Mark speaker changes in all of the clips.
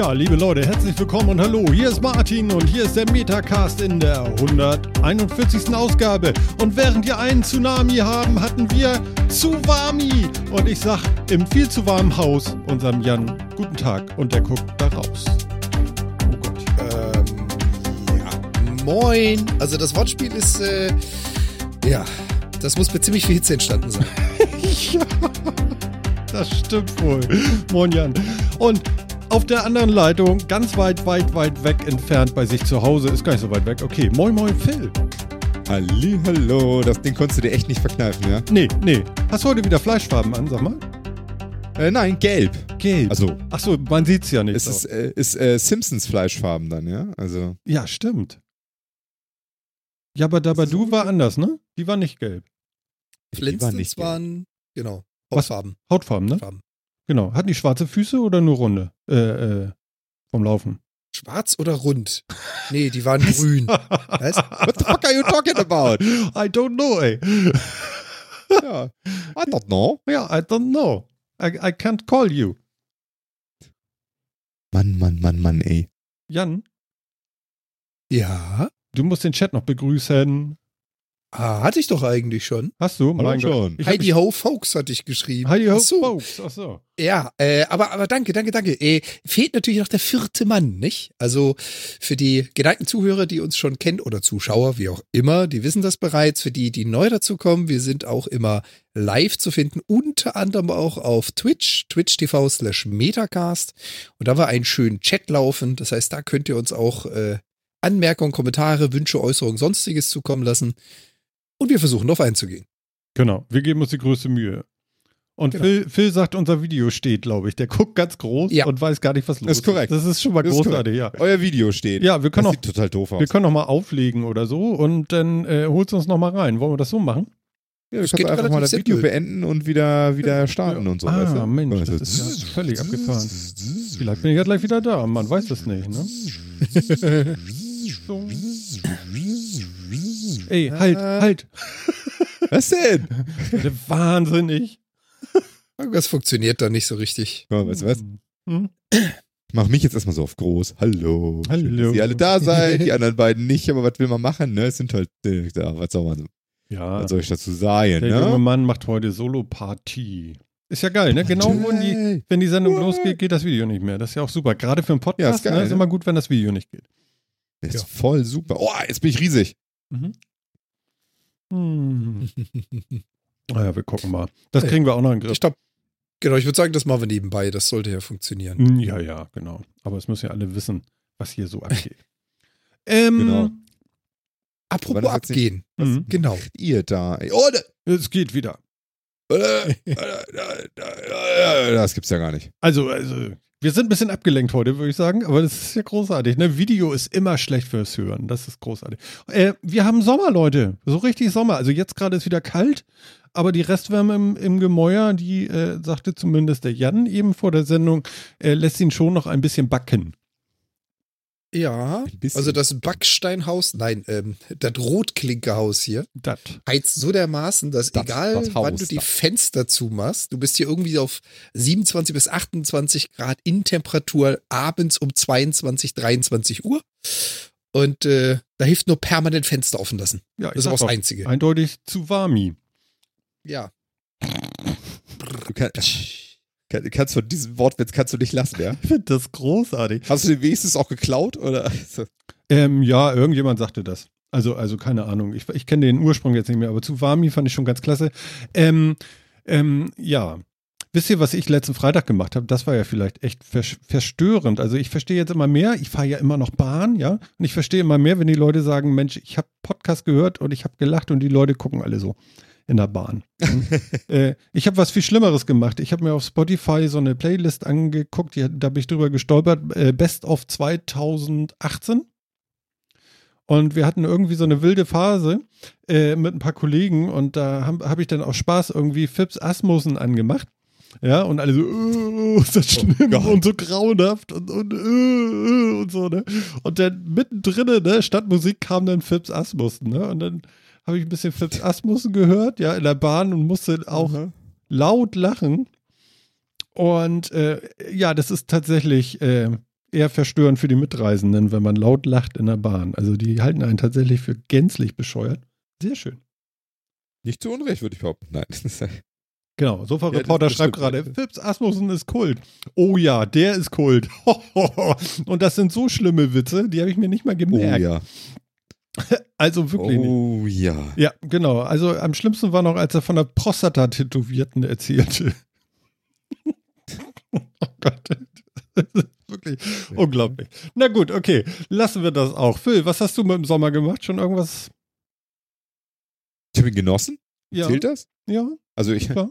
Speaker 1: Tja, liebe Leute, herzlich willkommen und hallo. Hier ist Martin und hier ist der Metacast in der 141. Ausgabe. Und während wir einen Tsunami haben, hatten wir Tsuwami. Und ich sag im viel zu warmen Haus unserem Jan guten Tag und der guckt da raus.
Speaker 2: Oh Gott. Ähm, ja. Moin. Also das Wortspiel ist, äh, ja, das muss mit ziemlich viel Hitze entstanden sein.
Speaker 1: ja, das stimmt wohl. Moin Jan. Und auf der anderen Leitung, ganz weit, weit, weit weg entfernt bei sich zu Hause, ist gar nicht so weit weg. Okay, moin, moin, Phil.
Speaker 3: Halli, hallo, das Ding konntest du dir echt nicht verkneifen, ja?
Speaker 1: Nee, nee. Hast du heute wieder Fleischfarben an, sag mal?
Speaker 3: Äh, nein, gelb.
Speaker 1: Gelb.
Speaker 3: Also.
Speaker 1: Ach so, man sieht's ja nicht.
Speaker 3: Es ist, äh, ist äh, Simpsons Fleischfarben dann, ja? Also.
Speaker 1: Ja, stimmt. Ja, aber Dabadu war anders, ne? Die war nicht gelb.
Speaker 2: Flintstones war nicht waren, genau,
Speaker 1: Hautfarben. Was? Hautfarben, ne? Hautfarben. Genau. Hatten die schwarze Füße oder nur runde? Äh, äh, vom Laufen.
Speaker 2: Schwarz oder rund? Nee, die waren grün.
Speaker 3: Was? What the fuck are you talking about?
Speaker 1: I don't know, ey.
Speaker 3: ja. I don't know.
Speaker 1: Ja, I don't know. I, I can't call you.
Speaker 3: Mann, Mann, Mann, Mann, ey.
Speaker 1: Jan?
Speaker 2: Ja?
Speaker 1: Du musst den Chat noch begrüßen.
Speaker 2: Ah, hatte ich doch eigentlich schon.
Speaker 1: Hast du?
Speaker 3: Mein schon.
Speaker 2: Heidi Ho Folks hatte ich geschrieben.
Speaker 1: Heidi Ho so. Folks, ach so.
Speaker 2: Ja, äh, aber, aber danke, danke, danke. Äh, fehlt natürlich noch der vierte Mann, nicht? Also für die geneigten Zuhörer, die uns schon kennen oder Zuschauer, wie auch immer, die wissen das bereits. Für die, die neu dazukommen, wir sind auch immer live zu finden, unter anderem auch auf Twitch, twitch.tv slash Metacast. Und da war ein schönen Chat laufen. Das heißt, da könnt ihr uns auch äh, Anmerkungen, Kommentare, Wünsche, Äußerungen, sonstiges zukommen lassen. Und wir versuchen darauf einzugehen.
Speaker 1: Genau, wir geben uns die größte Mühe. Und genau. Phil, Phil, sagt, unser Video steht, glaube ich. Der guckt ganz groß ja. und weiß gar nicht, was los
Speaker 3: ist. Das ist korrekt.
Speaker 1: Das ist schon mal das großartig, ja.
Speaker 3: Euer Video steht.
Speaker 1: Ja, wir können
Speaker 3: das
Speaker 1: auch,
Speaker 3: sieht total doof aus.
Speaker 1: Wir können noch mal auflegen oder so und dann äh, holst du uns noch mal rein. Wollen wir das so machen?
Speaker 3: Ja, wir können einfach mal das Video simpel. beenden und wieder, wieder starten ja. und so.
Speaker 1: Ah, weißt du? Mensch, das, das ist ja völlig abgefahren. Vielleicht bin ich ja gleich wieder da. Man weiß das nicht, ne? Ey, halt, halt.
Speaker 3: Was denn?
Speaker 1: Wahnsinnig.
Speaker 2: Irgendwas funktioniert da nicht so richtig.
Speaker 3: Ja, weißt du was? Hm? Ich mach mich jetzt erstmal so auf groß. Hallo.
Speaker 1: Hallo. Schön, dass
Speaker 3: ihr alle da seid, die anderen beiden nicht, aber was will man machen, ne? Es sind halt, äh, ja, was soll man,
Speaker 1: ja,
Speaker 3: was soll ich dazu sagen,
Speaker 1: Der
Speaker 3: ne?
Speaker 1: junge Mann macht heute Solo-Party. Ist ja geil, ne? Genau, wenn die, wenn die Sendung What? losgeht, geht das Video nicht mehr. Das ist ja auch super. Gerade für einen Podcast ja, ist, geil, ne? ist immer gut, wenn das Video nicht geht.
Speaker 3: Das ist ja. voll super. Oh, jetzt bin ich riesig.
Speaker 1: Mhm. Hm. naja, wir gucken mal. Das kriegen wir auch noch in den Griff.
Speaker 2: Ich glaube, genau, ich würde sagen, das machen wir nebenbei. Das sollte ja funktionieren.
Speaker 1: Hm, ja, ja, genau. Aber es müssen ja alle wissen, was hier so abgeht. ähm, genau.
Speaker 2: Apropos abgehen. Mhm. Genau.
Speaker 3: Ihr da. Oh,
Speaker 1: es geht wieder.
Speaker 3: Das gibt's ja gar nicht.
Speaker 1: Also, also wir sind ein bisschen abgelenkt heute, würde ich sagen, aber das ist ja großartig. Ne? Video ist immer schlecht fürs Hören. Das ist großartig. Äh, wir haben Sommer, Leute. So richtig Sommer. Also jetzt gerade ist wieder kalt, aber die Restwärme im, im Gemäuer, die äh, sagte zumindest der Jan eben vor der Sendung, äh, lässt ihn schon noch ein bisschen backen.
Speaker 2: Ja, also das Backsteinhaus, nein, ähm, das Rotklinkerhaus hier
Speaker 1: dat.
Speaker 2: heizt so dermaßen, dass dat, egal dat wann du die Fenster zumachst, du bist hier irgendwie auf 27 bis 28 Grad in Temperatur abends um 22, 23 Uhr. Und äh, da hilft nur permanent Fenster offen lassen.
Speaker 1: Ja,
Speaker 2: das ist auch das Einzige.
Speaker 1: Eindeutig zu warmi.
Speaker 2: Ja.
Speaker 3: Du kannst, kann, kannst von diesem Wortwitz kannst du nicht lassen, ja?
Speaker 1: Ich finde das großartig.
Speaker 3: Hast du den wenigstens auch geklaut oder?
Speaker 1: Ähm, ja, irgendjemand sagte das. Also, also keine Ahnung. Ich, ich kenne den Ursprung jetzt nicht mehr, aber zu Wami fand ich schon ganz klasse. Ähm, ähm, ja. Wisst ihr, was ich letzten Freitag gemacht habe? Das war ja vielleicht echt verstörend. Also ich verstehe jetzt immer mehr, ich fahre ja immer noch Bahn, ja, und ich verstehe immer mehr, wenn die Leute sagen, Mensch, ich habe Podcast gehört und ich habe gelacht und die Leute gucken alle so in der Bahn. Und, äh, ich habe was viel Schlimmeres gemacht. Ich habe mir auf Spotify so eine Playlist angeguckt, die, da bin ich drüber gestolpert, äh, Best of 2018. Und wir hatten irgendwie so eine wilde Phase äh, mit ein paar Kollegen und da habe hab ich dann auch Spaß irgendwie Fips Asmussen angemacht. Ja, und alle so, oh, ist das oh schlimm oh und so grauenhaft und, und, uh, und so, ne? Und dann mittendrin, ne, statt Musik kam dann Fips Asmussen, ne? Und dann habe ich ein bisschen Fips Asmussen gehört, ja, in der Bahn und musste auch mhm. laut lachen. Und äh, ja, das ist tatsächlich, äh, eher verstörend für die Mitreisenden, wenn man laut lacht in der Bahn. Also die halten einen tatsächlich für gänzlich bescheuert. Sehr schön.
Speaker 3: Nicht zu Unrecht, würde ich behaupten. Nein.
Speaker 1: Genau, Sofa-Reporter
Speaker 3: Ja,
Speaker 1: schreibt gerade, Phipps Asmussen ist Kult. Oh ja, der ist Kult. Und das sind so schlimme Witze, die habe ich mir nicht mal
Speaker 3: oh
Speaker 1: gemerkt.
Speaker 3: ja.
Speaker 1: Also wirklich nicht.
Speaker 3: Oh ja.
Speaker 1: Ja, genau. Also am schlimmsten war noch, als er von der Prostata-Tätowierten erzählte. oh Gott. Das ist wirklich unglaublich. Na gut, okay. Lassen wir das auch. Phil, was hast du mit dem Sommer gemacht? Schon irgendwas?
Speaker 3: Ich habe ihn genossen.
Speaker 1: Ja.
Speaker 3: Zählt das?
Speaker 1: Ja.
Speaker 3: Also ich.
Speaker 1: Ja.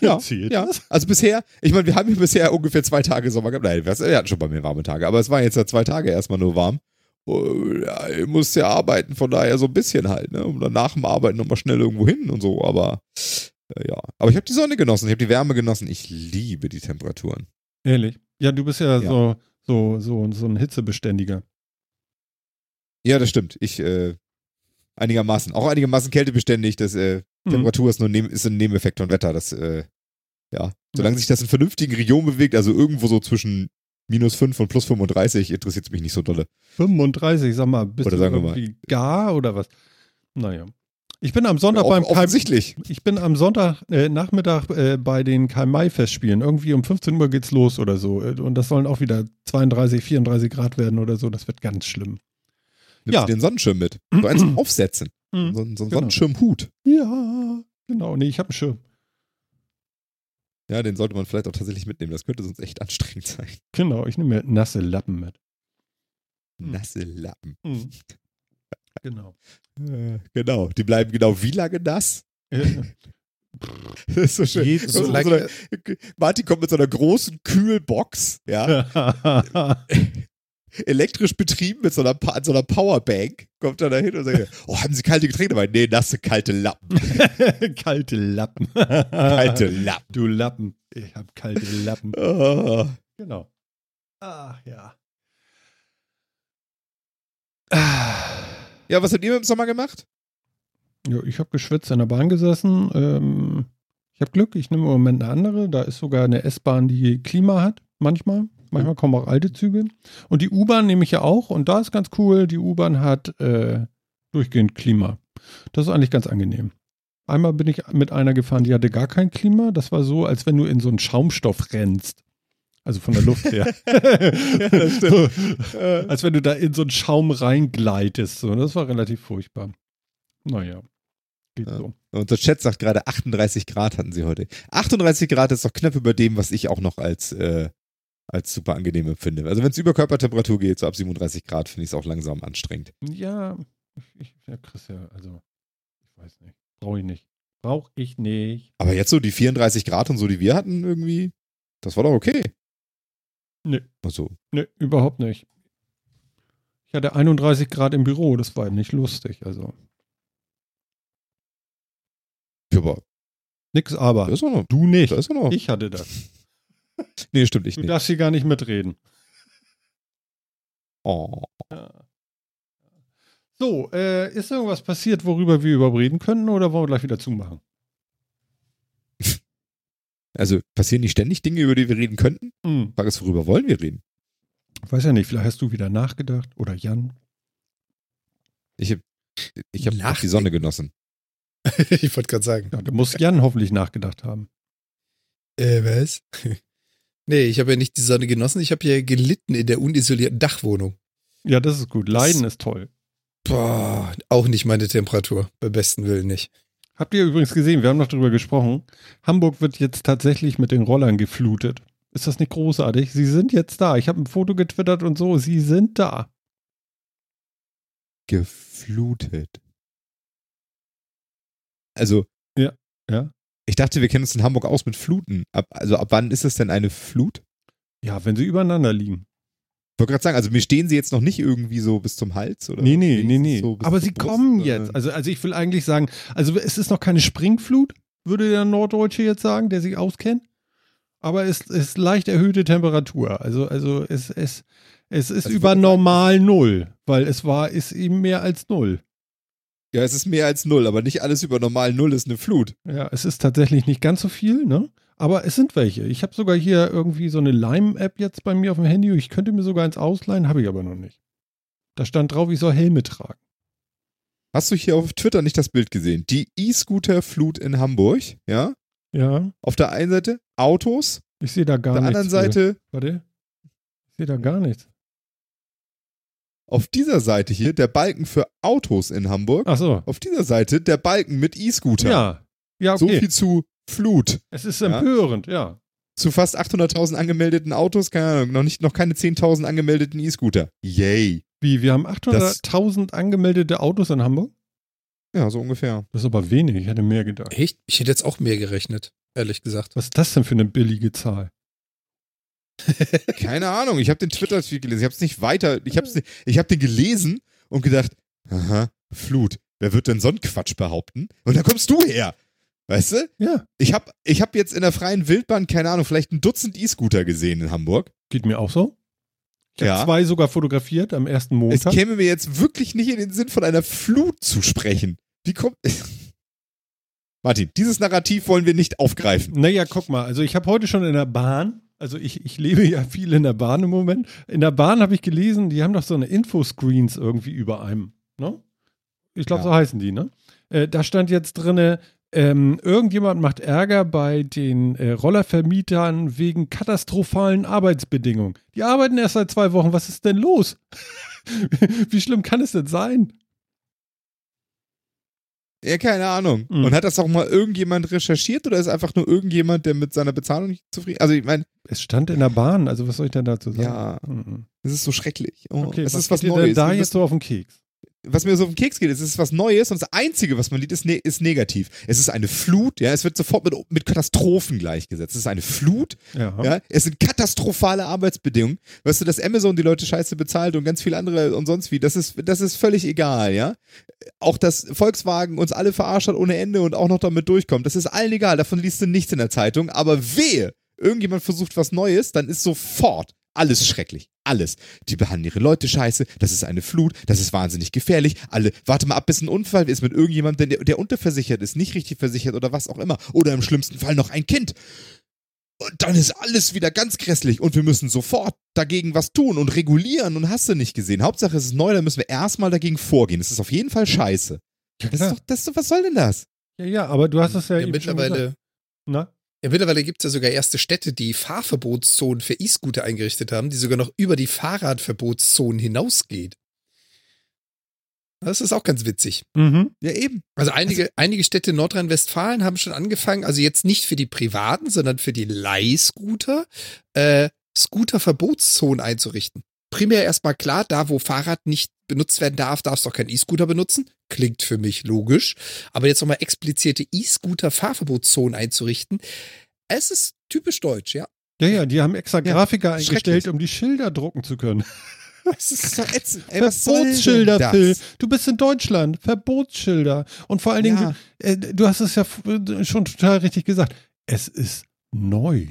Speaker 3: Ja, ja. Also bisher, ich meine, wir haben hier bisher ungefähr zwei Tage Sommer gehabt. Nein, wir wir hatten schon bei mir warme Tage, aber es waren jetzt ja zwei Tage erstmal nur warm. Ja, ich musste ja arbeiten, von daher so ein bisschen halt, ne? Um dann nach dem Arbeiten nochmal schnell irgendwo hin und so, aber äh, ja. Aber ich habe die Sonne genossen, ich habe die Wärme genossen. Ich liebe die Temperaturen.
Speaker 1: Ehrlich. Ja, du bist ja,
Speaker 3: Ja.
Speaker 1: So, so, so, so ein Hitzebeständiger.
Speaker 3: Ja, das stimmt. Ich, äh, einigermaßen, auch einigermaßen kältebeständig. Das, äh,
Speaker 1: Mhm.
Speaker 3: Temperatur ist nur ein, Neben- ist ein Nebeneffekt von Wetter. Das, äh, ja. Solange sich das in vernünftigen Regionen bewegt, also irgendwo so zwischen minus 5 und plus 35, interessiert es mich nicht so dolle.
Speaker 1: 35, sag mal, bist
Speaker 3: Oder
Speaker 1: du
Speaker 3: sagen wir mal.
Speaker 1: irgendwie gar oder was? Naja. Ich bin am Sonntag beim
Speaker 3: offensichtlich.
Speaker 1: ich bin am Sonntag äh, Nachmittag äh, bei den Karl-May-Festspielen. Irgendwie um 15 Uhr geht's los oder so. Äh, Und das sollen auch wieder 32, 34 Grad werden oder so. Das wird ganz schlimm.
Speaker 3: Nimmst
Speaker 1: Ja.
Speaker 3: du den Sonnenschirm mit? So eins Aufsetzen. So, so ein
Speaker 1: Genau.
Speaker 3: Sonnenschirmhut.
Speaker 1: Ja, genau. Nee, ich habe einen Schirm.
Speaker 3: Ja, den sollte man vielleicht auch tatsächlich mitnehmen. Das könnte sonst echt anstrengend sein.
Speaker 1: Genau, ich nehme mir nasse Lappen mit. Hm.
Speaker 3: Nasse Lappen.
Speaker 1: Genau.
Speaker 3: Äh, genau. Die bleiben genau wie lange nass?
Speaker 1: Äh,
Speaker 3: Das ist so schön.
Speaker 2: So
Speaker 3: so
Speaker 2: lange-
Speaker 3: eine, Martin kommt mit so einer großen Kühlbox, ja, elektrisch betrieben mit so einer, Pa- so einer Powerbank, kommt er da hin und sagt, oh, haben Sie kalte Getränke dabei? Nee, nasse, kalte Lappen.
Speaker 1: kalte Lappen.
Speaker 3: Kalte Lappen.
Speaker 1: Du Lappen. Ich habe kalte Lappen.
Speaker 3: Oh.
Speaker 1: Genau. Ach ja. Ah.
Speaker 3: Ja, was habt ihr im Sommer gemacht?
Speaker 1: Ja, ich habe geschwitzt in der Bahn gesessen. Ähm, ich habe Glück, ich nehme im Moment eine andere. Da ist sogar eine S-Bahn, die Klima hat, manchmal. Manchmal kommen auch alte Züge. Und die U-Bahn nehme ich ja auch. Und da ist ganz cool, die U-Bahn hat äh, durchgehend Klima. Das ist eigentlich ganz angenehm. Einmal bin ich mit einer gefahren, die hatte gar kein Klima. Das war so, als wenn du in so einen Schaumstoff rennst. Also von der Luft her.
Speaker 3: stimmt.
Speaker 1: Äh, als wenn du da in so einen Schaum reingleitest. So. Das war relativ furchtbar. Naja, geht
Speaker 3: Ja.
Speaker 1: so.
Speaker 3: Und der Chat sagt gerade 38 Grad hatten sie heute. 38 Grad ist doch knapp über dem, was ich auch noch als, äh, als super angenehm empfinde. Also wenn es über Körpertemperatur geht, so ab 37 Grad, finde ich es auch langsam anstrengend.
Speaker 1: Ja, ich, ja, Chris, ja, also, ich weiß nicht. Brauche ich nicht. Brauche ich nicht.
Speaker 3: Aber jetzt so die 34 Grad und so, die wir hatten irgendwie, das war doch okay.
Speaker 1: Nee.
Speaker 3: Also,
Speaker 1: Nee, überhaupt nicht. Ich hatte 31 Grad im Büro, das war nicht lustig. Also,
Speaker 3: ja, aber
Speaker 1: nix aber.
Speaker 3: da ist er noch.
Speaker 1: Du nicht. Ich hatte das.
Speaker 3: Nee, stimmt ich
Speaker 1: Du
Speaker 3: nicht.
Speaker 1: darfst hier gar nicht mitreden.
Speaker 3: Oh.
Speaker 1: Ja. So, äh, ist irgendwas passiert, worüber wir überreden könnten oder wollen wir gleich wieder zumachen?
Speaker 3: Also passieren nicht ständig Dinge, über die wir reden könnten?
Speaker 1: Hm.
Speaker 3: Frage ist, worüber wollen wir reden?
Speaker 1: Weiß ja nicht, vielleicht hast du wieder nachgedacht oder Jan.
Speaker 3: Ich habe ich hab auch die. Sonne genossen.
Speaker 2: ich wollte gerade sagen.
Speaker 1: Ja, da muss Jan hoffentlich nachgedacht haben.
Speaker 2: Äh, was? Nee, ich habe ja nicht die Sonne genossen, ich habe ja gelitten in der unisolierten Dachwohnung.
Speaker 1: Ja, das ist gut. Leiden ist toll.
Speaker 2: Boah, auch nicht meine Temperatur. Beim besten Willen nicht.
Speaker 1: Habt ihr übrigens gesehen, wir haben noch drüber gesprochen. Hamburg wird jetzt tatsächlich mit den Rollern geflutet. Ist das nicht großartig? Sie sind jetzt da. Ich habe ein Foto getwittert und so. Sie sind da.
Speaker 3: Geflutet. Also.
Speaker 1: Ja, ja.
Speaker 3: Ich dachte, wir kennen uns in Hamburg aus mit Fluten. Ab, also ab wann ist es denn eine Flut?
Speaker 1: Ja, wenn sie übereinander liegen.
Speaker 3: Ich wollte gerade sagen, also mir stehen sie jetzt noch nicht irgendwie so bis zum Hals, oder?
Speaker 1: Nee, nee, nee, nee.
Speaker 3: so
Speaker 1: Aber sie
Speaker 3: Brust,
Speaker 1: kommen jetzt. Also, also ich will eigentlich sagen, also es ist noch keine Springflut, würde der Norddeutsche jetzt sagen, der sich auskennt. Aber es ist leicht erhöhte Temperatur. Also, also es, es, es ist
Speaker 3: Also
Speaker 1: über normal Null, weil es war, ist eben mehr als Null.
Speaker 3: Ja, es ist mehr als null, aber nicht alles über normal null ist eine Flut.
Speaker 1: Ja, es ist tatsächlich nicht ganz so viel, ne? Aber es sind welche. Ich habe sogar hier irgendwie so eine Lime-App jetzt bei mir auf dem Handy. Ich könnte mir sogar eins ausleihen, habe ich aber noch nicht. Da stand drauf, ich soll Helme tragen.
Speaker 3: Hast du hier auf Twitter nicht das Bild gesehen? Die E-Scooter-Flut in Hamburg, ja?
Speaker 1: Ja,
Speaker 3: Auf der einen Seite Autos,
Speaker 1: ich sehe da gar
Speaker 3: auf der
Speaker 1: nichts.
Speaker 3: anderen. Seite,
Speaker 1: Warte. Ich sehe da gar nichts.
Speaker 3: Auf dieser Seite hier der Balken für Autos in Hamburg.
Speaker 1: Ach so.
Speaker 3: Auf dieser Seite der Balken mit E-Scooter.
Speaker 1: Ja. Ja,
Speaker 3: So
Speaker 1: okay.
Speaker 3: viel zu Flut.
Speaker 1: es ist
Speaker 3: Ja.
Speaker 1: empörend, ja.
Speaker 3: Zu fast 800.000 angemeldeten Autos, keine Ahnung, noch, nicht, noch keine 10.000 angemeldeten E-Scooter. Yay.
Speaker 1: Wie, wir haben 800.000 angemeldete Autos in Hamburg?
Speaker 3: Ja, so ungefähr.
Speaker 1: Das ist aber wenig, ich hätte mehr gedacht.
Speaker 2: Echt? Ich hätte jetzt auch mehr gerechnet, ehrlich gesagt.
Speaker 1: Was ist das denn für eine billige Zahl?
Speaker 3: Keine Ahnung, ich habe den Twitter-Tweet gelesen. Ich habe es nicht weiter, ich habe ich hab den gelesen und gedacht, aha, Flut. Wer wird denn so einen Quatsch behaupten? Und dann kommst du her. Weißt du?
Speaker 1: Ja,
Speaker 3: Ich habe ich hab jetzt in der freien Wildbahn, keine Ahnung, vielleicht ein Dutzend E-Scooter gesehen in Hamburg.
Speaker 1: geht mir auch so. Ich habe
Speaker 3: Ja.
Speaker 1: zwei sogar fotografiert am ersten
Speaker 3: Es
Speaker 1: Montag.
Speaker 3: käme mir jetzt wirklich nicht in den Sinn, von einer Flut zu sprechen. Wie kommt. Martin, dieses Narrativ wollen wir nicht aufgreifen.
Speaker 1: Naja, guck mal, also ich habe heute schon in der Bahn, also ich, ich lebe ja viel in der Bahn im Moment. In der Bahn habe ich gelesen, die haben doch so eine Infoscreens irgendwie über einem. Ne? Ich glaube,
Speaker 3: Ja.
Speaker 1: so heißen die, ne? Äh, da stand jetzt drinne, ähm, irgendjemand macht Ärger bei den äh, Rollervermietern wegen katastrophalen Arbeitsbedingungen. Die arbeiten erst seit zwei Wochen. Was ist denn los? Wie schlimm kann es denn sein?
Speaker 3: Ja, keine Ahnung.
Speaker 1: Mhm.
Speaker 3: Und hat das auch mal irgendjemand recherchiert oder ist einfach nur irgendjemand, der mit seiner Bezahlung nicht zufrieden Also, ich meine,
Speaker 1: Es stand in der Bahn, also was soll ich denn dazu sagen?
Speaker 3: ja,
Speaker 1: Mhm.
Speaker 3: es ist so schrecklich. Oh,
Speaker 1: Okay,
Speaker 3: es
Speaker 1: was
Speaker 3: ist was Neues.
Speaker 1: da jetzt so auf den Keks?
Speaker 3: Was mir so auf den Keks geht, es ist was Neues und das Einzige, was man liest, ist, ne ist negativ. Es ist eine Flut, ja, es wird sofort mit, mit Katastrophen gleichgesetzt. Es ist eine Flut,
Speaker 1: Ja.
Speaker 3: ja, es sind katastrophale Arbeitsbedingungen. Weißt du, dass Amazon die Leute scheiße bezahlt und ganz viele andere und sonst wie, das ist, das ist völlig egal, ja. Auch dass Volkswagen uns alle verarscht hat ohne Ende und auch noch damit durchkommt, das ist allen egal, davon liest du nichts in der Zeitung, aber wehe, irgendjemand versucht was Neues, dann ist sofort alles schrecklich. Alles. Die behandeln ihre Leute scheiße, das ist eine Flut, das ist wahnsinnig gefährlich. Alle, warte mal ab, bis ein Unfall ist mit irgendjemandem, der, der unterversichert ist, nicht richtig versichert oder was auch immer. Oder im schlimmsten Fall noch ein Kind. Und dann ist alles wieder ganz grässlich und wir müssen sofort dagegen was tun und regulieren und hast du nicht gesehen. Hauptsache es ist neu, da müssen wir erstmal dagegen vorgehen. Das ist auf jeden Fall scheiße. Das ist doch, das was soll denn das?
Speaker 1: Ja, ja, aber du hast es ja,
Speaker 2: Ja,
Speaker 1: eben schon
Speaker 2: mittlerweile,
Speaker 1: gesagt. Na?
Speaker 2: Ja, mittlerweile gibt es ja sogar erste Städte, die Fahrverbotszonen für E-Scooter eingerichtet haben, die sogar noch über die Fahrradverbotszonen hinausgeht. Das ist auch ganz witzig.
Speaker 1: Mhm.
Speaker 3: Ja, eben.
Speaker 2: Also einige, einige Städte in Nordrhein-Westfalen haben schon angefangen, also jetzt nicht für die Privaten, sondern für die Leihscooter, äh, Scooter-Verbotszonen einzurichten. Primär erstmal klar, da wo Fahrrad nicht benutzt werden darf, darfst du auch keinen E-Scooter benutzen. Klingt für mich logisch. Aber jetzt nochmal explizite E-Scooter-Fahrverbotszonen einzurichten, es ist typisch deutsch, ja.
Speaker 1: Ja, ja, die haben extra
Speaker 3: Ja,
Speaker 1: Grafiker eingestellt, um die Schilder drucken zu können.
Speaker 3: Das ist doch ätzend. Ey,
Speaker 1: Verbotsschilder, Phil. Du bist in Deutschland. Verbotsschilder. Und vor allen Dingen,
Speaker 3: Ja.
Speaker 1: du, äh, du hast es ja äh, schon total richtig gesagt. Es ist neu.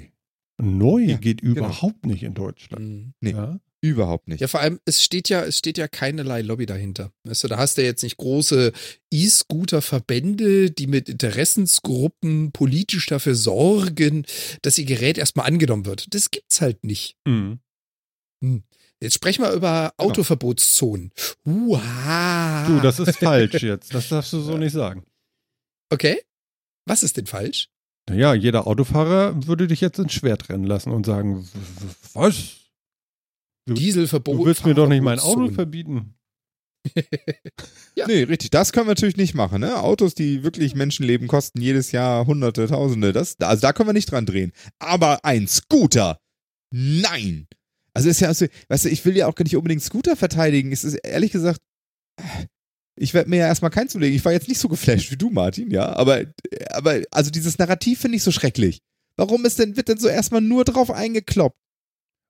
Speaker 1: Neu
Speaker 3: Ja,
Speaker 1: geht
Speaker 3: genau.
Speaker 1: überhaupt nicht in Deutschland.
Speaker 2: Mhm.
Speaker 3: Nee.
Speaker 1: Ja?
Speaker 3: Überhaupt nicht.
Speaker 2: Ja, vor allem, es steht ja, es steht ja keinerlei Lobby dahinter. Weißt du, da hast du jetzt nicht große E-Scooter-Verbände, die mit Interessensgruppen politisch dafür sorgen, dass ihr Gerät erstmal angenommen wird. Das gibt's halt nicht.
Speaker 1: Mhm.
Speaker 2: Jetzt sprechen wir über
Speaker 3: Genau.
Speaker 2: Autoverbotszonen. Uha.
Speaker 1: Du, das ist falsch jetzt. Das darfst du so nicht sagen.
Speaker 2: Okay. Was ist denn falsch?
Speaker 1: Naja, jeder Autofahrer würde dich jetzt ins Schwert rennen lassen und sagen, was? Du-
Speaker 2: Dieselverbot.
Speaker 1: Du willst mir doch nicht mein Auto verbieten.
Speaker 2: Ja.
Speaker 3: Nee, richtig. Das können wir natürlich nicht machen. Ne? Autos, die wirklich Menschenleben kosten jedes Jahr Hunderte, Tausende. Das, also da können wir nicht dran drehen. Aber ein Scooter, nein. Also ist ja, also, weißt du, ich will ja auch gar nicht unbedingt Scooter verteidigen. Es ist ehrlich gesagt, ich werde mir ja erstmal keinen zulegen. Ich war jetzt nicht so geflasht wie du, Martin, ja. Aber, aber also dieses Narrativ finde ich so schrecklich. Warum ist denn, wird denn so erstmal nur drauf eingekloppt?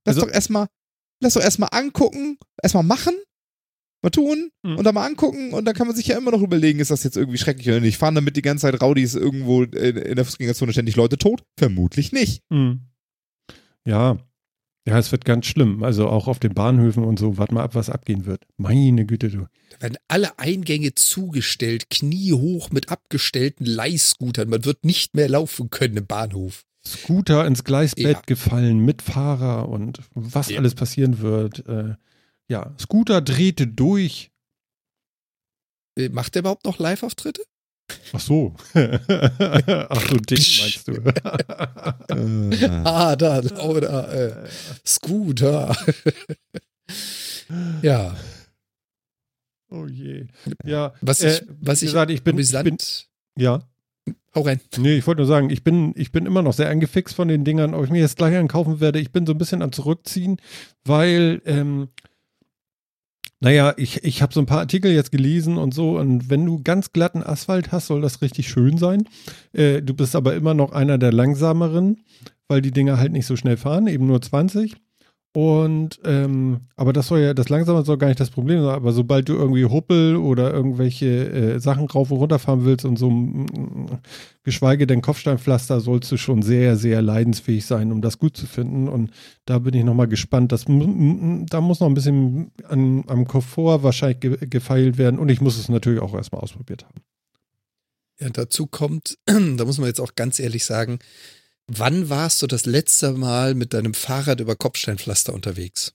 Speaker 3: Lass
Speaker 1: Also-
Speaker 3: doch erstmal, lass doch erstmal angucken, erstmal machen, mal tun
Speaker 1: Mhm.
Speaker 3: und dann mal angucken und dann kann man sich ja immer noch überlegen, ist das jetzt irgendwie schrecklich oder nicht. Fahren damit die ganze Zeit Raudis irgendwo in, in der Fußgängerzone ständig Leute tot? Vermutlich nicht.
Speaker 1: Mhm. Ja. Ja, es wird ganz schlimm. Also auch auf den Bahnhöfen und so. Warte mal ab, was abgehen wird. Meine Güte, du.
Speaker 2: Da werden alle Eingänge zugestellt, kniehoch mit abgestellten Leihscootern. Man wird nicht mehr laufen können im Bahnhof.
Speaker 1: Scooter ins Gleisbett
Speaker 2: Ja.
Speaker 1: gefallen mit Fahrer und was
Speaker 2: Ja.
Speaker 1: alles passieren wird. Äh, ja, Scooter drehte durch.
Speaker 2: Äh, Macht der überhaupt noch Live-Auftritte?
Speaker 1: Ach so. Ach so, Ding meinst du.
Speaker 3: Äh,
Speaker 2: Ah, da, oder äh, Scooter. ja,
Speaker 1: oh je. Ja,
Speaker 2: was ich,
Speaker 1: äh,
Speaker 2: was ich
Speaker 1: gesagt, ich bin, ich
Speaker 2: amüsant,
Speaker 1: bin ja.
Speaker 2: Hau rein.
Speaker 1: Nee, ich wollte nur sagen, ich bin, ich bin immer noch sehr angefixt von den Dingern, ob ich mir jetzt gleich einen kaufen werde. Ich bin so ein bisschen am Zurückziehen, weil, ähm, naja, ich, ich habe so ein paar Artikel jetzt gelesen und so, und wenn du ganz glatten Asphalt hast, soll das richtig schön sein. Äh, du bist aber immer noch einer der langsameren, weil die Dinger halt nicht so schnell fahren, eben nur 20. Und ähm, aber das soll ja, das langsame soll gar nicht das Problem sein, aber sobald du irgendwie Huppel oder irgendwelche äh, Sachen rauf und runter fahren willst und so mm, geschweige denn Kopfsteinpflaster, sollst du schon sehr, sehr leidensfähig sein, um das gut zu finden. Und da bin ich nochmal gespannt. Das, mu- m- da muss noch ein bisschen an, am Komfort wahrscheinlich ge gefeilt werden und ich muss es natürlich auch erstmal ausprobiert haben.
Speaker 2: Ja, dazu kommt, da muss man jetzt auch ganz ehrlich sagen, wann warst du das letzte Mal mit deinem Fahrrad über Kopfsteinpflaster unterwegs?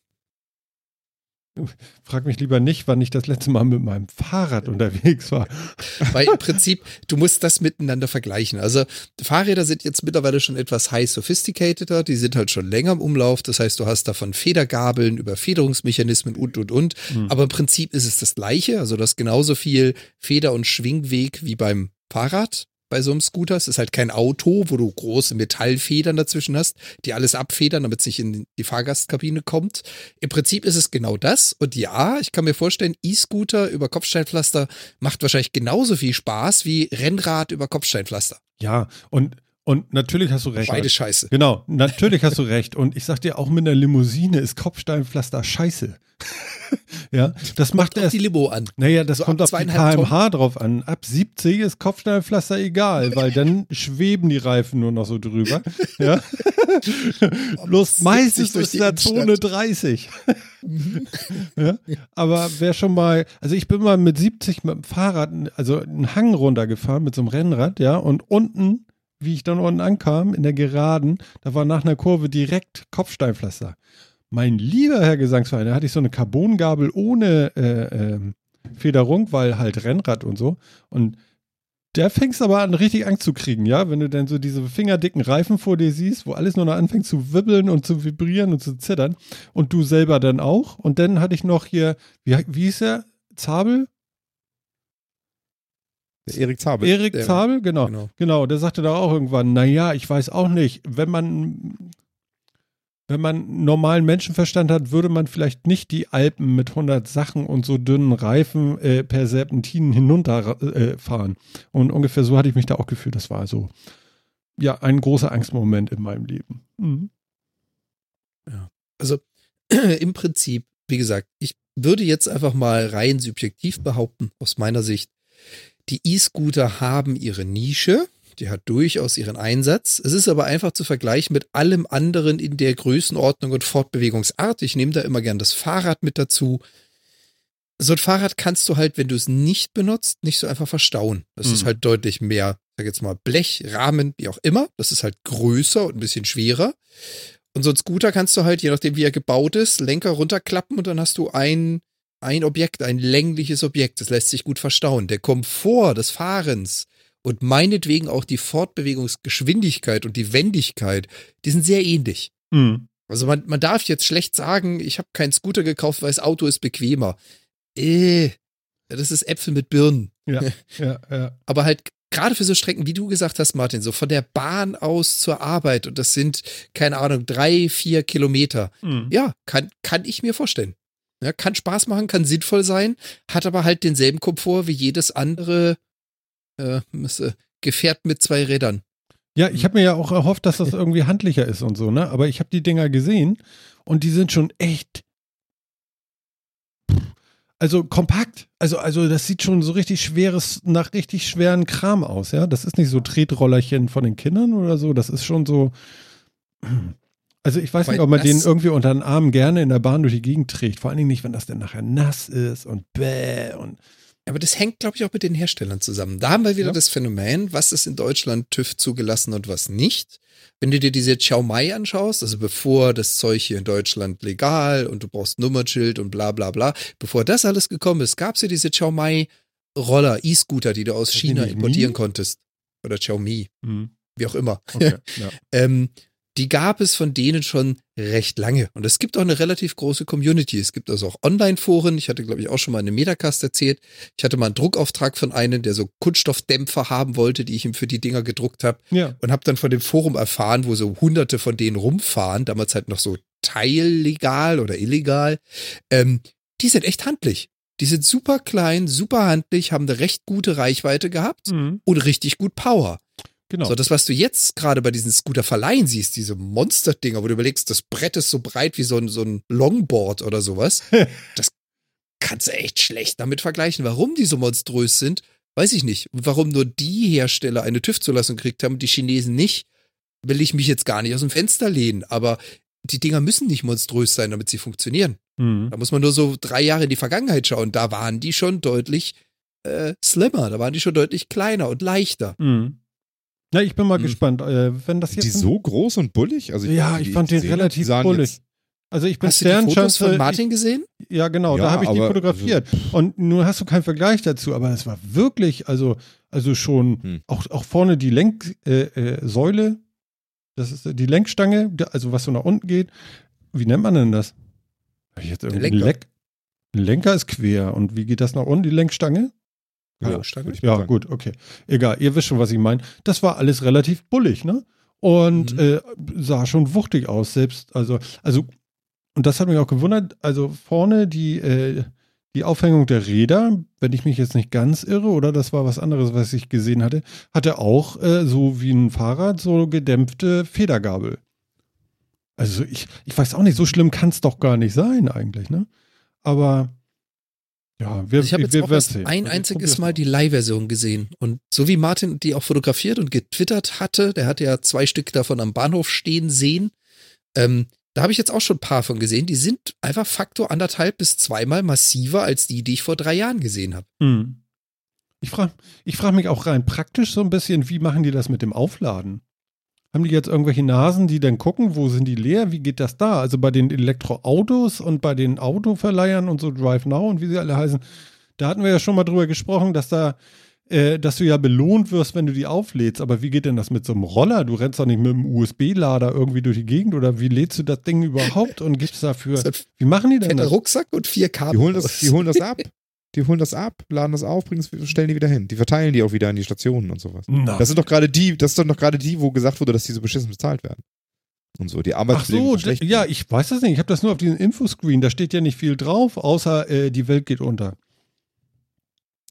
Speaker 1: Frag mich lieber nicht, wann ich das letzte Mal mit meinem Fahrrad unterwegs war.
Speaker 2: Weil im Prinzip, du musst das miteinander vergleichen. Also Fahrräder sind jetzt mittlerweile schon etwas high sophisticateder, die sind halt schon länger im Umlauf. Das heißt, du hast davon Federgabeln über Federungsmechanismen und, und, und.
Speaker 1: Hm.
Speaker 2: Aber im Prinzip ist es das Gleiche. Also du hast genauso viel Feder- und Schwingweg wie beim Fahrrad. Bei so einem Scooter. Es ist halt kein Auto, wo du große Metallfedern dazwischen hast, die alles abfedern, damit es nicht in die Fahrgastkabine kommt. Im Prinzip ist es genau das. Und ja, ich kann mir vorstellen, E-Scooter über Kopfsteinpflaster macht wahrscheinlich genauso viel Spaß wie Rennrad über Kopfsteinpflaster.
Speaker 1: Ja, und, und natürlich hast du recht.
Speaker 2: Beide scheiße.
Speaker 1: Genau, natürlich hast du recht. Und ich sag dir, auch mit einer Limousine ist Kopfsteinpflaster scheiße. ja, das macht
Speaker 2: auch
Speaker 1: erst.
Speaker 2: die Limo an.
Speaker 1: Naja, das
Speaker 2: so
Speaker 1: kommt auf die kmh drauf an. Ab 70 ist Kopfsteinpflaster egal, weil dann schweben die Reifen nur noch so drüber. Ja. Bloß
Speaker 2: 70
Speaker 1: meistens ist da. Zone 30. ja. Aber wer schon mal, also ich bin mal mit 70 mit dem Fahrrad, also einen Hang runtergefahren mit so einem Rennrad, ja, und unten, wie ich dann unten ankam, in der Geraden, da war nach einer Kurve direkt Kopfsteinpflaster. Mein lieber Herr Gesangsverein, da hatte ich so eine Carbongabel ohne äh, ähm, Federung, weil halt Rennrad und so. Und der fängst aber an, richtig Angst zu kriegen, ja, wenn du dann so diese fingerdicken Reifen vor dir siehst, wo alles nur noch anfängt zu wibbeln und zu vibrieren und zu zittern. Und du selber dann auch. Und dann hatte ich noch hier, wie, wie hieß er? Zabel?
Speaker 3: Erik Zabel.
Speaker 1: Erik
Speaker 2: der-
Speaker 1: Zabel? Genau.
Speaker 2: Genau.
Speaker 1: Genau, der sagte da auch irgendwann, naja, ich weiß auch nicht, wenn man, wenn man normalen Menschenverstand hat, würde man vielleicht nicht die Alpen mit 100 Sachen und so dünnen Reifen äh, per Serpentinen hinunterfahren. Äh, und ungefähr so hatte ich mich da auch gefühlt. Das war so, ja, ein großer Angstmoment in meinem Leben. Mhm.
Speaker 2: Also im Prinzip, wie gesagt, ich würde jetzt einfach mal rein subjektiv behaupten, aus meiner Sicht, die E-Scooter haben ihre Nische, die hat durchaus ihren Einsatz. Es ist aber einfach zu vergleichen mit allem anderen in der Größenordnung und Fortbewegungsart. Ich nehme da immer gern das Fahrrad mit dazu. So ein Fahrrad kannst du halt, wenn du es nicht benutzt, nicht so einfach verstauen. Das
Speaker 1: Mhm.
Speaker 2: ist halt deutlich mehr, sag jetzt mal, Blech, Rahmen, wie auch immer. Das ist halt größer und ein bisschen schwerer. Und so ein Scooter kannst du halt, je nachdem wie er gebaut ist, Lenker runterklappen und dann hast du ein, ein Objekt, ein längliches Objekt. Das lässt sich gut verstauen. Der Komfort des Fahrens und meinetwegen auch die Fortbewegungsgeschwindigkeit und die Wendigkeit, die sind sehr ähnlich.
Speaker 1: Mhm.
Speaker 2: Also man, man darf jetzt schlecht sagen, ich habe keinen Scooter gekauft, weil das Auto ist bequemer. Äh, das ist Äpfel mit Birnen.
Speaker 1: Ja, ja, ja.
Speaker 2: Aber halt gerade für so Strecken, wie du gesagt hast, Martin, so von der Bahn aus zur Arbeit und das sind, keine Ahnung, drei, vier Kilometer.
Speaker 1: Mhm.
Speaker 2: Ja, kann, kann ich mir vorstellen. Ja, kann Spaß machen, kann sinnvoll sein, hat aber halt denselben Komfort wie jedes andere äh, äh, Gefährt mit zwei Rädern.
Speaker 1: Ja, ich habe mir ja auch erhofft, dass das irgendwie handlicher ist und so, ne? Aber ich habe die Dinger gesehen und die sind schon echt. Also kompakt. Also, also das sieht schon so richtig schweres, nach richtig schweren Kram aus, ja. Das ist nicht so Tretrollerchen von den Kindern oder so. Das ist schon so. Also ich weiß
Speaker 2: Weil
Speaker 1: nicht, ob man
Speaker 2: das-
Speaker 1: den irgendwie unter den Arm gerne in der Bahn durch die Gegend trägt. Vor allen Dingen nicht, wenn das dann nachher nass ist und bäh und.
Speaker 2: Aber das hängt, glaube ich, auch mit den Herstellern zusammen. Da haben wir wieder
Speaker 1: Ja.
Speaker 2: das Phänomen, was ist in Deutschland TÜV zugelassen und was nicht. wenn du dir diese Chiao Mai anschaust, also bevor das Zeug hier in Deutschland legal und du brauchst Nummernschild und bla bla bla, bevor das alles gekommen ist, gab's ja diese Chiao Mai Roller, E-Scooter, die du aus
Speaker 1: die
Speaker 2: China importieren konntest. Oder Xiaomi,
Speaker 1: Hm.
Speaker 2: wie auch immer.
Speaker 1: Okay, ja.
Speaker 2: ähm, die gab es von denen schon recht lange. Und es gibt auch eine relativ große Community. Es gibt also auch Online-Foren. Ich hatte, glaube ich, auch schon mal eine Metacast erzählt. Ich hatte mal einen Druckauftrag von einem, der so Kunststoffdämpfer haben wollte, die ich ihm für die Dinger gedruckt habe.
Speaker 1: ja.
Speaker 2: Und habe dann von dem Forum erfahren, wo so hunderte von denen rumfahren. Damals halt noch so teillegal oder illegal. Ähm, die sind echt handlich. Die sind super klein, super handlich, haben eine recht gute Reichweite gehabt
Speaker 1: Hm.
Speaker 2: und richtig gut Power.
Speaker 1: Genau.
Speaker 2: So, das, was du jetzt gerade bei diesen Scooter-Verleihen siehst, diese Monster-Dinger, wo du überlegst, das Brett ist so breit wie so ein, so ein Longboard oder sowas, das kannst du echt schlecht damit vergleichen. Warum die so monströs sind, weiß ich nicht. Und warum nur die Hersteller eine TÜV-Zulassung gekriegt haben und die Chinesen nicht, will ich mich jetzt gar nicht aus dem Fenster lehnen. Aber die Dinger müssen nicht monströs sein, damit sie funktionieren.
Speaker 1: Hm.
Speaker 2: Da muss man nur so drei Jahre in die Vergangenheit schauen. Da waren die schon deutlich äh, slimmer, da waren die schon deutlich kleiner und leichter.
Speaker 1: Hm. Ja, ich bin mal
Speaker 3: Hm.
Speaker 1: gespannt, äh, wenn das jetzt.
Speaker 3: die so groß und bullig? Also
Speaker 1: Ja,
Speaker 3: die
Speaker 1: ich fand den
Speaker 3: gesehen hab,
Speaker 1: relativ
Speaker 3: die
Speaker 1: bullig. also ich bin
Speaker 2: Hast du die Fotos
Speaker 1: Sternschanze.
Speaker 2: von Martin gesehen?
Speaker 1: Ich, ja, genau, da
Speaker 3: Ja,
Speaker 1: habe ich die
Speaker 3: aber-
Speaker 1: fotografiert. Und nun hast du keinen Vergleich dazu, aber es war wirklich, also, also schon
Speaker 3: Hm.
Speaker 1: auch, auch vorne die Lenksäule, äh, äh, das ist die Lenkstange, also was so nach unten geht. Wie nennt man denn das? Hab ich jetzt irgendwie
Speaker 2: Lenker.
Speaker 1: Lenker ist quer. Und wie geht das nach unten, die Lenkstange?
Speaker 3: Ja,
Speaker 1: Ja, gut, okay. Egal, ihr wisst schon, was ich meine. Das war alles relativ bullig, ne? Und
Speaker 2: Mhm.
Speaker 1: äh, sah schon wuchtig aus, selbst, also, also, und das hat mich auch gewundert, also vorne die, äh, die Aufhängung der Räder, wenn ich mich jetzt nicht ganz irre, oder das war was anderes, was ich gesehen hatte, hatte auch äh, so wie ein Fahrrad so gedämpfte Federgabel. Also ich, ich weiß auch nicht, so schlimm kann es doch gar nicht sein eigentlich, ne? Aber ja, wir,
Speaker 2: Also ich habe jetzt
Speaker 1: wir
Speaker 2: auch erst ein
Speaker 1: Also
Speaker 2: einziges Mal die Leihversion gesehen. Und so wie Martin die auch fotografiert und getwittert hatte, der hat ja zwei Stück davon am Bahnhof stehen sehen, ähm, da habe ich jetzt auch schon ein paar von gesehen. Die sind einfach Faktor anderthalb bis zweimal massiver als die, die ich vor drei Jahren gesehen habe.
Speaker 1: Hm. Ich frage ich frag mich auch rein praktisch so ein bisschen, wie machen die das mit dem Aufladen? Haben die jetzt irgendwelche Nasen, die dann gucken, wo sind die leer? Wie geht das da? Also bei den Elektroautos und bei den Autoverleihern und so Drive Now und wie sie alle heißen, da hatten wir ja schon mal drüber gesprochen, dass da, äh, dass du ja belohnt wirst, wenn du die auflädst. Aber wie geht denn das mit so einem Roller? Du rennst doch nicht mit einem USB-Lader irgendwie durch die Gegend oder wie lädst du das Ding überhaupt und gibst dafür? Wie machen die denn das?
Speaker 2: Rucksack und vier Kabel.
Speaker 3: Die holen, das, die holen das ab. Die holen das ab, laden das auf, bringen es, stellen die wieder hin. Die verteilen die auch wieder an die Stationen und sowas.
Speaker 1: Na,
Speaker 3: Das sind doch gerade die, das sind doch gerade die, wo gesagt wurde, dass die so beschissen bezahlt werden. Und so, die
Speaker 1: Ach
Speaker 3: Arbeitsbedingungen
Speaker 1: so,
Speaker 3: verschlechtern.
Speaker 1: ja, ich weiß das nicht. Ich habe das nur auf diesem Infoscreen. Da steht ja nicht viel drauf, außer äh, die Welt geht unter.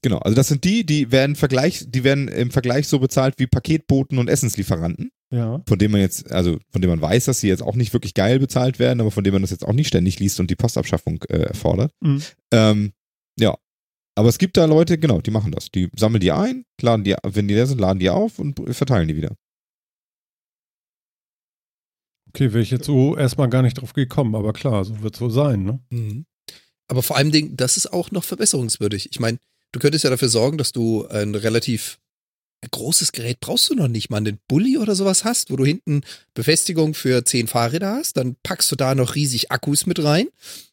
Speaker 3: Genau, also das sind die, die werden Vergleich, die werden im Vergleich so bezahlt wie Paketboten und Essenslieferanten,
Speaker 1: Ja.
Speaker 3: von denen man jetzt, also von denen man weiß, dass sie jetzt auch nicht wirklich geil bezahlt werden, aber von denen man das jetzt auch nicht ständig liest und die Postabschaffung äh, erfordert.
Speaker 1: Mhm.
Speaker 3: Ähm, ja. Aber es gibt da Leute, genau, die machen das. Die sammeln die ein, laden die, wenn die leer sind, laden die auf und verteilen die wieder.
Speaker 1: Okay, wäre ich jetzt so erstmal gar nicht drauf gekommen, aber klar, so wird es wohl sein, ne?
Speaker 2: Mhm. Aber vor allem, Ding, das ist auch noch verbesserungswürdig. Ich meine, du könntest ja dafür sorgen, dass du ein relativ großes Gerät brauchst du noch nicht mal, einen Bulli oder sowas hast, wo du hinten Befestigung für zehn Fahrräder hast, dann packst du da noch riesig Akkus mit rein,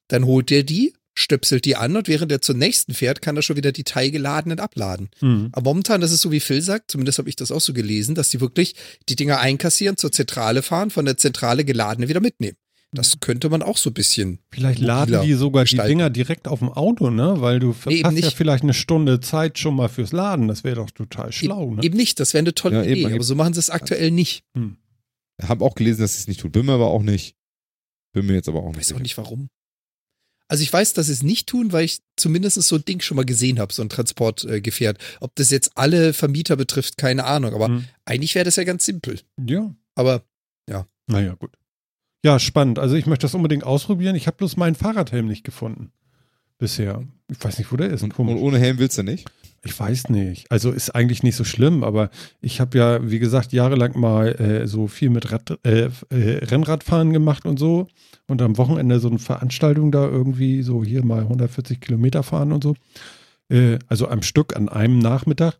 Speaker 2: dann holt der die, stöpselt die an und während er zur nächsten fährt, kann er schon wieder die Teile geladen und abladen.
Speaker 1: Mhm.
Speaker 2: Aber momentan, das ist so wie Phil sagt, zumindest habe ich das auch so gelesen, dass die wirklich die Dinger einkassieren, zur Zentrale fahren, von der Zentrale geladene wieder mitnehmen. Das könnte man auch so ein bisschen.
Speaker 1: Vielleicht laden die sogar
Speaker 2: gestalten.
Speaker 1: die Dinger direkt auf dem Auto, ne? Weil du
Speaker 2: Nee, eben
Speaker 1: verpasst ja vielleicht eine Stunde Zeit schon mal fürs Laden. Das wäre doch total schlau, ne?
Speaker 2: Eben nicht, das wäre eine tolle
Speaker 3: Ja, eben,
Speaker 2: Idee,
Speaker 3: eben.
Speaker 2: aber so machen sie es aktuell nicht.
Speaker 1: Hm.
Speaker 3: Hab auch gelesen, dass sie es nicht tut. Bin mir aber auch nicht. Bin mir jetzt aber auch
Speaker 2: Ich
Speaker 3: nicht.
Speaker 2: weiß auch
Speaker 3: sicher.
Speaker 2: nicht warum. Also ich weiß, dass sie es nicht tun, weil ich zumindest so ein Ding schon mal gesehen habe, so ein Transportgefährt. Ob das jetzt alle Vermieter betrifft, keine Ahnung. Aber
Speaker 1: Hm.
Speaker 2: eigentlich wäre das ja ganz simpel.
Speaker 1: Ja.
Speaker 2: Aber
Speaker 1: Naja, gut. Ja, spannend. Also ich möchte das unbedingt ausprobieren. Ich habe bloß meinen Fahrradhelm nicht gefunden. Bisher. Ich weiß nicht, wo der ist.
Speaker 3: Und, und ohne Helm willst du nicht?
Speaker 1: Ich weiß nicht. Also ist eigentlich nicht so schlimm, aber ich habe ja, wie gesagt, jahrelang mal äh, so viel mit Rad, äh, äh, Rennradfahren gemacht und so. Und am Wochenende so eine Veranstaltung da irgendwie, so hier mal 140 Kilometer fahren und so. Äh, also am Stück an einem Nachmittag.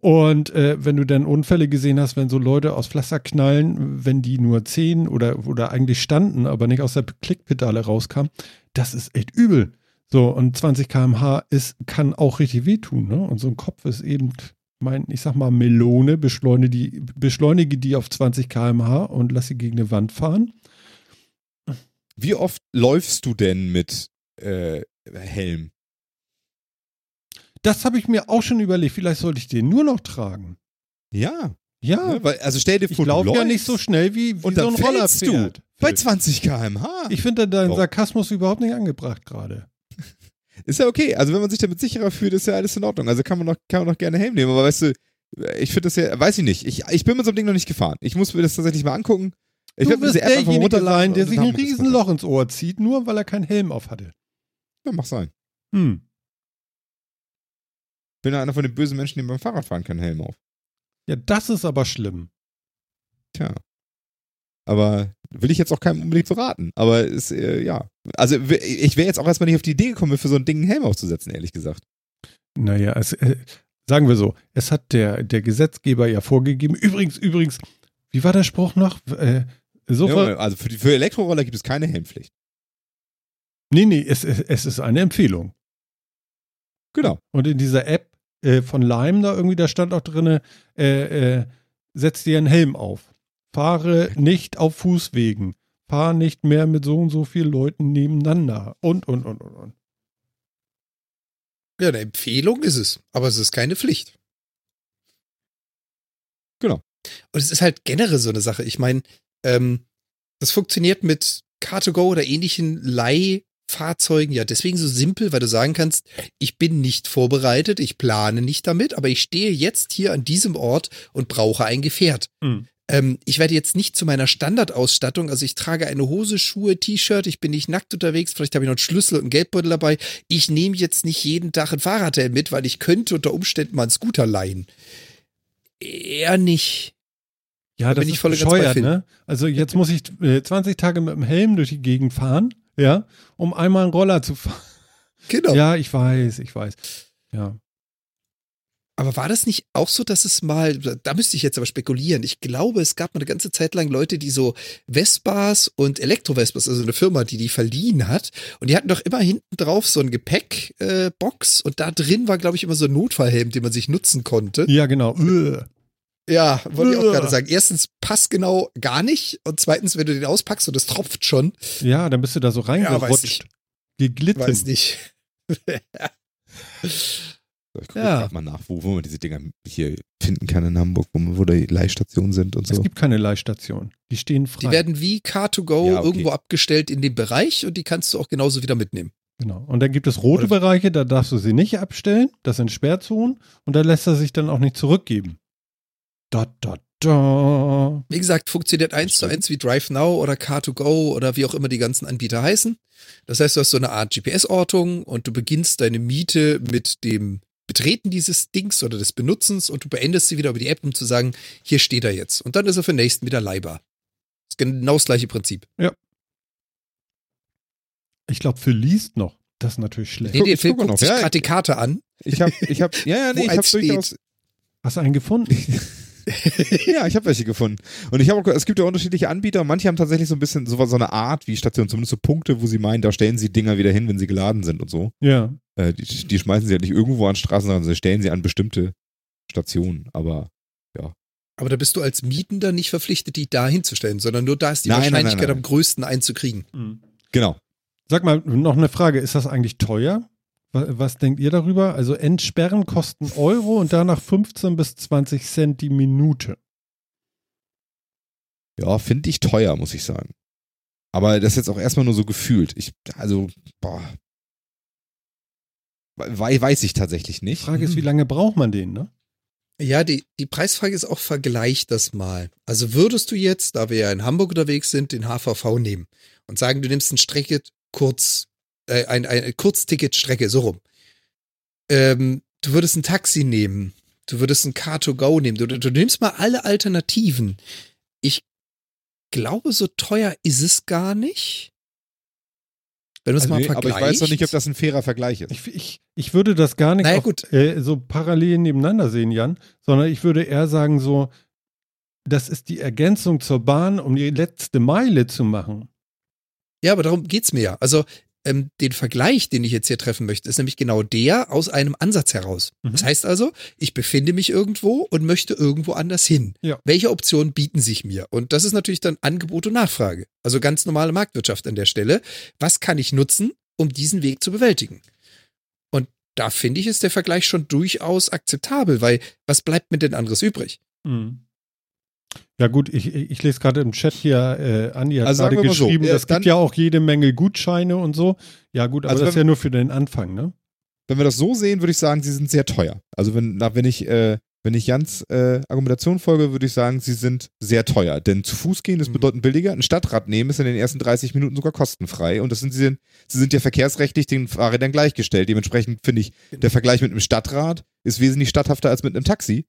Speaker 1: Und äh, wenn du dann Unfälle gesehen hast, wenn so Leute aus Pflaster knallen, wenn die nur 10 oder, oder eigentlich standen, aber nicht aus der Klickpedale rauskamen, das ist echt übel. So, und 20 km/h ist, kann auch richtig wehtun, ne? Und so ein Kopf ist eben, mein, ich sag mal, Melone, beschleunige die, beschleunige die auf 20 km/h und lass sie gegen eine Wand fahren.
Speaker 3: Wie oft läufst du denn mit äh, Helm?
Speaker 1: Das habe ich mir auch schon überlegt. Vielleicht sollte ich den nur noch tragen.
Speaker 3: Ja.
Speaker 1: Ja,
Speaker 3: Ne? Weil, also stell dir
Speaker 1: ich
Speaker 3: vor, du
Speaker 1: laufe ja nicht so schnell wie, wie
Speaker 3: und
Speaker 1: so
Speaker 3: dann
Speaker 1: ein Roller
Speaker 3: du bei 20 km/h.
Speaker 1: Ich finde deinen? Sarkasmus überhaupt nicht angebracht gerade.
Speaker 3: Ist ja okay. Also wenn man sich damit sicherer fühlt, ist ja alles in Ordnung. Also kann man noch, kann man noch gerne Helm nehmen. Aber weißt du, ich finde das ja, weiß ich nicht. Ich, ich bin mit so einem Ding noch nicht gefahren. Ich muss mir das tatsächlich mal angucken. Ich
Speaker 1: du
Speaker 3: werd mir
Speaker 1: wirst
Speaker 3: diese App einfach
Speaker 1: derjenige sein, der sich ein Riesenloch ins Ohr zieht, nur weil er keinen Helm auf hatte.
Speaker 3: Ja, mach sein.
Speaker 1: Hm.
Speaker 3: Bin ja einer von den bösen Menschen, die beim Fahrradfahren keinen Helm auf.
Speaker 1: Ja, das ist aber schlimm.
Speaker 3: Tja. Aber will ich jetzt auch keinem unbedingt so raten. Aber ist, äh, ja. Also ich wäre jetzt auch erstmal nicht auf die Idee gekommen, mir für so ein Ding einen Helm aufzusetzen, ehrlich gesagt.
Speaker 1: Naja, es, äh, sagen wir so, es hat der, der Gesetzgeber ja vorgegeben. Übrigens, übrigens, wie war der Spruch noch? Äh, so
Speaker 3: Ja, also für, die, für Elektroroller gibt es keine Helmpflicht.
Speaker 1: nee, nee, es, es es ist eine Empfehlung.
Speaker 3: Genau.
Speaker 1: Und in dieser App äh, von Lime da irgendwie, da stand auch drin, äh, äh, setz dir einen Helm auf. Fahre nicht auf Fußwegen. Fahr nicht mehr mit so und so vielen Leuten nebeneinander. Und, und, und, und, und.
Speaker 2: Ja, eine Empfehlung ist es, aber es ist keine Pflicht.
Speaker 3: Genau.
Speaker 2: Und es ist halt generell so eine Sache. Ich meine, ähm, das funktioniert mit Car2Go oder ähnlichen Leihfahrzeugen ja deswegen so simpel, weil du sagen kannst, ich bin nicht vorbereitet, ich plane nicht damit, aber ich stehe jetzt hier an diesem Ort und brauche ein Gefährt.
Speaker 1: Hm.
Speaker 2: Ähm, ich werde jetzt nicht zu meiner Standardausstattung, also ich trage eine Hose, Schuhe, T-Shirt, ich bin nicht nackt unterwegs, vielleicht habe ich noch einen Schlüssel und einen Geldbeutel dabei. Ich nehme jetzt nicht jeden Tag ein Fahrradhelm mit, weil ich könnte unter Umständen mal einen Scooter leihen. Eher nicht.
Speaker 1: Ja,
Speaker 2: Da
Speaker 1: das
Speaker 2: bin ich
Speaker 1: ist
Speaker 2: voll
Speaker 1: bescheuert, ne? Also jetzt muss ich äh, 20 Tage mit dem Helm durch die Gegend fahren, ja, um einmal einen Roller zu fahren.
Speaker 2: Genau.
Speaker 1: Ja, ich weiß, ich weiß. Ja.
Speaker 2: Aber war das nicht auch so, dass es mal, da müsste ich jetzt aber spekulieren. Ich glaube, es gab mal eine ganze Zeit lang Leute, die so Vespas und Elektro-Vespas, also eine Firma, die die verliehen hat. Und die hatten doch immer hinten drauf so ein Gepäckbox äh, und da drin war, glaube ich, immer so ein Notfallhelm, den man sich nutzen konnte.
Speaker 1: Ja, genau. Äh.
Speaker 2: Ja, wollte ich auch
Speaker 1: Uah.
Speaker 2: gerade sagen. Erstens, passgenau gar nicht. Und zweitens, wenn du den auspackst und es tropft schon,
Speaker 1: Ja, dann bist du da so
Speaker 2: Ja, weiß
Speaker 1: reingerutscht.
Speaker 2: nicht.
Speaker 1: geglitten.
Speaker 2: weiß nicht.
Speaker 3: Ich gucke
Speaker 2: Ja.
Speaker 3: mal nach, wo, wo man diese Dinger hier finden kann in Hamburg, wo, wo die Leihstationen sind und
Speaker 1: Es
Speaker 3: so.
Speaker 1: gibt keine Leihstation. Die stehen frei.
Speaker 2: Die werden wie Car2Go
Speaker 3: Ja, okay.
Speaker 2: irgendwo abgestellt in dem Bereich und die kannst du auch genauso wieder mitnehmen.
Speaker 1: Genau. Und dann gibt es rote
Speaker 2: Oder-
Speaker 1: Bereiche, da darfst du sie nicht abstellen. Das sind Sperrzonen. Und da lässt er sich dann auch nicht zurückgeben. Da, da, da.
Speaker 2: Wie gesagt, funktioniert eins zu eins wie Drive Now oder Car2Go oder wie auch immer die ganzen Anbieter heißen. Das heißt, du hast so eine Art GPS-Ortung und du beginnst deine Miete mit dem Betreten dieses Dings oder des Benutzens und du beendest sie wieder über die App, um zu sagen, hier steht er jetzt. Und dann ist er für den nächsten wieder leihbar. Das ist genau das gleiche Prinzip.
Speaker 1: Ich glaube, für liest noch. Das ist natürlich schlecht.
Speaker 2: Nee,
Speaker 3: ich
Speaker 2: Film guckt
Speaker 3: noch.
Speaker 2: sich
Speaker 3: Ja,
Speaker 2: gerade die Karte an.
Speaker 3: Ich habe, ich habe, ja, ja, nee, ich habe durchaus,
Speaker 1: Hast du einen gefunden?
Speaker 3: ja, ich habe welche gefunden. Und ich habe, auch- es gibt ja unterschiedliche Anbieter. Manche haben tatsächlich so ein bisschen so, so eine Art wie Station, zumindest so Punkte, wo sie meinen, da stellen sie Dinger wieder hin, wenn sie geladen sind und so.
Speaker 1: ja.
Speaker 3: Äh, die, die schmeißen sie halt nicht irgendwo an Straßen, sondern sie stellen sie an bestimmte Stationen. Aber
Speaker 2: Aber da bist du als Mietender nicht verpflichtet, die da hinzustellen, sondern nur da ist die
Speaker 3: Nein,
Speaker 2: Wahrscheinlichkeit
Speaker 3: nein, nein.
Speaker 2: am größten einzukriegen.
Speaker 3: genau.
Speaker 1: Sag mal, noch eine Frage. Ist das eigentlich teuer? Was, was denkt ihr darüber? Also Entsperren kosten Euro und danach 15 bis 20 Cent die Minute.
Speaker 3: Ja, finde ich teuer, muss ich sagen. Aber das ist jetzt auch erstmal nur so gefühlt. Ich, also, boah. We weiß ich tatsächlich nicht.
Speaker 1: Frage ist, wie lange braucht man den, ne?
Speaker 2: Ja, die, die Preisfrage ist auch, vergleich das mal. Also würdest du jetzt, da wir ja in Hamburg unterwegs sind, den HVV nehmen und sagen, du nimmst ein Strecke kurz, äh, ein, ein Kurzticket-Strecke, so rum. Ähm, du würdest ein Taxi nehmen, du würdest ein Car2Go nehmen, du, du nimmst mal alle Alternativen. Ich glaube, so teuer ist es gar nicht. Wenn du es
Speaker 1: Also
Speaker 2: mal
Speaker 3: Nee, aber
Speaker 2: vergleichst.
Speaker 3: ich weiß noch nicht, ob das ein fairer Vergleich ist.
Speaker 1: Ich, ich, ich würde das gar nicht
Speaker 2: Naja,
Speaker 1: auf. Äh, so parallel nebeneinander sehen, Jan, sondern ich würde eher sagen, so, das ist die Ergänzung zur Bahn, um die letzte Meile zu machen.
Speaker 2: Ja, aber darum geht's mir ja. Also ähm, den Vergleich, den ich jetzt hier treffen möchte, ist nämlich genau der aus einem Ansatz heraus.
Speaker 1: Mhm.
Speaker 2: Das heißt also, ich befinde mich irgendwo und möchte irgendwo anders hin.
Speaker 1: Ja.
Speaker 2: Welche Optionen bieten sich mir? Und das ist natürlich dann Angebot und Nachfrage. Also ganz normale Marktwirtschaft an der Stelle. Was kann ich nutzen, um diesen Weg zu bewältigen? Und da finde ich, ist der Vergleich schon durchaus akzeptabel, weil was bleibt mir denn anderes übrig?
Speaker 1: Mhm. Ja gut, ich, ich lese gerade im Chat hier, äh, Andi hat
Speaker 3: Also
Speaker 1: gerade
Speaker 3: so,
Speaker 1: geschrieben,
Speaker 3: äh,
Speaker 1: es gibt ja auch jede Menge Gutscheine und so. Ja gut, aber
Speaker 3: Also
Speaker 1: das ist ja nur für den Anfang, ne?
Speaker 3: Wenn wir das so sehen, würde ich sagen, sie sind sehr teuer. Also wenn, wenn ich, äh, wenn ich Jans äh, Argumentation folge, würde ich sagen, sie sind sehr teuer. Denn zu Fuß gehen ist
Speaker 2: Mhm.
Speaker 3: bedeutend billiger. Ein Stadtrad nehmen ist in den ersten 30 Minuten sogar kostenfrei. Und das sind sie, sind, sie sind ja verkehrsrechtlich den Fahrrädern gleichgestellt. Dementsprechend finde ich, der Vergleich mit einem Stadtrad ist wesentlich statthafter als mit einem Taxi.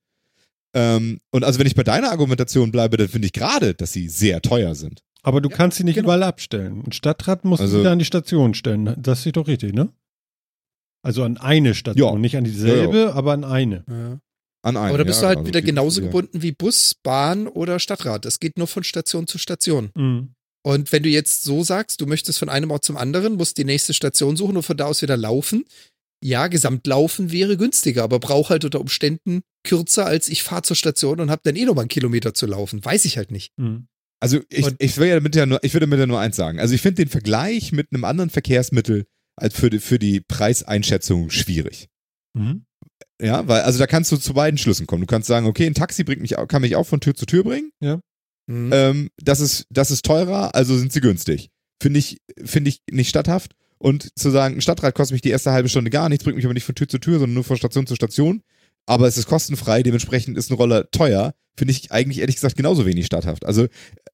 Speaker 3: Ähm, und also wenn ich bei deiner Argumentation bleibe, dann finde ich gerade, dass sie sehr teuer sind.
Speaker 1: Aber du
Speaker 2: Ja,
Speaker 1: kannst sie nicht
Speaker 2: genau.
Speaker 1: überall abstellen. Ein Stadtrad musst
Speaker 3: Also-
Speaker 1: du wieder an die Station stellen. Das ist doch richtig, ne? Also an eine Station,
Speaker 3: Ja.
Speaker 1: nicht an dieselbe, aber an eine.
Speaker 3: An einem,
Speaker 2: Aber da bist
Speaker 3: ja,
Speaker 2: du halt
Speaker 3: also
Speaker 2: wieder genauso
Speaker 3: ja.
Speaker 2: gebunden wie Bus, Bahn oder Stadtrad. Das geht nur von Station zu Station.
Speaker 1: Mhm.
Speaker 2: Und wenn du jetzt so sagst, du möchtest von einem Ort zum anderen, musst die nächste Station suchen und von da aus wieder laufen. Ja, Gesamtlaufen wäre günstiger, aber brauch halt unter Umständen kürzer, als ich fahre zur Station und habe dann eh noch mal einen Kilometer zu laufen. Weiß ich halt nicht.
Speaker 1: Mhm.
Speaker 3: Also ich,
Speaker 2: Und-
Speaker 3: ich, will ja damit ja nur, ich würde damit ja nur eins sagen. Also ich finde den Vergleich mit einem anderen Verkehrsmittel als für die, für die Preiseinschätzung schwierig.
Speaker 1: Mhm.
Speaker 3: Ja, weil, also da kannst du zu beiden Schlüssen kommen. Du kannst sagen, okay, ein Taxi bringt mich, kann mich auch von Tür zu Tür bringen.
Speaker 2: Hm.
Speaker 3: Ähm, das ist, das ist teurer, also sind sie günstig. Finde ich, finde ich nicht statthaft. Und zu sagen, ein Stadtrad kostet mich die erste halbe Stunde gar nichts, bringt mich aber nicht von Tür zu Tür, sondern nur von Station zu Station. Aber es ist kostenfrei, dementsprechend ist ein Roller teuer. Finde ich eigentlich ehrlich gesagt genauso wenig statthaft. Also,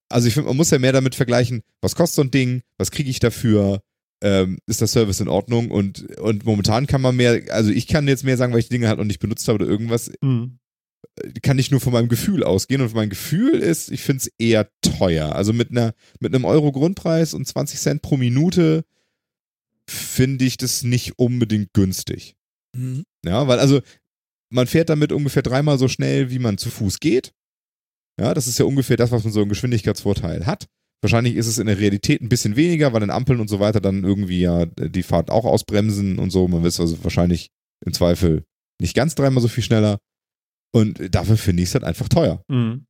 Speaker 3: also ich finde, man muss ja mehr damit vergleichen, was kostet so ein Ding, was kriege ich dafür, ähm, ist der Service in Ordnung und, und momentan kann man mehr, also ich kann jetzt mehr sagen, weil ich die Dinge halt noch nicht benutzt habe oder irgendwas,
Speaker 1: Mhm.
Speaker 3: kann ich nur von meinem Gefühl ausgehen und mein Gefühl ist, ich finde es eher teuer. Also mit einer mit einem Euro Grundpreis und 20 Cent pro Minute finde ich das nicht unbedingt günstig.
Speaker 2: Hm.
Speaker 3: Ja, weil also man fährt damit ungefähr dreimal so schnell, wie man zu Fuß geht. Ja, das ist ja ungefähr das, was man so einen Geschwindigkeitsvorteil hat. Wahrscheinlich ist es in der Realität ein bisschen weniger, weil in Ampeln und so weiter dann irgendwie ja die Fahrt auch ausbremsen und so. Man ist also wahrscheinlich im Zweifel nicht ganz dreimal so viel schneller. Und dafür finde ich es halt einfach teuer.
Speaker 1: Mhm.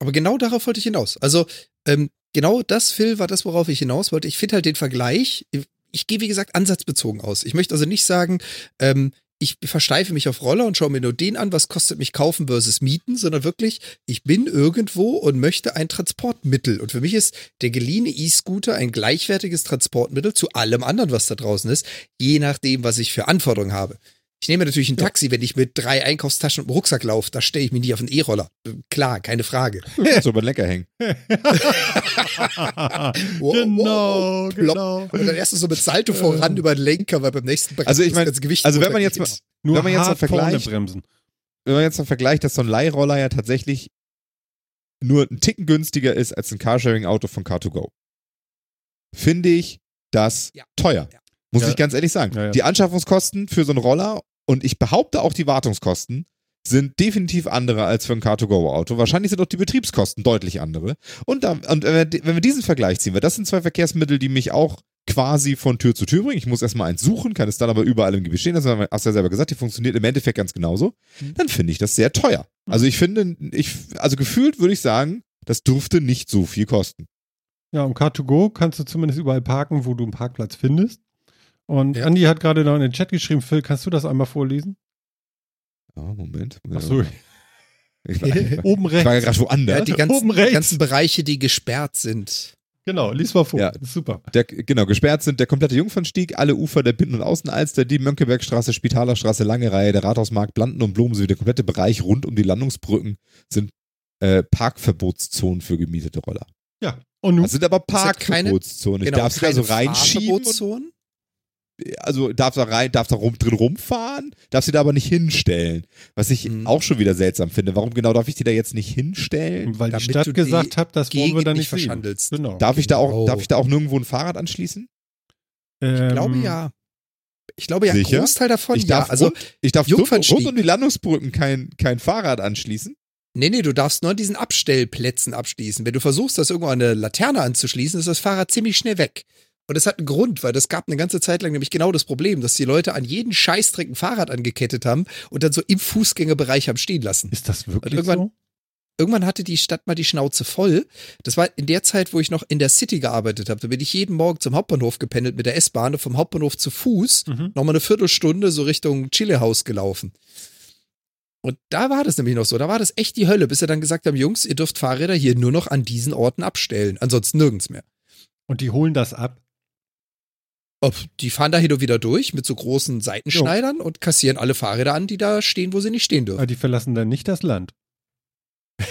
Speaker 2: Aber genau darauf wollte ich hinaus. Also, ähm, genau das, Phil, war das, worauf ich hinaus wollte. Ich finde halt den Vergleich, ich gehe, wie gesagt, ansatzbezogen aus. Ich möchte also nicht sagen, ähm, ich versteife mich auf Roller und schaue mir nur den an, was kostet mich kaufen versus mieten, sondern wirklich, ich bin irgendwo und möchte ein Transportmittel. Und für mich ist der geliehene E-Scooter ein gleichwertiges Transportmittel zu allem anderen, was da draußen ist, je nachdem, was ich für Anforderungen habe. Ich nehme natürlich ein Taxi, wenn ich mit drei Einkaufstaschen und einem Rucksack laufe, da stelle ich mich nicht auf einen E-Roller. Klar, keine Frage.
Speaker 3: Du kannst über den Lenker hängen.
Speaker 2: Wow,
Speaker 1: genau,
Speaker 2: wow,
Speaker 1: genau.
Speaker 2: Und dann erst so mit Salto voran über den Lenker, weil beim nächsten Brett
Speaker 3: Also ich
Speaker 2: das
Speaker 3: mein,
Speaker 2: ganze Gewicht
Speaker 3: also wenn man jetzt mal,
Speaker 1: Nur
Speaker 3: Wenn man jetzt mal vergleicht-
Speaker 1: bremsen.
Speaker 3: wenn man jetzt mal vergleicht, dass so ein Leihroller ja tatsächlich nur einen Ticken günstiger ist als ein Carsharing-Auto von Car2Go, finde ich das
Speaker 2: Ja.
Speaker 3: teuer.
Speaker 2: Ja.
Speaker 3: Muss
Speaker 1: Ja.
Speaker 3: ich ganz ehrlich sagen.
Speaker 1: Ja, ja.
Speaker 3: Die Anschaffungskosten für so einen Roller und ich behaupte auch die Wartungskosten sind definitiv andere als für ein Car2Go-Auto. Wahrscheinlich sind auch die Betriebskosten deutlich andere. Und, da, und wenn, wir, diesen Vergleich ziehen, weil das sind zwei Verkehrsmittel, die mich auch quasi von Tür zu Tür bringen. Ich muss erstmal eins suchen, kann es dann aber überall im Gebiet stehen. Das hast du ja selber gesagt, die funktioniert im Endeffekt ganz genauso.
Speaker 2: Mhm.
Speaker 3: Dann finde ich das sehr teuer. Also ich finde, ich, also gefühlt würde ich sagen, das dürfte nicht so viel kosten.
Speaker 1: Ja, um Car2Go kannst du zumindest überall parken, wo du einen Parkplatz findest. Und
Speaker 2: Ja.
Speaker 1: Andi hat gerade noch in den Chat geschrieben, Phil, kannst du das einmal vorlesen?
Speaker 3: Ja, Moment.
Speaker 1: Ach so,
Speaker 3: Ich war, ich war,
Speaker 1: oben
Speaker 3: ich war ja
Speaker 1: rechts.
Speaker 3: gerade woanders.
Speaker 2: ja, die ganzen,
Speaker 1: Oben rechts.
Speaker 2: die ganzen Bereiche, die gesperrt sind.
Speaker 1: Genau, lies mal vor.
Speaker 3: Ja.
Speaker 1: Super.
Speaker 3: Der, genau, gesperrt sind der komplette Jungfernstieg, alle Ufer der Binnen- und Außenalster, die Mönckebergstraße, Spitalerstraße, Lange Reihe, der Rathausmarkt, Blanden und Blumen sowie der komplette Bereich rund um die Landungsbrücken sind äh, Parkverbotszonen für gemietete Roller.
Speaker 1: Ja. Und nun?
Speaker 3: Das sind aber
Speaker 2: sind keine-
Speaker 3: Parkverbotszonen. Ich
Speaker 2: Genau,
Speaker 3: darf sie da so
Speaker 2: keine
Speaker 3: reinschieben. Und,
Speaker 2: Fahrverbotszonen.
Speaker 3: Also darf da rein, darf da rum, drin rumfahren, darf sie da aber nicht hinstellen. Was ich
Speaker 2: Mhm.
Speaker 3: auch schon wieder seltsam finde. Warum genau darf ich die da jetzt nicht hinstellen?
Speaker 1: Weil die Stadt
Speaker 2: du
Speaker 1: gesagt hat, das wollen wir da
Speaker 2: nicht verschandelst.
Speaker 1: Genau.
Speaker 3: Darf ich da auch,
Speaker 2: Genau.
Speaker 3: darf ich da auch nirgendwo ein Fahrrad anschließen?
Speaker 1: Ähm,
Speaker 2: Ich glaube ja. Ich glaube ja, ein
Speaker 3: Sicher?
Speaker 2: Großteil davon
Speaker 3: Ich
Speaker 2: ja.
Speaker 3: darf,
Speaker 2: Also,
Speaker 3: rund, ich darf rund um die Landungsbrücken kein, kein Fahrrad anschließen.
Speaker 2: nee, nee, du darfst nur an diesen Abstellplätzen abschließen. Wenn du versuchst, das irgendwo an eine Laterne anzuschließen, ist das Fahrrad ziemlich schnell weg. Und das hat einen Grund, weil das gab eine ganze Zeit lang nämlich genau das Problem, dass die Leute an jeden Scheißdreck ein Fahrrad angekettet haben und dann so im Fußgängerbereich haben stehen lassen.
Speaker 1: Ist das wirklich
Speaker 2: irgendwann-
Speaker 1: so?
Speaker 2: irgendwann hatte die Stadt mal die Schnauze voll. Das war in der Zeit, wo ich noch in der City gearbeitet habe. Da bin ich jeden Morgen zum Hauptbahnhof gependelt mit der S-Bahn und vom Hauptbahnhof zu Fuß
Speaker 1: Mhm.
Speaker 2: nochmal eine Viertelstunde so Richtung Chile-Haus gelaufen. Und da war das nämlich noch so. Da war das echt die Hölle, bis sie dann gesagt haben, Jungs, ihr dürft Fahrräder hier nur noch an diesen Orten abstellen. Ansonsten nirgends mehr.
Speaker 1: Und die holen das ab.
Speaker 2: Ob, die fahren da hin und wieder durch mit so großen Seitenschneidern und kassieren alle Fahrräder an, die da stehen, wo sie nicht stehen dürfen.
Speaker 1: Aber die verlassen dann nicht das Land.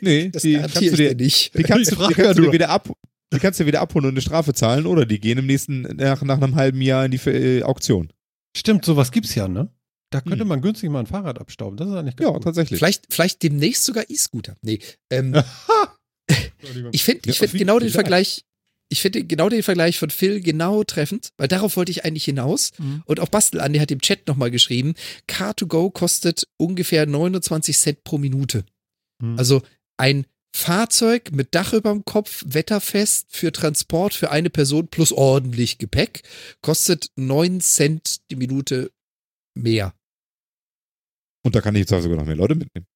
Speaker 3: Nee,
Speaker 2: Das
Speaker 3: die kannst du
Speaker 2: ich
Speaker 3: dir,
Speaker 2: nicht.
Speaker 3: die kannst, die kannst
Speaker 1: ja
Speaker 3: du dir wieder ab, die kannst du wieder abholen und eine Strafe zahlen oder die gehen im nächsten, nach, nach einem halben Jahr in die äh, Auktion.
Speaker 1: Stimmt, sowas gibt's ja, ne? Da könnte
Speaker 3: Hm.
Speaker 1: man günstig mal ein Fahrrad abstauben. Das ist eigentlich ganz
Speaker 3: Ja,
Speaker 1: gut.
Speaker 3: tatsächlich.
Speaker 2: Vielleicht, vielleicht demnächst sogar E-Scooter. Nee, ähm. Ich finde ich find genau den. Vergleich, ich finde genau den Vergleich von Phil genau treffend, weil darauf wollte ich eigentlich hinaus.
Speaker 1: Mhm.
Speaker 2: Und auch Bastel Andi hat im Chat nochmal geschrieben, Car2Go kostet ungefähr 29 Cent pro Minute.
Speaker 1: Mhm.
Speaker 2: Also ein Fahrzeug mit Dach über dem Kopf, wetterfest für Transport für eine Person plus ordentlich Gepäck, kostet 9 Cent die Minute mehr.
Speaker 3: Und da kann ich jetzt sogar noch mehr Leute mitnehmen.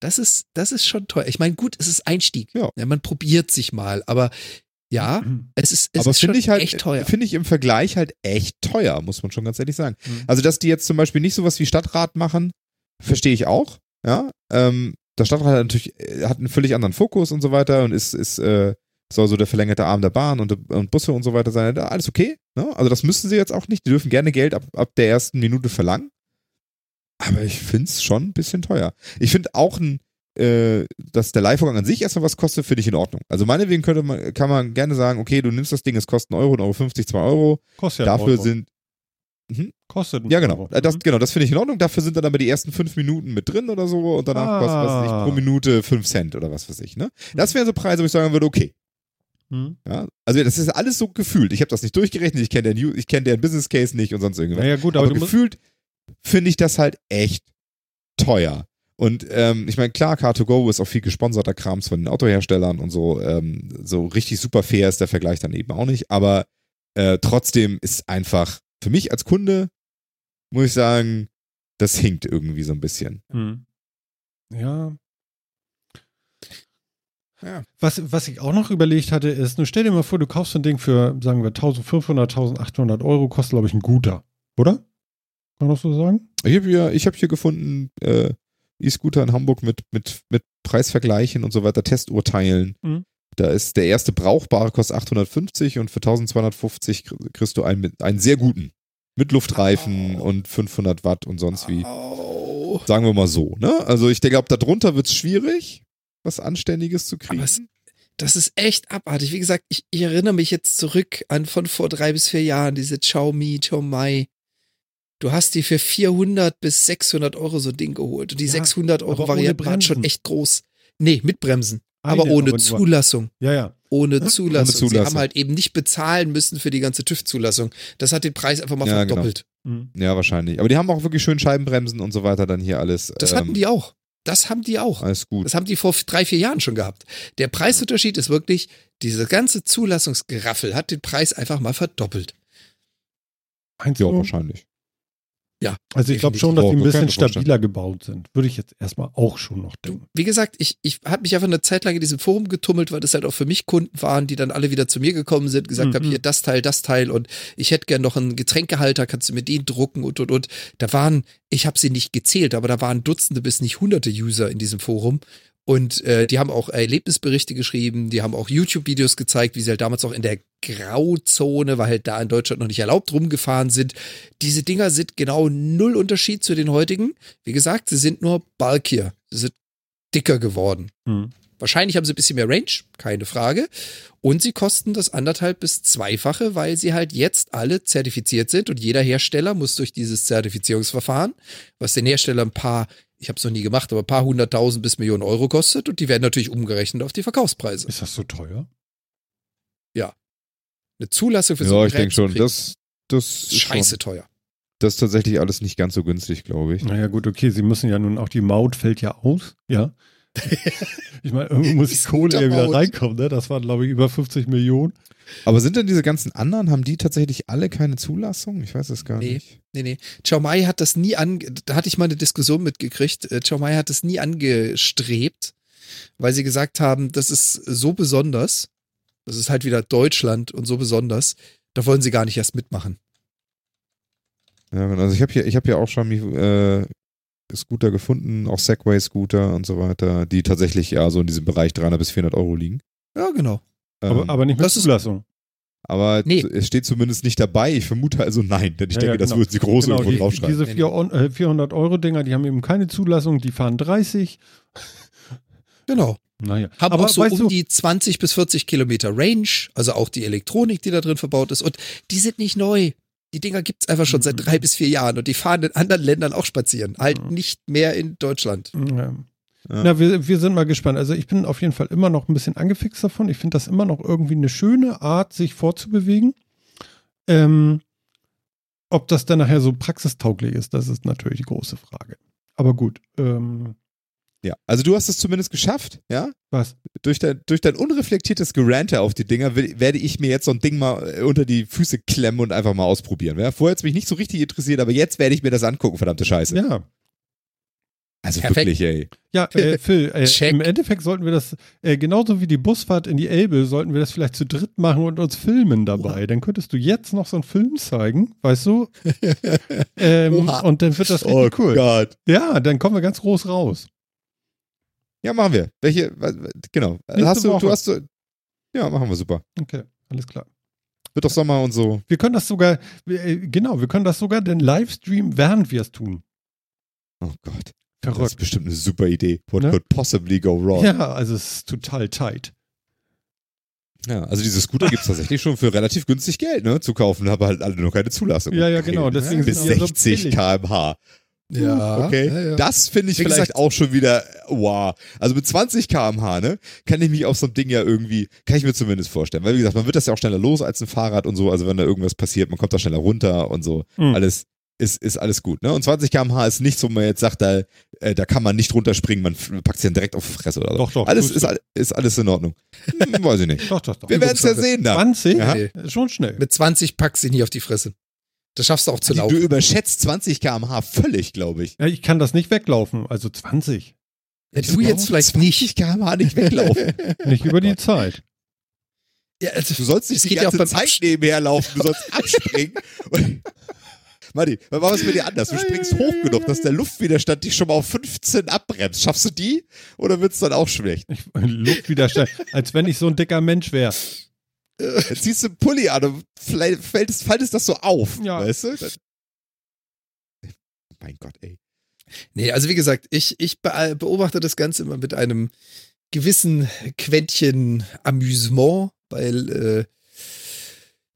Speaker 2: Das ist, das ist schon teuer. Ich meine, gut, es ist Einstieg.
Speaker 3: Ja.
Speaker 2: man probiert sich mal, aber ja,
Speaker 1: Mhm.
Speaker 2: es ist, es
Speaker 3: Aber
Speaker 2: ist schon
Speaker 3: ich halt,
Speaker 2: echt teuer.
Speaker 3: finde ich im Vergleich halt echt teuer, muss man schon ganz ehrlich sagen.
Speaker 1: Mhm.
Speaker 3: Also, dass die jetzt zum Beispiel nicht sowas wie Stadtrat machen, verstehe ich auch. Ja, ähm, der Stadtrat hat natürlich äh, hat einen völlig anderen Fokus und so weiter und ist, ist äh, soll so der verlängerte Arm der Bahn und, und Busse und so weiter sein. Alles okay. Ne? Also, das müssen sie jetzt auch nicht. Die dürfen gerne Geld ab, ab der ersten Minute verlangen. Aber ich finde es schon ein bisschen teuer. Ich finde auch ein, äh, dass der Live-Vorgang an sich erstmal was kostet, finde ich in Ordnung. Also meinetwegen könnte man, kann man gerne sagen, okay, du nimmst das Ding, es kostet 1 Euro, 1,50 Euro, 50, 2 Euro.
Speaker 1: Kostet ja
Speaker 3: Dafür
Speaker 1: Euro.
Speaker 3: sind,
Speaker 1: Kostet einen
Speaker 3: ja genau,
Speaker 1: Euro.
Speaker 3: Das,
Speaker 1: Mhm.
Speaker 3: genau, das finde ich in Ordnung. Dafür sind dann aber die ersten fünf Minuten mit drin oder so und danach
Speaker 1: Ah.
Speaker 3: kostet, was weiß ich, pro Minute 5 Cent oder was weiß ich, ne? Das wären so Preise, wo ich sagen würde, okay.
Speaker 1: Mhm.
Speaker 3: Ja? Also das ist alles so gefühlt. Ich habe das nicht durchgerechnet, ich kenne deren, ich kenn deren Business Case nicht und sonst irgendwas.
Speaker 1: Naja, gut,
Speaker 3: aber
Speaker 1: aber,
Speaker 3: gefühlt finde ich das halt echt teuer. Und ähm, ich meine, klar, Car2Go ist auch viel gesponserter Krams von den Autoherstellern und so. Ähm, so richtig super fair ist der Vergleich dann eben auch nicht. Aber äh, trotzdem ist einfach für mich als Kunde, muss ich sagen, das hinkt irgendwie so ein bisschen.
Speaker 1: Mhm. Ja.
Speaker 2: Ja.
Speaker 1: Was, was ich auch noch überlegt hatte, ist, nun stell dir mal vor, du kaufst so ein Ding für, sagen wir, 1500, 1800 Euro, kostet, glaube ich, ein guter. Oder? Kann man das so sagen?
Speaker 3: Ich habe hier, ich hab hier gefunden, äh, E-Scooter in Hamburg mit, mit, mit Preisvergleichen und so weiter, Testurteilen.
Speaker 1: Mhm.
Speaker 3: Da ist der erste brauchbare kostet 850 und für 1250 kriegst du einen, mit, einen sehr guten. Mit Luftreifen
Speaker 2: Oh.
Speaker 3: und 500 Watt und sonst wie.
Speaker 2: Oh.
Speaker 3: Sagen wir mal so, ne? Also ich glaube, darunter wird es schwierig, was Anständiges zu kriegen.
Speaker 2: Es- Das ist echt abartig. Wie gesagt, ich, ich erinnere mich jetzt zurück an von vor drei bis vier Jahren, diese Xiaomi, Xiaomi. Du hast die für 400 bis 600 Euro so ein Ding geholt. Und die
Speaker 1: Ja,
Speaker 2: 600 Euro
Speaker 1: aber ohne
Speaker 2: Variante waren schon echt groß. Nee, mit Bremsen. aber
Speaker 1: Eine,
Speaker 2: ohne
Speaker 1: nur.
Speaker 2: Zulassung.
Speaker 1: Ja, ja.
Speaker 2: Ohne Zulassung. Sie
Speaker 3: Zulassung.
Speaker 2: haben halt eben nicht bezahlen müssen für die ganze TÜV-Zulassung. Das hat den Preis einfach mal
Speaker 3: Ja, genau.
Speaker 2: verdoppelt.
Speaker 1: Mhm.
Speaker 3: Ja, wahrscheinlich. Aber die haben auch wirklich schön Scheibenbremsen und so weiter dann hier alles.
Speaker 2: Das
Speaker 3: ähm,
Speaker 2: hatten die auch. Das haben die auch.
Speaker 3: Alles gut.
Speaker 2: Das haben die vor drei, vier Jahren schon gehabt. Der Preisunterschied ist wirklich, diese ganze Zulassungsgeraffel hat den Preis einfach mal verdoppelt.
Speaker 1: Meinst
Speaker 3: Ja,
Speaker 1: du?
Speaker 3: wahrscheinlich.
Speaker 2: Ja,
Speaker 1: Also ich glaube schon, dass die ein bisschen stabiler gebaut sind. Würde ich jetzt erstmal auch schon noch denken.
Speaker 2: Wie gesagt, ich, ich habe mich einfach eine Zeit lang in diesem Forum getummelt, weil das halt auch für mich Kunden waren, die dann alle wieder zu mir gekommen sind, gesagt
Speaker 1: Mhm.
Speaker 2: haben, hier das Teil, das Teil und ich hätte gern noch einen Getränkehalter, kannst du mir den drucken und und und. Da waren, ich habe sie nicht gezählt, aber da waren Dutzende bis nicht hunderte User in diesem Forum. Und äh, die haben auch Erlebnisberichte geschrieben, die haben auch YouTube-Videos gezeigt, wie sie halt damals auch in der Grauzone, weil halt da in Deutschland noch nicht erlaubt rumgefahren sind. Diese Dinger sind genau null Unterschied zu den heutigen. Wie gesagt, sie sind nur bulkier. Sie sind dicker geworden.
Speaker 1: Mhm.
Speaker 2: Wahrscheinlich haben sie ein bisschen mehr Range, keine Frage. Und sie kosten das anderthalb bis zweifache, weil sie halt jetzt alle zertifiziert sind und jeder Hersteller muss durch dieses Zertifizierungsverfahren, was den Hersteller ein paar, ich habe es noch nie gemacht, aber ein paar hunderttausend bis Millionen Euro kostet und die werden natürlich umgerechnet auf die Verkaufspreise.
Speaker 1: Ist das so teuer?
Speaker 2: Ja. Eine Zulassung für so
Speaker 3: Ja,
Speaker 2: ein
Speaker 3: ich denke schon.
Speaker 2: kriegen,
Speaker 3: Das, das,
Speaker 2: ist
Speaker 3: ist
Speaker 2: scheiße
Speaker 3: Schon,
Speaker 2: teuer.
Speaker 3: das ist tatsächlich alles nicht ganz so günstig, glaube ich.
Speaker 1: Naja, gut, okay, sie müssen ja nun auch, die Maut fällt ja aus, ja. ich meine, irgendwo muss die Kohle ja wieder reinkommen, ne? Das waren, glaube ich, über 50 Millionen.
Speaker 3: Aber sind denn diese ganzen anderen, haben die tatsächlich alle keine Zulassung? Ich weiß es gar
Speaker 2: Nee.
Speaker 3: nicht.
Speaker 2: Nee, nee. Chow Mai hat das nie ange, da hatte ich mal eine Diskussion mitgekriegt. Äh, Chow Mai hat das nie angestrebt, weil sie gesagt haben, das ist so besonders. Das ist halt wieder Deutschland und so besonders. Da wollen sie gar nicht erst mitmachen.
Speaker 3: Ja, genau. also ich habe hier, ich habe ja auch schon äh, Scooter gefunden, auch Segway-Scooter und so weiter, die tatsächlich ja so in diesem Bereich 300 bis 400 Euro liegen.
Speaker 2: Ja, genau.
Speaker 1: Aber,
Speaker 3: Ähm,
Speaker 1: aber nicht mit
Speaker 2: das ist-
Speaker 1: Zulassung.
Speaker 3: aber
Speaker 2: Nee.
Speaker 3: es steht zumindest nicht dabei. Ich vermute also nein, denn ich
Speaker 1: Ja,
Speaker 3: denke,
Speaker 1: ja,
Speaker 3: das
Speaker 1: genau.
Speaker 3: würden sie groß
Speaker 1: Genau,
Speaker 3: irgendwo
Speaker 1: die,
Speaker 3: draufschreiben.
Speaker 1: diese vier, äh, 400-Euro-Dinger, die haben eben keine Zulassung, die fahren 30.
Speaker 2: Genau.
Speaker 1: Naja,
Speaker 2: Haben
Speaker 1: aber
Speaker 2: auch so
Speaker 1: weißt
Speaker 2: um
Speaker 1: du,
Speaker 2: die 20 bis 40 Kilometer Range, also auch die Elektronik, die da drin verbaut ist. Und die sind nicht neu. Die Dinger gibt's einfach schon seit
Speaker 1: Mhm.
Speaker 2: drei bis vier Jahren und die fahren in anderen Ländern auch spazieren. Halt nicht mehr in Deutschland.
Speaker 1: Ja.
Speaker 3: Ja.
Speaker 1: Na, wir, wir sind mal gespannt. Also ich bin auf jeden Fall immer noch ein bisschen angefixt davon. Ich finde das immer noch irgendwie eine schöne Art, sich fortzubewegen. Ähm, ob das dann nachher so praxistauglich ist, das ist natürlich die große Frage. Aber gut, ähm,
Speaker 3: Ja, also du hast es zumindest geschafft, ja?
Speaker 1: was?
Speaker 3: Durch dein, durch dein unreflektiertes Gerante auf die Dinger will, werde ich mir jetzt so ein Ding mal äh, unter die Füße klemmen und einfach mal ausprobieren. Ja? Vorher hat es mich nicht so richtig interessiert, aber jetzt werde ich mir das angucken, verdammte Scheiße.
Speaker 1: Ja,
Speaker 3: Also
Speaker 2: Perfekt.
Speaker 3: wirklich, ey.
Speaker 1: ja, äh, Phil, äh, im Endeffekt sollten wir das, äh, genauso wie die Busfahrt in die Elbe, sollten wir das vielleicht zu dritt machen und uns filmen dabei. Dann könntest du jetzt noch so einen Film zeigen, weißt du? ähm,
Speaker 2: Oha.
Speaker 1: und dann wird das richtig
Speaker 3: Oh
Speaker 1: cool.
Speaker 3: Gott.
Speaker 1: Ja, dann kommen wir ganz groß raus.
Speaker 3: Ja, machen wir. Welche, genau.
Speaker 1: Nächste
Speaker 3: hast du,
Speaker 1: Woche.
Speaker 3: du hast so, ja, machen wir super.
Speaker 1: Okay, alles klar.
Speaker 3: Wird doch Sommer und so.
Speaker 1: Wir können das sogar, äh, genau, wir können das sogar den Livestream, während wir es tun.
Speaker 3: Oh Gott. Das ist
Speaker 1: Verrückt.
Speaker 3: bestimmt eine super Idee. What
Speaker 1: Ne?
Speaker 3: could possibly go wrong?
Speaker 1: Ja, also es ist total tight.
Speaker 3: Ja, also diese Scooter gibt es tatsächlich schon für relativ günstig Geld, ne? Zu kaufen, aber halt alle noch keine Zulassung.
Speaker 1: Ja, ja, genau, deswegen
Speaker 3: Bis
Speaker 1: sind die ja so
Speaker 3: 60
Speaker 1: billig.
Speaker 3: km/h.
Speaker 2: Ja.
Speaker 3: Okay,
Speaker 2: ja, ja.
Speaker 3: das finde ich
Speaker 2: Wie
Speaker 3: vielleicht
Speaker 2: gesagt-
Speaker 3: auch schon wieder, wow. Also mit 20 km/h, ne, kann ich mich auf so ein Ding ja irgendwie, kann ich mir zumindest vorstellen. Weil wie gesagt, man wird das ja auch schneller los als ein Fahrrad und so. Also wenn da irgendwas passiert, man kommt da schneller runter und so.
Speaker 1: Mhm.
Speaker 3: Alles ist, ist alles gut, ne? Und 20 km/h ist nichts, wo man jetzt sagt, da, äh, da kann man nicht runterspringen, man packt sich dann direkt auf die Fresse oder so.
Speaker 1: Doch, doch,
Speaker 3: Alles ist, ist alles in Ordnung. Hm, weiß ich nicht.
Speaker 1: Doch, doch, doch.
Speaker 3: Wir werden es ja sehen dann.
Speaker 1: 20?
Speaker 3: Ja.
Speaker 2: Nee.
Speaker 1: Schon schnell.
Speaker 2: Mit 20 packst du nicht auf die Fresse. Das schaffst du auch zu
Speaker 3: Du
Speaker 2: laufen.
Speaker 3: überschätzt 20 km/h völlig, glaube ich.
Speaker 1: Ja, ich kann das nicht weglaufen, also 20.
Speaker 2: Ja, du jetzt vielleicht
Speaker 3: 20
Speaker 2: nicht.
Speaker 3: km/h nicht weglaufen.
Speaker 1: Nicht über die Zeit.
Speaker 2: Ja, also,
Speaker 3: Du sollst nicht die
Speaker 2: geht ja
Speaker 3: ganze
Speaker 2: auch beim
Speaker 3: Zeit nebenher laufen, du sollst abspringen. Matti, was machen wir es mit dir anders? Du springst hoch genug, dass der Luftwiderstand dich schon mal auf 15 abbremst. Schaffst du die? Oder wird es dann auch schlecht?
Speaker 1: Ich, Luftwiderstand, als wenn ich so ein dicker Mensch wäre.
Speaker 3: Dann ziehst du einen Pulli an und vielleicht fällt es, faltest das so auf.
Speaker 1: Ja.
Speaker 3: Weißt du? Dann- Mein Gott, ey.
Speaker 2: Nee, also wie gesagt, ich, ich be beobachte das Ganze immer mit einem gewissen Quäntchen Amüsement, weil äh,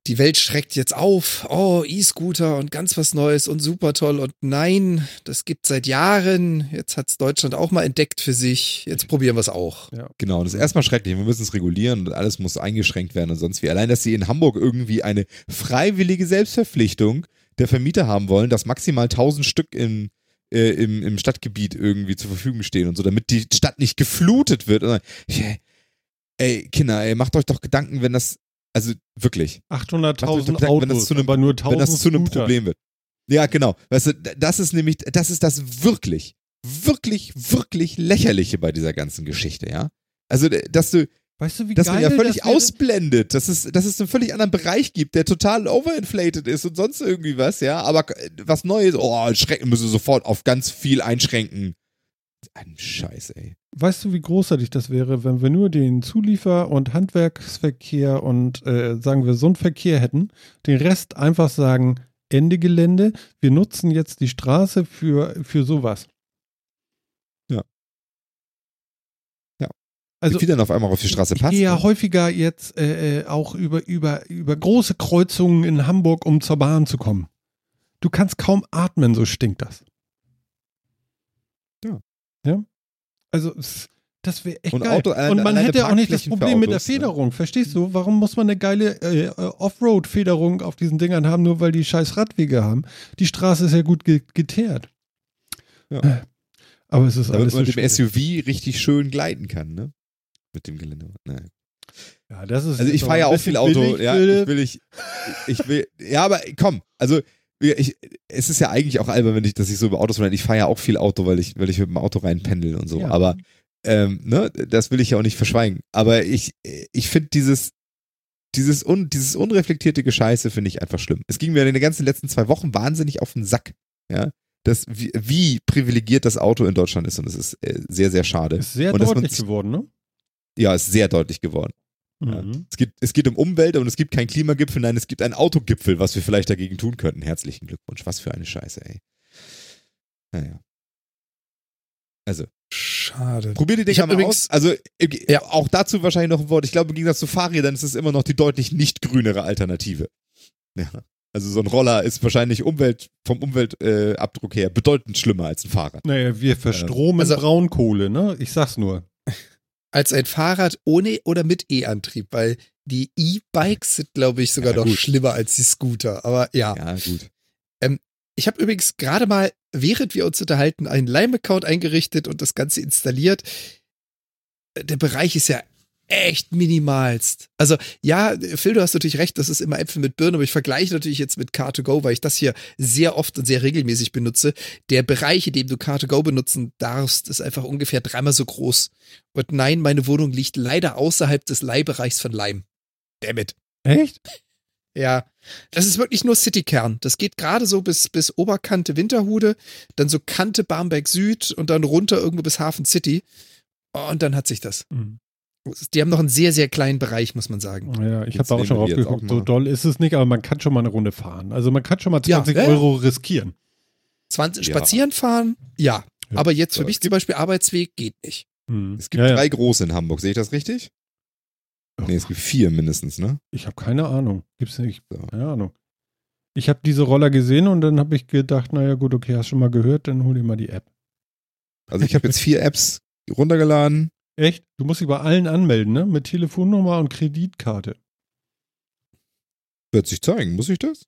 Speaker 2: die Welt schreckt jetzt auf. Oh, E-Scooter und ganz was Neues und super toll. Und nein, das gibt seit Jahren. Jetzt hat's Deutschland auch mal entdeckt für sich. Jetzt probieren wir es auch.
Speaker 3: Genau, das ist erstmal schrecklich. Wir müssen es regulieren und alles muss eingeschränkt werden und sonst wie. Allein, dass sie in Hamburg irgendwie eine freiwillige Selbstverpflichtung der Vermieter haben wollen, dass maximal 1000 Stück im, äh, im, im Stadtgebiet irgendwie zur Verfügung stehen und so, damit die Stadt nicht geflutet wird. Und dann, ey, ey, Kinder, ey, macht euch doch Gedanken, wenn das, also wirklich,
Speaker 1: 800.000
Speaker 3: Wenn das
Speaker 1: Autos,
Speaker 3: zu einem-
Speaker 1: aber nur 1000
Speaker 3: wenn das zu einem
Speaker 1: Scooter.
Speaker 3: Problem wird. Ja, genau. Weißt du, das ist nämlich, das ist das wirklich, wirklich, wirklich lächerliche bei dieser ganzen Geschichte, ja. Also, dass du,
Speaker 1: Weißt du, wie
Speaker 3: dass
Speaker 1: geil
Speaker 3: man ja völlig
Speaker 1: das
Speaker 3: ausblendet, dass es, dass es einen völlig anderen Bereich gibt, der total overinflated ist und sonst irgendwie was, ja, aber was Neues, oh, schrecken müssen sofort auf ganz viel einschränken. Ein Scheiß, ey.
Speaker 1: Weißt du, wie großartig das wäre, wenn wir nur den Zuliefer- und Handwerksverkehr und äh, sagen wir so einen Verkehr hätten, den Rest einfach sagen, Ende Gelände, wir nutzen jetzt die Straße für, für sowas.
Speaker 3: Ja. Ja.
Speaker 1: Also
Speaker 3: Wie dann auf einmal auf die Straße passt?
Speaker 1: ja
Speaker 3: ne?
Speaker 1: häufiger jetzt äh, äh, auch über, über, über große Kreuzungen in Hamburg, um zur Bahn zu kommen. Du kannst kaum atmen, so stinkt das.
Speaker 3: Ja.
Speaker 1: Also Das wäre echt
Speaker 3: Und
Speaker 1: geil.
Speaker 3: Auto- äh,
Speaker 1: und man hätte auch nicht das Problem mit der
Speaker 3: ne?
Speaker 1: Federung. Verstehst du? Warum muss man eine geile äh, äh, Offroad-Federung auf diesen Dingern haben, nur weil die scheiß Radwege haben? Die Straße ist ja gut ge geteert.
Speaker 3: Ja.
Speaker 1: Äh, Aber es ist
Speaker 3: Damit
Speaker 1: alles
Speaker 3: man
Speaker 1: so
Speaker 3: mit dem. SUV richtig schön gleiten kann, ne? Mit dem Gelände. Nein.
Speaker 1: Ja, das ist
Speaker 3: Also ich fahre ja auch viel Auto.
Speaker 1: billig,
Speaker 3: ja, ich will ich, ich will, ja, aber komm, also ich, es ist ja eigentlich auch albern, wenn ich, dass ich so über Autos rede. Ich fahre ja auch viel Auto, weil ich, weil ich mit dem Auto rein pendel und so.
Speaker 1: Ja.
Speaker 3: Aber ähm, ne, das will ich ja auch nicht verschweigen. Aber ich, ich finde dieses, dieses, un, dieses unreflektierte Gescheiße finde ich einfach schlimm. Es ging mir in den ganzen letzten zwei Wochen wahnsinnig auf den Sack. Ja, das, wie, wie privilegiert das Auto in Deutschland ist und es ist äh, sehr, sehr schade.
Speaker 1: Ist sehr
Speaker 3: und
Speaker 1: deutlich geworden, ne?
Speaker 3: Ja, ist sehr deutlich geworden. Ja.
Speaker 1: Mhm.
Speaker 3: Es, geht, es geht um Umwelt und es gibt keinen Klimagipfel, nein, es gibt einen Autogipfel, was wir vielleicht dagegen tun könnten. Herzlichen Glückwunsch. Was für eine Scheiße, ey. Naja. Also,
Speaker 2: Schade.
Speaker 3: probier die Dinger mal
Speaker 2: übrigens-
Speaker 3: aus. Also, äh,
Speaker 2: Ja.
Speaker 3: auch dazu wahrscheinlich noch ein Wort. Ich glaube, im Gegensatz zu Fahrrädern ist es immer noch die deutlich nicht grünere Alternative. Ja. Also, so ein Roller ist wahrscheinlich Umwelt, vom Umweltabdruck äh, her bedeutend schlimmer als ein Fahrrad.
Speaker 1: Naja, wir verstromen
Speaker 2: Also-
Speaker 1: Braunkohle, ne? Ich sag's nur.
Speaker 2: Als ein Fahrrad ohne oder mit E-Antrieb, weil die E-Bikes sind, glaube ich, sogar
Speaker 3: Ja,
Speaker 2: noch schlimmer als die Scooter. Aber ja.
Speaker 3: Ja, gut.
Speaker 2: Ich habe übrigens gerade mal, während wir uns unterhalten, einen Lime-Account eingerichtet und das Ganze installiert. Der Bereich ist ja echt minimalst. Also ja, Phil, du hast natürlich recht, das ist immer Äpfel mit Birnen, aber ich vergleiche natürlich jetzt mit Car2Go, weil ich das hier sehr oft und sehr regelmäßig benutze. Der Bereich, in dem du Car2Go benutzen darfst, ist einfach ungefähr dreimal so groß. Und nein, meine Wohnung liegt leider außerhalb des Leihbereichs von Lime. Damit.
Speaker 1: Echt?
Speaker 2: Ja, das ist wirklich nur Citykern. Das geht gerade so bis, bis Oberkante Winterhude, dann so Kante Barmbek Süd und dann runter irgendwo bis Hafen City. Und dann hat sich das.
Speaker 1: Mhm.
Speaker 2: Die haben noch einen sehr, sehr kleinen Bereich, muss man sagen.
Speaker 1: Ja, ich habe da auch schon raufgeguckt.
Speaker 3: auch
Speaker 1: So doll ist es nicht, aber man kann schon mal eine Runde fahren. Also man kann schon mal
Speaker 2: Ja,
Speaker 1: 20
Speaker 2: ja.
Speaker 1: Euro riskieren.
Speaker 2: 20
Speaker 3: Ja.
Speaker 2: spazieren fahren, ja.
Speaker 1: Ja.
Speaker 2: Aber jetzt für mich zum Beispiel Arbeitsweg geht nicht.
Speaker 1: Mhm.
Speaker 3: Es gibt
Speaker 1: ja, ja.
Speaker 3: drei große in Hamburg. Sehe ich das richtig? Nee, es gibt vier mindestens, ne?
Speaker 1: Ich habe keine Ahnung. Gibt's nicht.
Speaker 3: So.
Speaker 1: Keine Ahnung. Ich habe diese Roller gesehen und dann habe ich gedacht, naja gut, okay, hast schon mal gehört, dann hol dir mal die App.
Speaker 3: Also ich habe jetzt vier Apps runtergeladen.
Speaker 1: Echt? Du musst dich bei allen anmelden, ne? Mit Telefonnummer und Kreditkarte.
Speaker 3: Wird sich zeigen. Muss ich das?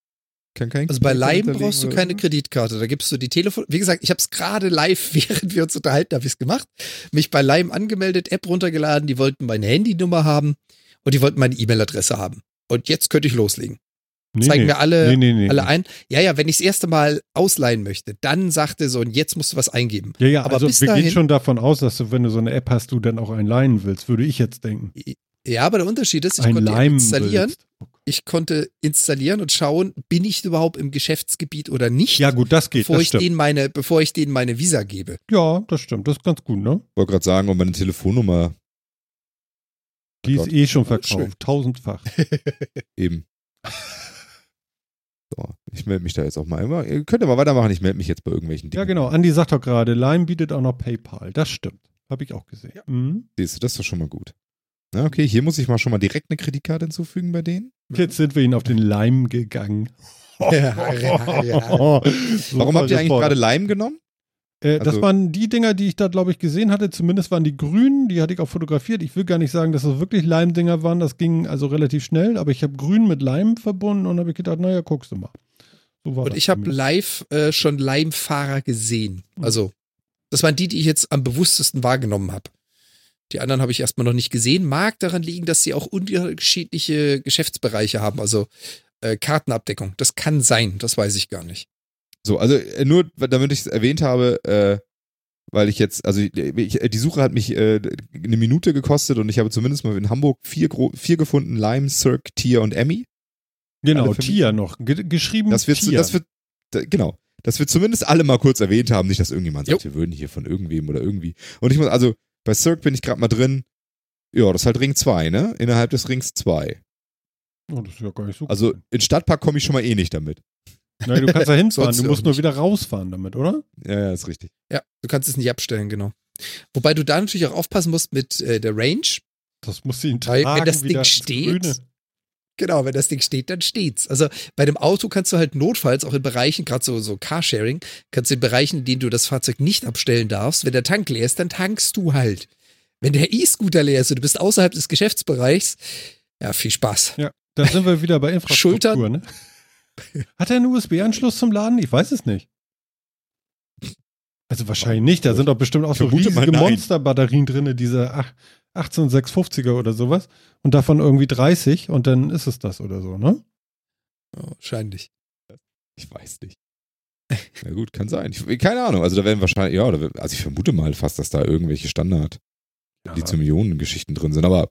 Speaker 3: Kann kein
Speaker 2: Also bei
Speaker 3: hinterlegen
Speaker 2: brauchst du keine
Speaker 3: so?
Speaker 2: Kreditkarte. Da gibst du die Telefon. Wie gesagt, ich habe es gerade live, während wir uns unterhalten, habe ich es gemacht. Mich bei Lime angemeldet, App runtergeladen. Die wollten meine Handynummer haben und die wollten meine E-Mail-Adresse haben. Und jetzt könnte ich loslegen.
Speaker 1: Nee,
Speaker 2: Zeigen
Speaker 1: nee.
Speaker 2: mir alle,
Speaker 1: nee, nee, nee,
Speaker 2: alle
Speaker 1: nee.
Speaker 2: ein. Ja, ja, wenn ich das erste Mal ausleihen möchte, dann sagt er so, und jetzt musst du was eingeben.
Speaker 1: Ja, ja,
Speaker 2: Aber
Speaker 1: also wir gehen
Speaker 2: dahin-
Speaker 1: schon davon aus, dass du, wenn du so eine App hast, du dann auch einen leihen willst, würde ich jetzt denken.
Speaker 2: Ja, aber der Unterschied ist, ich
Speaker 1: ein
Speaker 2: konnte
Speaker 1: Leim
Speaker 2: installieren.
Speaker 1: willst.
Speaker 2: Ich konnte installieren und schauen, bin ich überhaupt im Geschäftsgebiet oder nicht,
Speaker 1: Ja gut, das geht,
Speaker 2: bevor
Speaker 1: das
Speaker 2: ich
Speaker 1: stimmt.
Speaker 2: denen meine, bevor ich denen meine Visa gebe.
Speaker 1: Ja, das stimmt, das ist ganz gut, ne?
Speaker 3: wollte gerade sagen, und meine Telefonnummer
Speaker 1: Die
Speaker 3: Oh
Speaker 1: ist eh schon
Speaker 2: Oh,
Speaker 1: verkauft, tausendfach.
Speaker 3: eben. So, ich melde mich da jetzt auch mal. Immer- Ihr könnt ja mal weitermachen, ich melde mich jetzt bei irgendwelchen Dingen.
Speaker 1: Ja, genau. Andi sagt doch gerade, Lime bietet auch noch PayPal. Das stimmt. Habe ich auch gesehen.
Speaker 2: Ja.
Speaker 1: Mhm.
Speaker 3: Siehst du, das ist doch schon mal gut. Na, okay, hier muss ich mal schon mal direkt eine Kreditkarte hinzufügen bei denen.
Speaker 1: Jetzt sind wir ihn auf den Lime gegangen.
Speaker 2: Ja, ja,
Speaker 3: Warum habt ihr eigentlich gerade Lime genommen?
Speaker 1: Äh, das
Speaker 3: Also-
Speaker 1: waren die Dinger, die ich da, glaube ich, gesehen hatte. Zumindest waren die grün. Die hatte ich auch fotografiert. Ich will gar nicht sagen, dass das wirklich Leim-Dinger waren. Das ging also relativ schnell. Aber ich habe grün mit Leim verbunden und habe gedacht, naja, guckst du mal. So
Speaker 2: Und
Speaker 1: das
Speaker 2: ich habe live äh, schon Leimfahrer gesehen.
Speaker 1: Mhm.
Speaker 2: Also, das waren die, die ich jetzt am bewusstesten wahrgenommen habe. Die anderen habe ich erstmal noch nicht gesehen. Mag daran liegen, dass sie auch unterschiedliche Geschäftsbereiche haben, also äh, Kartenabdeckung. Das kann sein, das weiß ich gar nicht.
Speaker 3: So, also äh, nur, damit ich es erwähnt habe, äh, weil ich jetzt, also ich, ich, die Suche hat mich äh, eine Minute gekostet und ich habe zumindest mal in Hamburg vier, gro- vier gefunden, Lime, Cirque, Tier und Emmy.
Speaker 1: Genau. Tia noch. Ge geschrieben
Speaker 3: Das wird, das wird, da- genau, das wird zumindest alle mal kurz erwähnt haben, nicht, dass irgendjemand sagt,
Speaker 2: Jo.
Speaker 3: wir würden hier von irgendwem oder irgendwie. Und ich muss, also bei Cirque bin ich gerade mal drin. Ja, das ist halt Ring 2, ne? Innerhalb des Rings 2.
Speaker 1: oh, das ist ja gar nicht so
Speaker 3: Also
Speaker 1: cool.
Speaker 3: in Stadtpark komme ich schon mal eh nicht damit.
Speaker 1: Nein, du kannst da hinfahren. Du musst nur
Speaker 2: nicht.
Speaker 1: wieder rausfahren damit, oder?
Speaker 3: Ja, ja, ist richtig.
Speaker 2: Ja, du kannst es nicht abstellen, genau. Wobei du da natürlich auch aufpassen musst mit äh, der Range.
Speaker 1: Das muss sie ihn
Speaker 2: Weil, wenn
Speaker 1: tragen.
Speaker 2: das Ding steht,
Speaker 1: Grüne.
Speaker 2: Genau, wenn das Ding steht, dann steht's. Also bei dem Auto kannst du halt notfalls auch in Bereichen, gerade so, so Carsharing, kannst du in Bereichen, in denen du das Fahrzeug nicht abstellen darfst, wenn der Tank leer ist, dann tankst du halt. Wenn der E-Scooter leer ist und du bist außerhalb des Geschäftsbereichs, ja, viel Spaß.
Speaker 1: Ja, da sind wir wieder bei Infrastruktur.
Speaker 2: Schultern.
Speaker 1: Ne? Hat er einen USB-Anschluss zum Laden? Ich weiß es nicht. Also wahrscheinlich nicht. Da sind doch bestimmt auch so riesige. Monsterbatterien drin, diese ach- 18650er oder sowas. Und davon irgendwie 30 und dann ist es das oder so, ne?
Speaker 2: Wahrscheinlich.
Speaker 3: Ich weiß nicht. Na gut, kann sein. Ich, keine Ahnung. Also da werden wahrscheinlich, ja, also ich vermute mal fast, dass da irgendwelche Standard
Speaker 1: Ja.
Speaker 3: Lithium-Ionen-Geschichten drin sind. Aber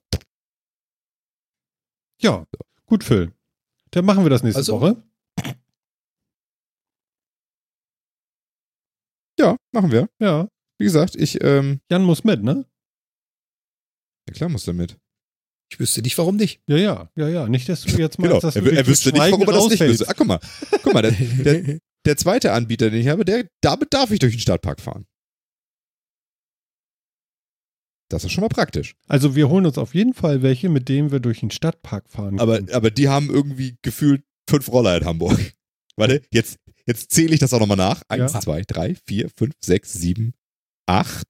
Speaker 1: Ja, gut, Phil. Dann machen wir das nächste
Speaker 2: Also-
Speaker 1: Woche.
Speaker 3: Ja, machen wir.
Speaker 1: Ja,
Speaker 3: Wie gesagt, ich, ähm,
Speaker 1: Jan muss mit, ne?
Speaker 3: ja klar muss damit.
Speaker 2: Ich wüsste nicht, warum nicht.
Speaker 1: Ja, ja, ja, ja. Nicht, dass du jetzt mal,
Speaker 3: Genau.
Speaker 1: dass du
Speaker 3: Er, er wüsste
Speaker 1: mit
Speaker 3: nicht, warum er das nicht wüsste. Ah, guck mal. Guck mal, der, der, der zweite Anbieter, den ich habe, der, damit darf ich durch den Stadtpark fahren. Das ist schon mal praktisch.
Speaker 1: Also wir holen uns auf jeden Fall welche, mit denen wir durch den Stadtpark fahren
Speaker 3: Aber,
Speaker 1: können.
Speaker 3: aber die haben irgendwie gefühlt fünf Roller in Hamburg. Warte, jetzt, jetzt zähle ich das auch nochmal nach. Eins,
Speaker 1: Ja.
Speaker 3: zwei, drei, vier, fünf, sechs, sieben, acht,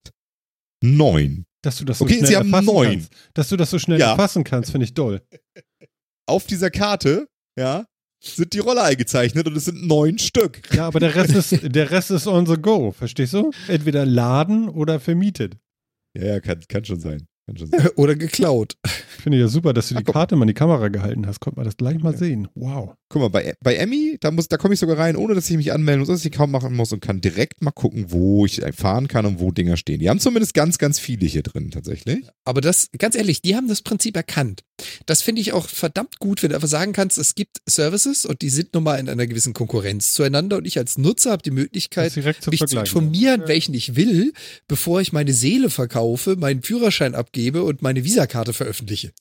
Speaker 3: neun.
Speaker 1: Dass du das so
Speaker 3: Okay,
Speaker 1: schnell
Speaker 3: sie haben
Speaker 1: erfassen
Speaker 3: neun.
Speaker 1: kannst. Dass du das so schnell
Speaker 3: Ja.
Speaker 1: erfassen kannst, finde ich doll.
Speaker 3: Auf dieser Karte, ja, sind die Roller eingezeichnet und es sind neun Stück.
Speaker 1: Ja, aber der Rest ist, der Rest ist on the go, verstehst du? Entweder laden oder vermietet.
Speaker 3: Ja, ja, kann, kann schon sein.
Speaker 2: Oder geklaut.
Speaker 1: Ich finde ja super, dass du
Speaker 3: Ach,
Speaker 1: die
Speaker 3: guck.
Speaker 1: Karte mal in die Kamera gehalten hast. Konnte man das gleich mal sehen. Wow.
Speaker 3: Guck mal, bei, bei Emmy, da, muss- da komme ich sogar rein, ohne dass ich mich anmelden muss, dass ich kaum machen muss und kann direkt mal gucken, wo ich fahren kann und wo Dinger stehen. Die haben zumindest ganz, ganz viele hier drin tatsächlich.
Speaker 2: Aber das, ganz ehrlich, die haben das Prinzip erkannt. Das finde ich auch verdammt gut, wenn du einfach sagen kannst, es gibt Services und die sind nun mal in einer gewissen Konkurrenz zueinander und ich als Nutzer habe die Möglichkeit, mich zu
Speaker 1: vergleichen.
Speaker 2: informieren,
Speaker 1: Ja.
Speaker 2: welchen ich will, bevor ich meine Seele verkaufe, meinen Führerschein abgebe und meine Visakarte veröffentliche.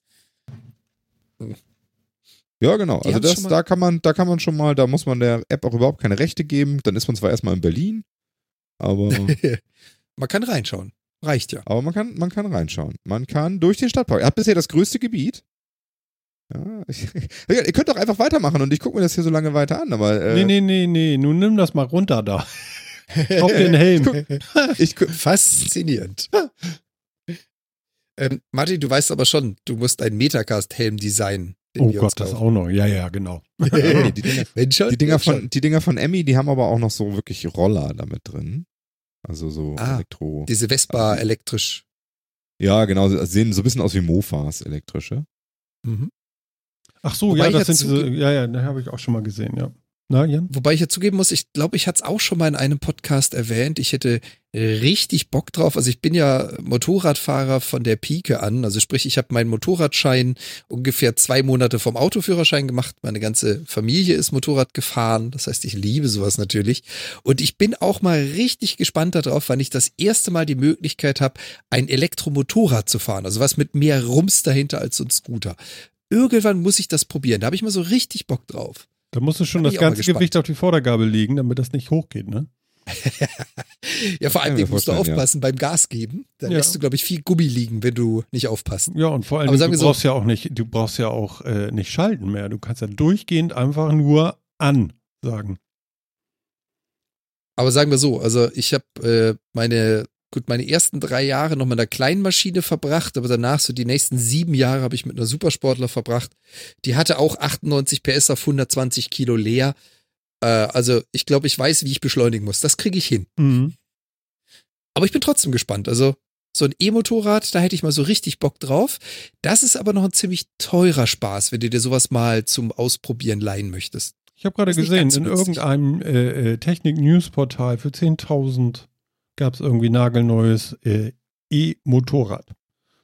Speaker 3: Ja, genau.
Speaker 2: Die
Speaker 3: Also das, da kann man, da kann man schon mal, da muss man der App auch überhaupt keine Rechte geben. Dann ist man zwar erstmal in Berlin, aber,
Speaker 2: Man kann reinschauen. Reicht ja.
Speaker 3: aber man kann, man kann reinschauen. Man kann durch den Stadtpark. Er hat bisher das größte Gebiet. Ja, ich, ihr könnt doch einfach weitermachen und ich gucke mir das hier so lange weiter an, aber äh,
Speaker 1: Nee, nee, nee, nee. Nun nimm das mal runter da. Auf den Helm.
Speaker 3: ich gu-
Speaker 2: Faszinierend. ähm, Martin, du weißt aber schon, du musst einen Metacast-Helm designen.
Speaker 1: Oh Gott, das auch noch. Ja, ja, genau.
Speaker 3: die Dinger,
Speaker 2: schon,
Speaker 3: Die Dinger, von, die Dinger von Emmy, die haben aber auch noch so wirklich Roller damit drin. Also so
Speaker 2: Ah,
Speaker 3: Elektro.
Speaker 2: Diese Vespa elektrisch.
Speaker 3: Ja, genau, sie sehen so ein bisschen aus wie Mofas, elektrische.
Speaker 2: Mhm.
Speaker 1: Ach so,
Speaker 2: Wobei
Speaker 1: ja, das sind diese, ja, ja, da habe ich auch schon mal gesehen, ja. Na, Jan?
Speaker 2: Wobei ich ja zugeben muss, ich glaube, ich hatte es auch schon mal in einem Podcast erwähnt. Ich hätte richtig Bock drauf. Also ich bin ja Motorradfahrer von der Pike an. Also sprich, ich habe meinen Motorradschein ungefähr zwei Monate vom Autoführerschein gemacht. Meine ganze Familie ist Motorrad gefahren. Das heißt, ich liebe sowas natürlich. Und ich bin auch mal richtig gespannt darauf, wann ich das erste Mal die Möglichkeit habe, ein Elektromotorrad zu fahren. Also was mit mehr Rums dahinter als so ein Scooter. Irgendwann muss ich das probieren. Da habe ich mal so richtig Bock drauf.
Speaker 1: Da musst du schon
Speaker 2: Da
Speaker 1: das ganze. Gewicht auf die Vordergabel legen, damit das nicht hochgeht, ne?
Speaker 2: Ja, vor allem musst du
Speaker 3: vorstellen, ja.
Speaker 2: aufpassen beim Gas geben. Dann
Speaker 1: Ja.
Speaker 2: lässt du, glaube ich, viel Gummi liegen, wenn du nicht aufpasst.
Speaker 1: Ja, und vor allem,
Speaker 2: Aber sagen
Speaker 1: du
Speaker 2: wir so-
Speaker 1: brauchst ja auch nicht, du brauchst ja auch äh, nicht schalten mehr. Du kannst ja durchgehend einfach nur an sagen.
Speaker 2: Aber sagen wir so, also ich habe äh, meine, gut, meine ersten drei Jahre noch mit einer kleinen Maschine verbracht, aber danach so die nächsten sieben Jahre habe ich mit einer Supersportler verbracht. Die hatte auch 98 PS auf 120 Kilo leer. Äh, also ich glaube, ich weiß, wie ich beschleunigen muss. Das kriege ich hin.
Speaker 1: Mhm.
Speaker 2: Aber ich bin trotzdem gespannt. Also so ein E-Motorrad, da hätte ich mal so richtig Bock drauf. Das ist aber noch ein ziemlich teurer Spaß, wenn du dir sowas mal zum Ausprobieren leihen möchtest.
Speaker 1: Ich habe gerade gesehen, in irgendeinem äh, äh, Technik-News-Portal für 10.000 gab es irgendwie nagelneues äh, E-Motorrad.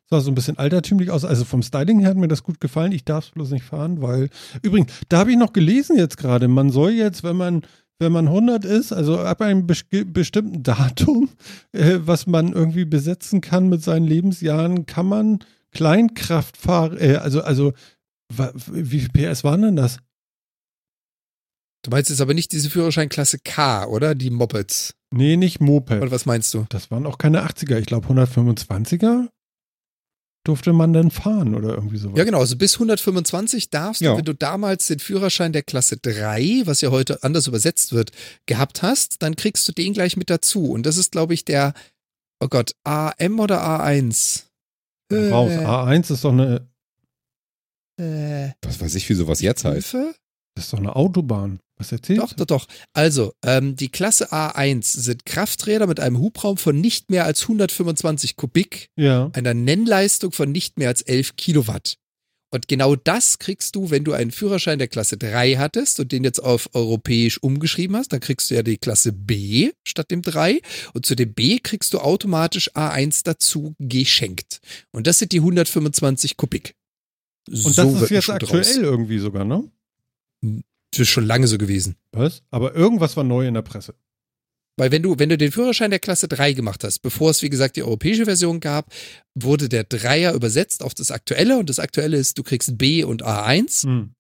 Speaker 1: Sah so ein bisschen altertümlich aus. Also vom Styling her hat mir das gut gefallen. Ich darf es bloß nicht fahren, weil. Übrigens, da habe ich noch gelesen jetzt gerade, man soll jetzt, wenn man, wenn man 100 ist, also ab einem bes bestimmten Datum, äh, was man irgendwie besetzen kann mit seinen Lebensjahren, kann man Kleinkraftfahr, äh, also, also, wie viel PS waren denn das?
Speaker 2: Du meinst jetzt aber nicht diese Führerscheinklasse K, oder? Die Mopeds.
Speaker 1: Nee, nicht Moped.
Speaker 2: Oder was meinst du?
Speaker 1: Das waren auch keine 80er. Ich glaube, 125er durfte man dann fahren oder irgendwie sowas.
Speaker 2: Ja, genau. Also bis 125 darfst
Speaker 3: Ja.
Speaker 2: du, wenn du damals den Führerschein der Klasse 3, was ja heute anders übersetzt wird, gehabt hast, dann kriegst du den gleich mit dazu. Und das ist, glaube ich, der, oh Gott, AM oder A1?
Speaker 1: raus. A1 ist doch eine,
Speaker 2: Äh,
Speaker 3: Was weiß ich, wie sowas jetzt heißt.
Speaker 2: Hilfe?
Speaker 1: das ist doch eine Autobahn. Was erzählst
Speaker 2: Doch, doch, doch. Also, ähm, die Klasse A1 sind Krafträder mit einem Hubraum von nicht mehr als 125 Kubik?
Speaker 1: Ja.
Speaker 2: einer Nennleistung von nicht mehr als 11 Kilowatt. Und genau das kriegst du, wenn du einen Führerschein der Klasse 3 hattest und den jetzt auf europäisch umgeschrieben hast. Dann kriegst du ja die Klasse B statt dem 3. Und zu dem B kriegst du automatisch A1 dazu geschenkt. Und das sind die 125 Kubik.
Speaker 1: Und das ist jetzt aktuell irgendwie sogar, ne?
Speaker 2: Das ist schon lange so gewesen.
Speaker 1: Was? Aber irgendwas war neu in der Presse.
Speaker 2: Weil wenn du, wenn du den Führerschein der Klasse 3 gemacht hast, bevor es wie gesagt die europäische Version gab, wurde der Dreier übersetzt auf das aktuelle und das aktuelle ist, du kriegst B und A1.
Speaker 1: Hm.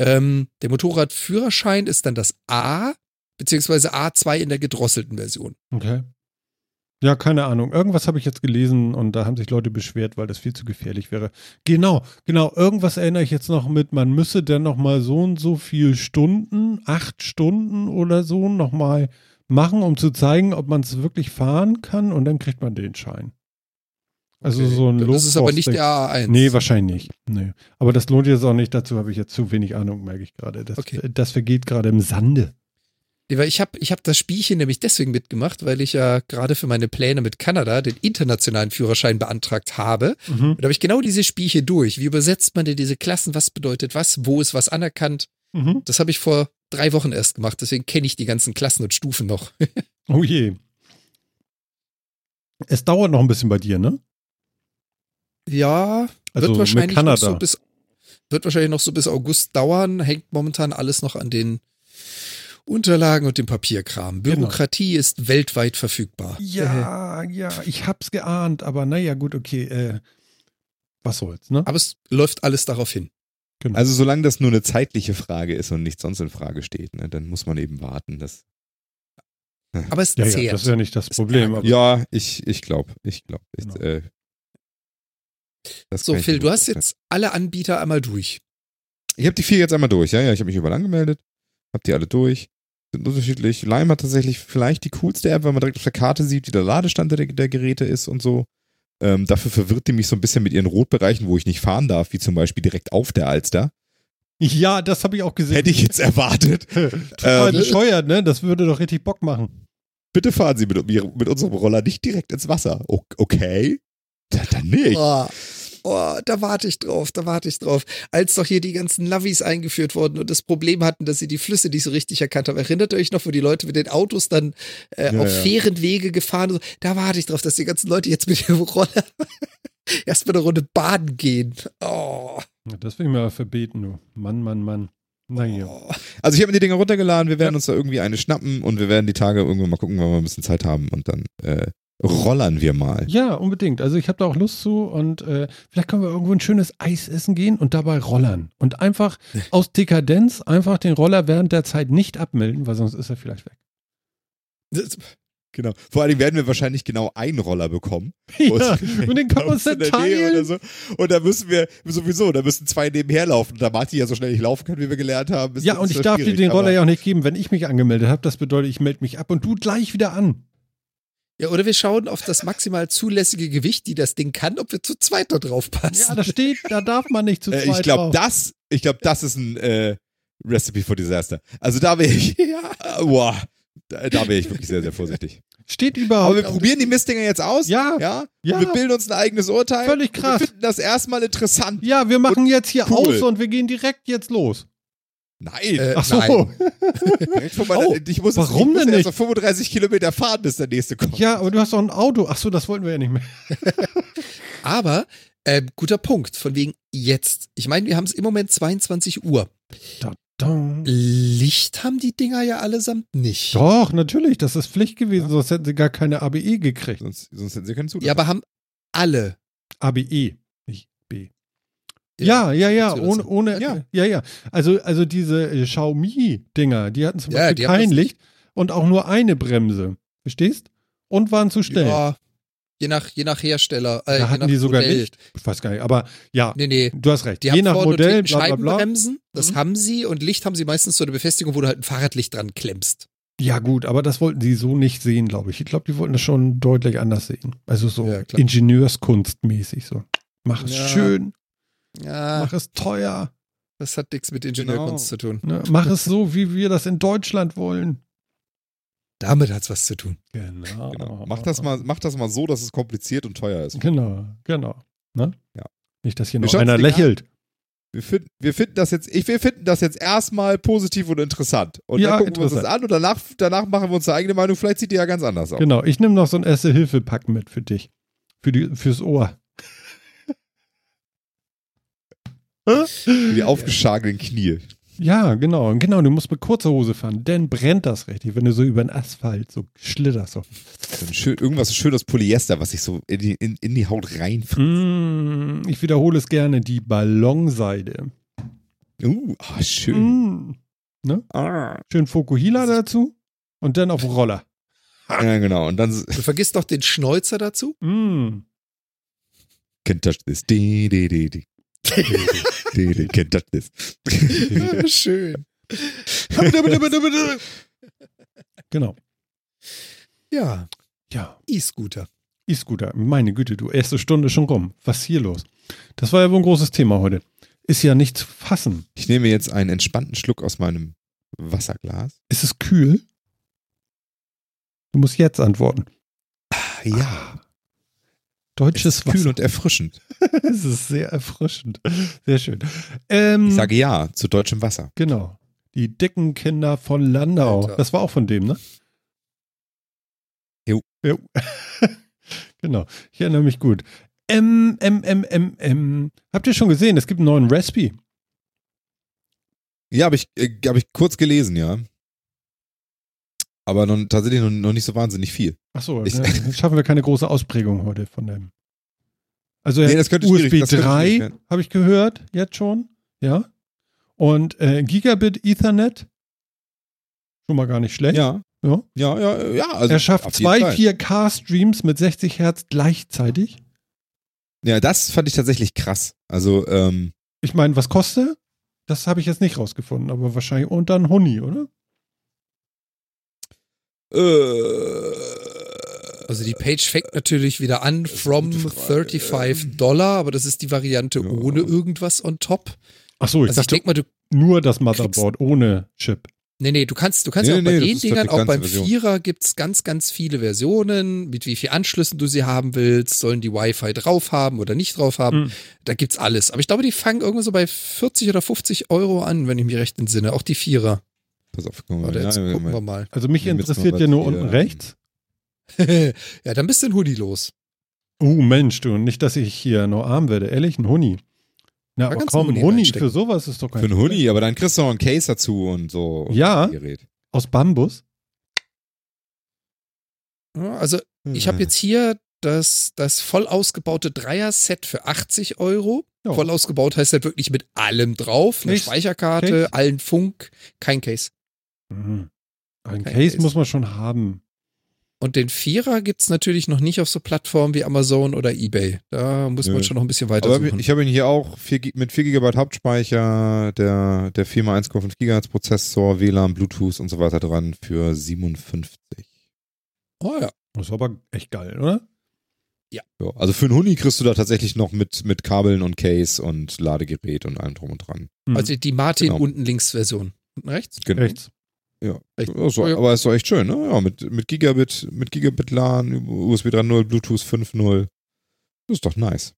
Speaker 2: Ähm, der Motorradführerschein ist dann das A, beziehungsweise A2 in der gedrosselten Version.
Speaker 1: Okay. Ja, keine Ahnung. Irgendwas habe ich jetzt gelesen und da haben sich Leute beschwert, weil das viel zu gefährlich wäre. Genau, genau. Irgendwas erinnere ich jetzt noch mit, man müsse dann noch mal so und so viel Stunden, acht Stunden oder so noch mal machen, um zu zeigen, ob man es wirklich fahren kann und dann kriegt man den Schein. Also
Speaker 2: Okay.
Speaker 1: so ein
Speaker 2: Das ist aber nicht der A1.
Speaker 1: Nee, wahrscheinlich nicht. Nee. Aber das lohnt jetzt auch nicht. Dazu habe ich jetzt zu wenig Ahnung, merke ich gerade. Das,
Speaker 2: Okay.
Speaker 1: das vergeht gerade im Sande.
Speaker 2: Weil ich habe ich hab das Spielchen nämlich deswegen mitgemacht, weil ich ja gerade für meine Pläne mit Kanada den internationalen Führerschein beantragt habe.
Speaker 1: Mhm.
Speaker 2: Und da habe ich genau diese Spielchen durch. Wie übersetzt man denn diese Klassen? Was bedeutet was? Wo ist was anerkannt?
Speaker 1: Mhm.
Speaker 2: Das habe ich vor drei Wochen erst gemacht. Deswegen kenne ich die ganzen Klassen und Stufen noch.
Speaker 1: Oh je. Es dauert noch ein bisschen bei dir, ne?
Speaker 2: Ja,
Speaker 1: Also
Speaker 2: wird wahrscheinlich
Speaker 1: mit
Speaker 2: noch
Speaker 1: Kanada.
Speaker 2: so bis wird wahrscheinlich noch so bis August dauern. Hängt momentan alles noch an den Unterlagen und dem Papierkram.
Speaker 1: Genau.
Speaker 2: Bürokratie ist weltweit verfügbar.
Speaker 1: Ja, ja, ich hab's geahnt, aber naja, gut, okay. Äh, was soll's, ne?
Speaker 2: Aber es läuft alles darauf hin.
Speaker 1: Genau.
Speaker 3: Also solange das nur eine zeitliche Frage ist und nichts sonst in Frage steht, ne, dann muss man eben warten. Das,
Speaker 2: Aber es
Speaker 1: ja,
Speaker 2: zehrt.
Speaker 1: ja, das ist ja nicht das
Speaker 2: Ist
Speaker 1: Problem.
Speaker 3: ja, ich, ich glaube, ich glaube.
Speaker 1: Genau.
Speaker 3: Äh,
Speaker 2: so,
Speaker 3: ich
Speaker 2: Phil, du hast
Speaker 3: vorstellen.
Speaker 2: jetzt alle Anbieter einmal durch.
Speaker 3: Ich habe die vier jetzt einmal durch, ja, ja. Ich habe mich überall angemeldet, habe die alle durch. Sind unterschiedlich. Lime hat tatsächlich vielleicht die coolste App, weil man direkt auf der Karte sieht, wie der Ladestand der, der Geräte ist und so. Ähm, dafür verwirrt die mich so ein bisschen mit ihren Rotbereichen, wo ich nicht fahren darf, wie zum Beispiel direkt auf der Alster.
Speaker 1: ja, das habe ich auch gesehen.
Speaker 3: Hätte ich jetzt erwartet.
Speaker 1: Total
Speaker 3: ähm,
Speaker 1: bescheuert, ne? Das würde doch richtig Bock machen.
Speaker 3: Bitte fahren Sie mit, mit unserem Roller nicht direkt ins Wasser. Okay? Da, dann nicht.
Speaker 2: Oh, oh, da warte ich drauf, da warte ich drauf. Als doch hier die ganzen Navis eingeführt wurden und das Problem hatten, dass sie die Flüsse nicht so richtig erkannt haben. Erinnert ihr euch noch, wo die Leute mit den Autos dann äh,
Speaker 3: Ja,
Speaker 2: auf
Speaker 3: ja.
Speaker 2: fairen Wege gefahren sind? Da warte ich drauf, dass die ganzen Leute jetzt mit dem Roller erstmal eine Runde baden gehen. Oh,
Speaker 1: Ja, Das will ich mir aber verbeten, du. Mann, Mann, Mann. Naja.
Speaker 2: oh.
Speaker 3: Also ich habe mir die Dinger runtergeladen, wir werden uns da irgendwie eine schnappen und wir werden die Tage irgendwann mal gucken, wenn wir ein bisschen Zeit haben und dann äh, rollern wir mal.
Speaker 1: Ja, unbedingt. Also ich habe da auch Lust zu und äh, vielleicht können wir irgendwo ein schönes Eis essen gehen und dabei rollern. Und einfach aus Dekadenz einfach den Roller während der Zeit nicht abmelden, weil sonst ist er vielleicht weg.
Speaker 2: Das-
Speaker 3: Genau. Vor Dingen werden wir wahrscheinlich genau einen Roller bekommen.
Speaker 1: Ja, und den kann man
Speaker 3: uns
Speaker 1: dann
Speaker 3: Nähe oder
Speaker 1: teilen.
Speaker 3: so. Und da müssen wir sowieso, da müssen zwei nebenher laufen. Da Martin ja so schnell nicht laufen kann, wie wir gelernt haben. ist
Speaker 1: Ja, und ich darf dir den Roller ja auch nicht geben, wenn ich mich angemeldet habe. Das bedeutet, ich melde mich ab und du gleich wieder an.
Speaker 2: Ja, oder wir schauen auf das maximal zulässige Gewicht, die das Ding kann, ob wir zu zweit da drauf passen.
Speaker 1: Ja, da steht, da darf man nicht zu
Speaker 3: Äh,
Speaker 1: zweit
Speaker 3: ich glaube,
Speaker 1: drauf.
Speaker 3: das, ich glaube, das ist ein äh, Recipe for Disaster. Also da wäre ich, ja. boah, da, da wäre ich wirklich sehr, sehr vorsichtig.
Speaker 1: Steht
Speaker 3: Aber
Speaker 1: überhaupt.
Speaker 3: wir probieren die Mistdinger jetzt aus.
Speaker 1: Ja,
Speaker 3: Ja.
Speaker 1: ja.
Speaker 3: Und wir bilden uns ein eigenes Urteil.
Speaker 1: Völlig
Speaker 3: Und
Speaker 1: krass.
Speaker 3: Wir finden das erstmal interessant.
Speaker 1: Ja, wir machen jetzt hier
Speaker 3: cool.
Speaker 1: aus und wir gehen direkt jetzt los.
Speaker 3: Nein.
Speaker 2: Äh,
Speaker 1: Ach so.
Speaker 2: Nein.
Speaker 3: Direkt von meiner,
Speaker 1: Oh,
Speaker 3: ich muss jetzt-
Speaker 1: warum
Speaker 3: ich muss
Speaker 1: denn
Speaker 3: erst
Speaker 1: nicht?
Speaker 3: auf 35 Kilometer fahren, bis der nächste kommt.
Speaker 1: Ja, aber du hast doch ein Auto. Ach so, das wollten wir ja nicht mehr.
Speaker 2: Aber äh, guter Punkt, von wegen jetzt. Ich meine, wir haben es im Moment 22 Uhr.
Speaker 1: Dong.
Speaker 2: Licht haben die Dinger ja allesamt nicht.
Speaker 1: Doch, natürlich, das ist Pflicht gewesen, sonst hätten sie gar keine ABE gekriegt.
Speaker 3: Sonst, sonst hätten sie keinen Zulass.
Speaker 2: Ja, aber haben alle.
Speaker 1: ABE. Ja, ja, ja, ohne, ohne, ja,
Speaker 3: Ja.
Speaker 1: ja, Also, also diese äh, Xiaomi-Dinger, die hatten zum
Speaker 2: Ja,
Speaker 1: Beispiel kein Licht und auch nur eine Bremse. Verstehst? Und waren zu schnell.
Speaker 2: Ja, je nach, je nach Hersteller. Äh,
Speaker 1: da hatten die sogar
Speaker 2: Modell.
Speaker 1: Licht. Ich weiß gar nicht, aber ja,
Speaker 2: Nee, nee.
Speaker 1: du hast recht.
Speaker 2: Die
Speaker 1: Je nach Modell, bla bla bla.
Speaker 2: Scheibenbremsen, das
Speaker 1: Mhm.
Speaker 2: haben sie. Und Licht haben sie meistens so eine Befestigung, wo du halt ein Fahrradlicht dran klemmst.
Speaker 1: Ja, gut, aber das wollten sie so nicht sehen, glaube ich. Ich glaube, die wollten das schon deutlich anders sehen. Also so
Speaker 2: Ja.
Speaker 1: Ingenieurskunstmäßig so. Mach es
Speaker 2: Ja.
Speaker 1: schön,
Speaker 2: Ja,
Speaker 1: mach es teuer,
Speaker 2: das hat nichts mit Ingenieurkunst
Speaker 3: Genau.
Speaker 2: zu tun.
Speaker 1: ne? mach es so, wie wir das in Deutschland wollen.
Speaker 2: Damit hat's was zu tun.
Speaker 1: Genau.
Speaker 3: Genau. Mach, das mal, mach das mal so, dass es kompliziert und teuer ist.
Speaker 1: Genau, genau. Ne?
Speaker 3: Ja.
Speaker 1: Nicht, dass hier noch einer lächelt.
Speaker 3: Wir finden, wir finden das jetzt, ich, wir finden das jetzt erstmal positiv und interessant. Und
Speaker 1: Ja,
Speaker 3: dann gucken wir uns das an und danach, danach machen wir uns eine eigene Meinung. Vielleicht sieht die ja ganz anders aus.
Speaker 1: Genau, ich nehme noch so ein Erste-Hilfe-Pack mit für dich. Für die, fürs Ohr.
Speaker 3: Für die aufgeschlagenen Knie.
Speaker 1: Ja, genau, genau. Du musst mit kurzer Hose fahren, denn brennt das richtig, wenn du so über den Asphalt so schlitterst. So.
Speaker 3: Schön, irgendwas schönes Polyester, was sich so in die, in, in die Haut reinfrisst.
Speaker 1: Mm, ich wiederhole es gerne, die Ballonseide.
Speaker 3: Uh, ah, schön.
Speaker 1: Mm.
Speaker 3: Ah.
Speaker 1: Schön Fokuhila dazu und dann auf Roller.
Speaker 3: Ja, genau. Und dann
Speaker 2: Du vergisst doch den Schnäuzer dazu.
Speaker 1: Mm.
Speaker 3: can't touch this. Di, di, di, di. Can't touch this.
Speaker 2: Schön.
Speaker 1: Genau.
Speaker 2: Ja,
Speaker 1: Ja,
Speaker 2: E-Scooter.
Speaker 1: E-Scooter. Meine Güte, du, erste Stunde schon rum. Was ist hier los? Das war ja wohl ein großes Thema heute. Ist ja nicht zu fassen.
Speaker 3: Ich nehme jetzt einen entspannten Schluck aus meinem Wasserglas.
Speaker 1: Ist es kühl? Du musst jetzt antworten.
Speaker 3: Ah, ja.
Speaker 1: Ah. Deutsches
Speaker 3: kühl
Speaker 1: Wasser.
Speaker 3: und erfrischend.
Speaker 1: es ist sehr erfrischend. Sehr schön. Ähm,
Speaker 3: Ich sage ja zu deutschem Wasser.
Speaker 1: genau. Die dicken Kinder von Landau.
Speaker 2: Alter.
Speaker 1: Das war auch von dem, ne?
Speaker 3: Jo.
Speaker 1: jo. genau. Ich erinnere mich gut. M, M, M, M, M. Habt ihr schon gesehen? Es gibt einen neuen Recipe.
Speaker 3: Ja, habe ich, äh, hab ich kurz gelesen, ja. Aber noch, tatsächlich noch, noch nicht so wahnsinnig viel.
Speaker 1: Achso,
Speaker 3: Ich-
Speaker 1: ne, schaffen wir keine große Ausprägung heute von dem. Also
Speaker 3: Nee,
Speaker 1: USB
Speaker 3: schwierig- das könnte
Speaker 1: 3
Speaker 3: schwierig werden.
Speaker 1: habe ich gehört, jetzt schon. Ja. Und äh, Gigabit Ethernet. Schon mal gar nicht schlecht.
Speaker 3: Ja.
Speaker 1: Ja.
Speaker 3: Ja, ja, ja. Also
Speaker 1: er schafft zwei
Speaker 3: Fall.
Speaker 1: 4K-Streams mit 60 Hertz gleichzeitig.
Speaker 3: Ja, das fand ich tatsächlich krass. Also, ähm,
Speaker 1: Ich meine, was kostet? Das habe ich jetzt nicht rausgefunden, aber wahrscheinlich unter ein Huni, oder?
Speaker 3: Äh,
Speaker 2: Also die Page fängt natürlich wieder an from
Speaker 3: eine gute Frage.
Speaker 2: 35 Dollar, aber das ist die Variante
Speaker 3: Ja.
Speaker 2: ohne irgendwas on top.
Speaker 1: Achso, ich
Speaker 2: Also ich
Speaker 1: dachte
Speaker 2: denke mal, du
Speaker 1: nur das Motherboard ohne Chip.
Speaker 2: Nee, nee, du kannst, du kannst
Speaker 3: Nee,
Speaker 2: ja auch bei
Speaker 3: nee, das
Speaker 2: den Dingern, auch beim
Speaker 3: Version.
Speaker 2: Vierer gibt's ganz, ganz viele Versionen, mit wie viel Anschlüssen du sie haben willst, sollen die Wi-Fi drauf haben oder nicht drauf haben.
Speaker 1: Mhm.
Speaker 2: Da gibt's alles. Aber ich glaube, die fangen irgendwo so bei 40 oder 50 Euro an, wenn ich mich recht entsinne. Auch die Vierer.
Speaker 3: Pass auf, guck mal.
Speaker 2: Oder jetzt
Speaker 3: ja,
Speaker 2: gucken wir mal.
Speaker 1: Also mich interessiert ja nur unten rechts.
Speaker 2: ja, dann bist du ein Hoodie los.
Speaker 1: Oh Mensch, du, nicht, dass ich hier nur arm werde. Ehrlich, ein Huni. Ja, aber
Speaker 2: einen
Speaker 1: ein
Speaker 2: Huni reinstecken.
Speaker 1: für sowas ist doch kein
Speaker 3: Für einen
Speaker 1: Problem.
Speaker 3: Hoodie, aber dann kriegst du noch einen Case dazu und so. und
Speaker 1: Ja.
Speaker 3: ein Gerät.
Speaker 1: Aus Bambus.
Speaker 2: Also ich habe jetzt hier das, das voll ausgebaute Dreier-Set für 80 Euro.
Speaker 1: Ja.
Speaker 2: Voll ausgebaut heißt halt wirklich mit allem drauf. Eine
Speaker 1: Case.
Speaker 2: Speicherkarte,
Speaker 1: Case.
Speaker 2: allen Funk, kein Case.
Speaker 1: Mhm. Ein Case
Speaker 2: Case.
Speaker 1: muss man schon haben.
Speaker 2: Und den Vierer gibt's natürlich noch nicht auf so Plattformen wie Amazon oder Ebay. Da muss
Speaker 3: Nö.
Speaker 2: man schon noch ein bisschen weiter
Speaker 3: Aber
Speaker 2: suchen.
Speaker 3: ich habe ihn hier auch vier, mit 4 GB Hauptspeicher, der, der 4x1,5 GHz Prozessor, WLAN, Bluetooth und so weiter dran für 57.
Speaker 2: oh ja.
Speaker 1: Das ist aber echt geil, oder?
Speaker 3: Ja, also für einen Huni kriegst du da tatsächlich noch mit, mit Kabeln und Case und Ladegerät und allem drum und dran.
Speaker 1: Mhm.
Speaker 2: Also die Martin
Speaker 3: Genau.
Speaker 2: unten links Version. Unten rechts?
Speaker 3: Genau.
Speaker 1: Rechts.
Speaker 3: Ja.
Speaker 2: Echt?
Speaker 3: Ja, so,
Speaker 2: ja.
Speaker 3: Aber ist doch echt schön, ne? Ja, mit, mit Gigabit, mit Gigabit LAN, USB 3.0, Bluetooth 5.0. Das ist doch nice.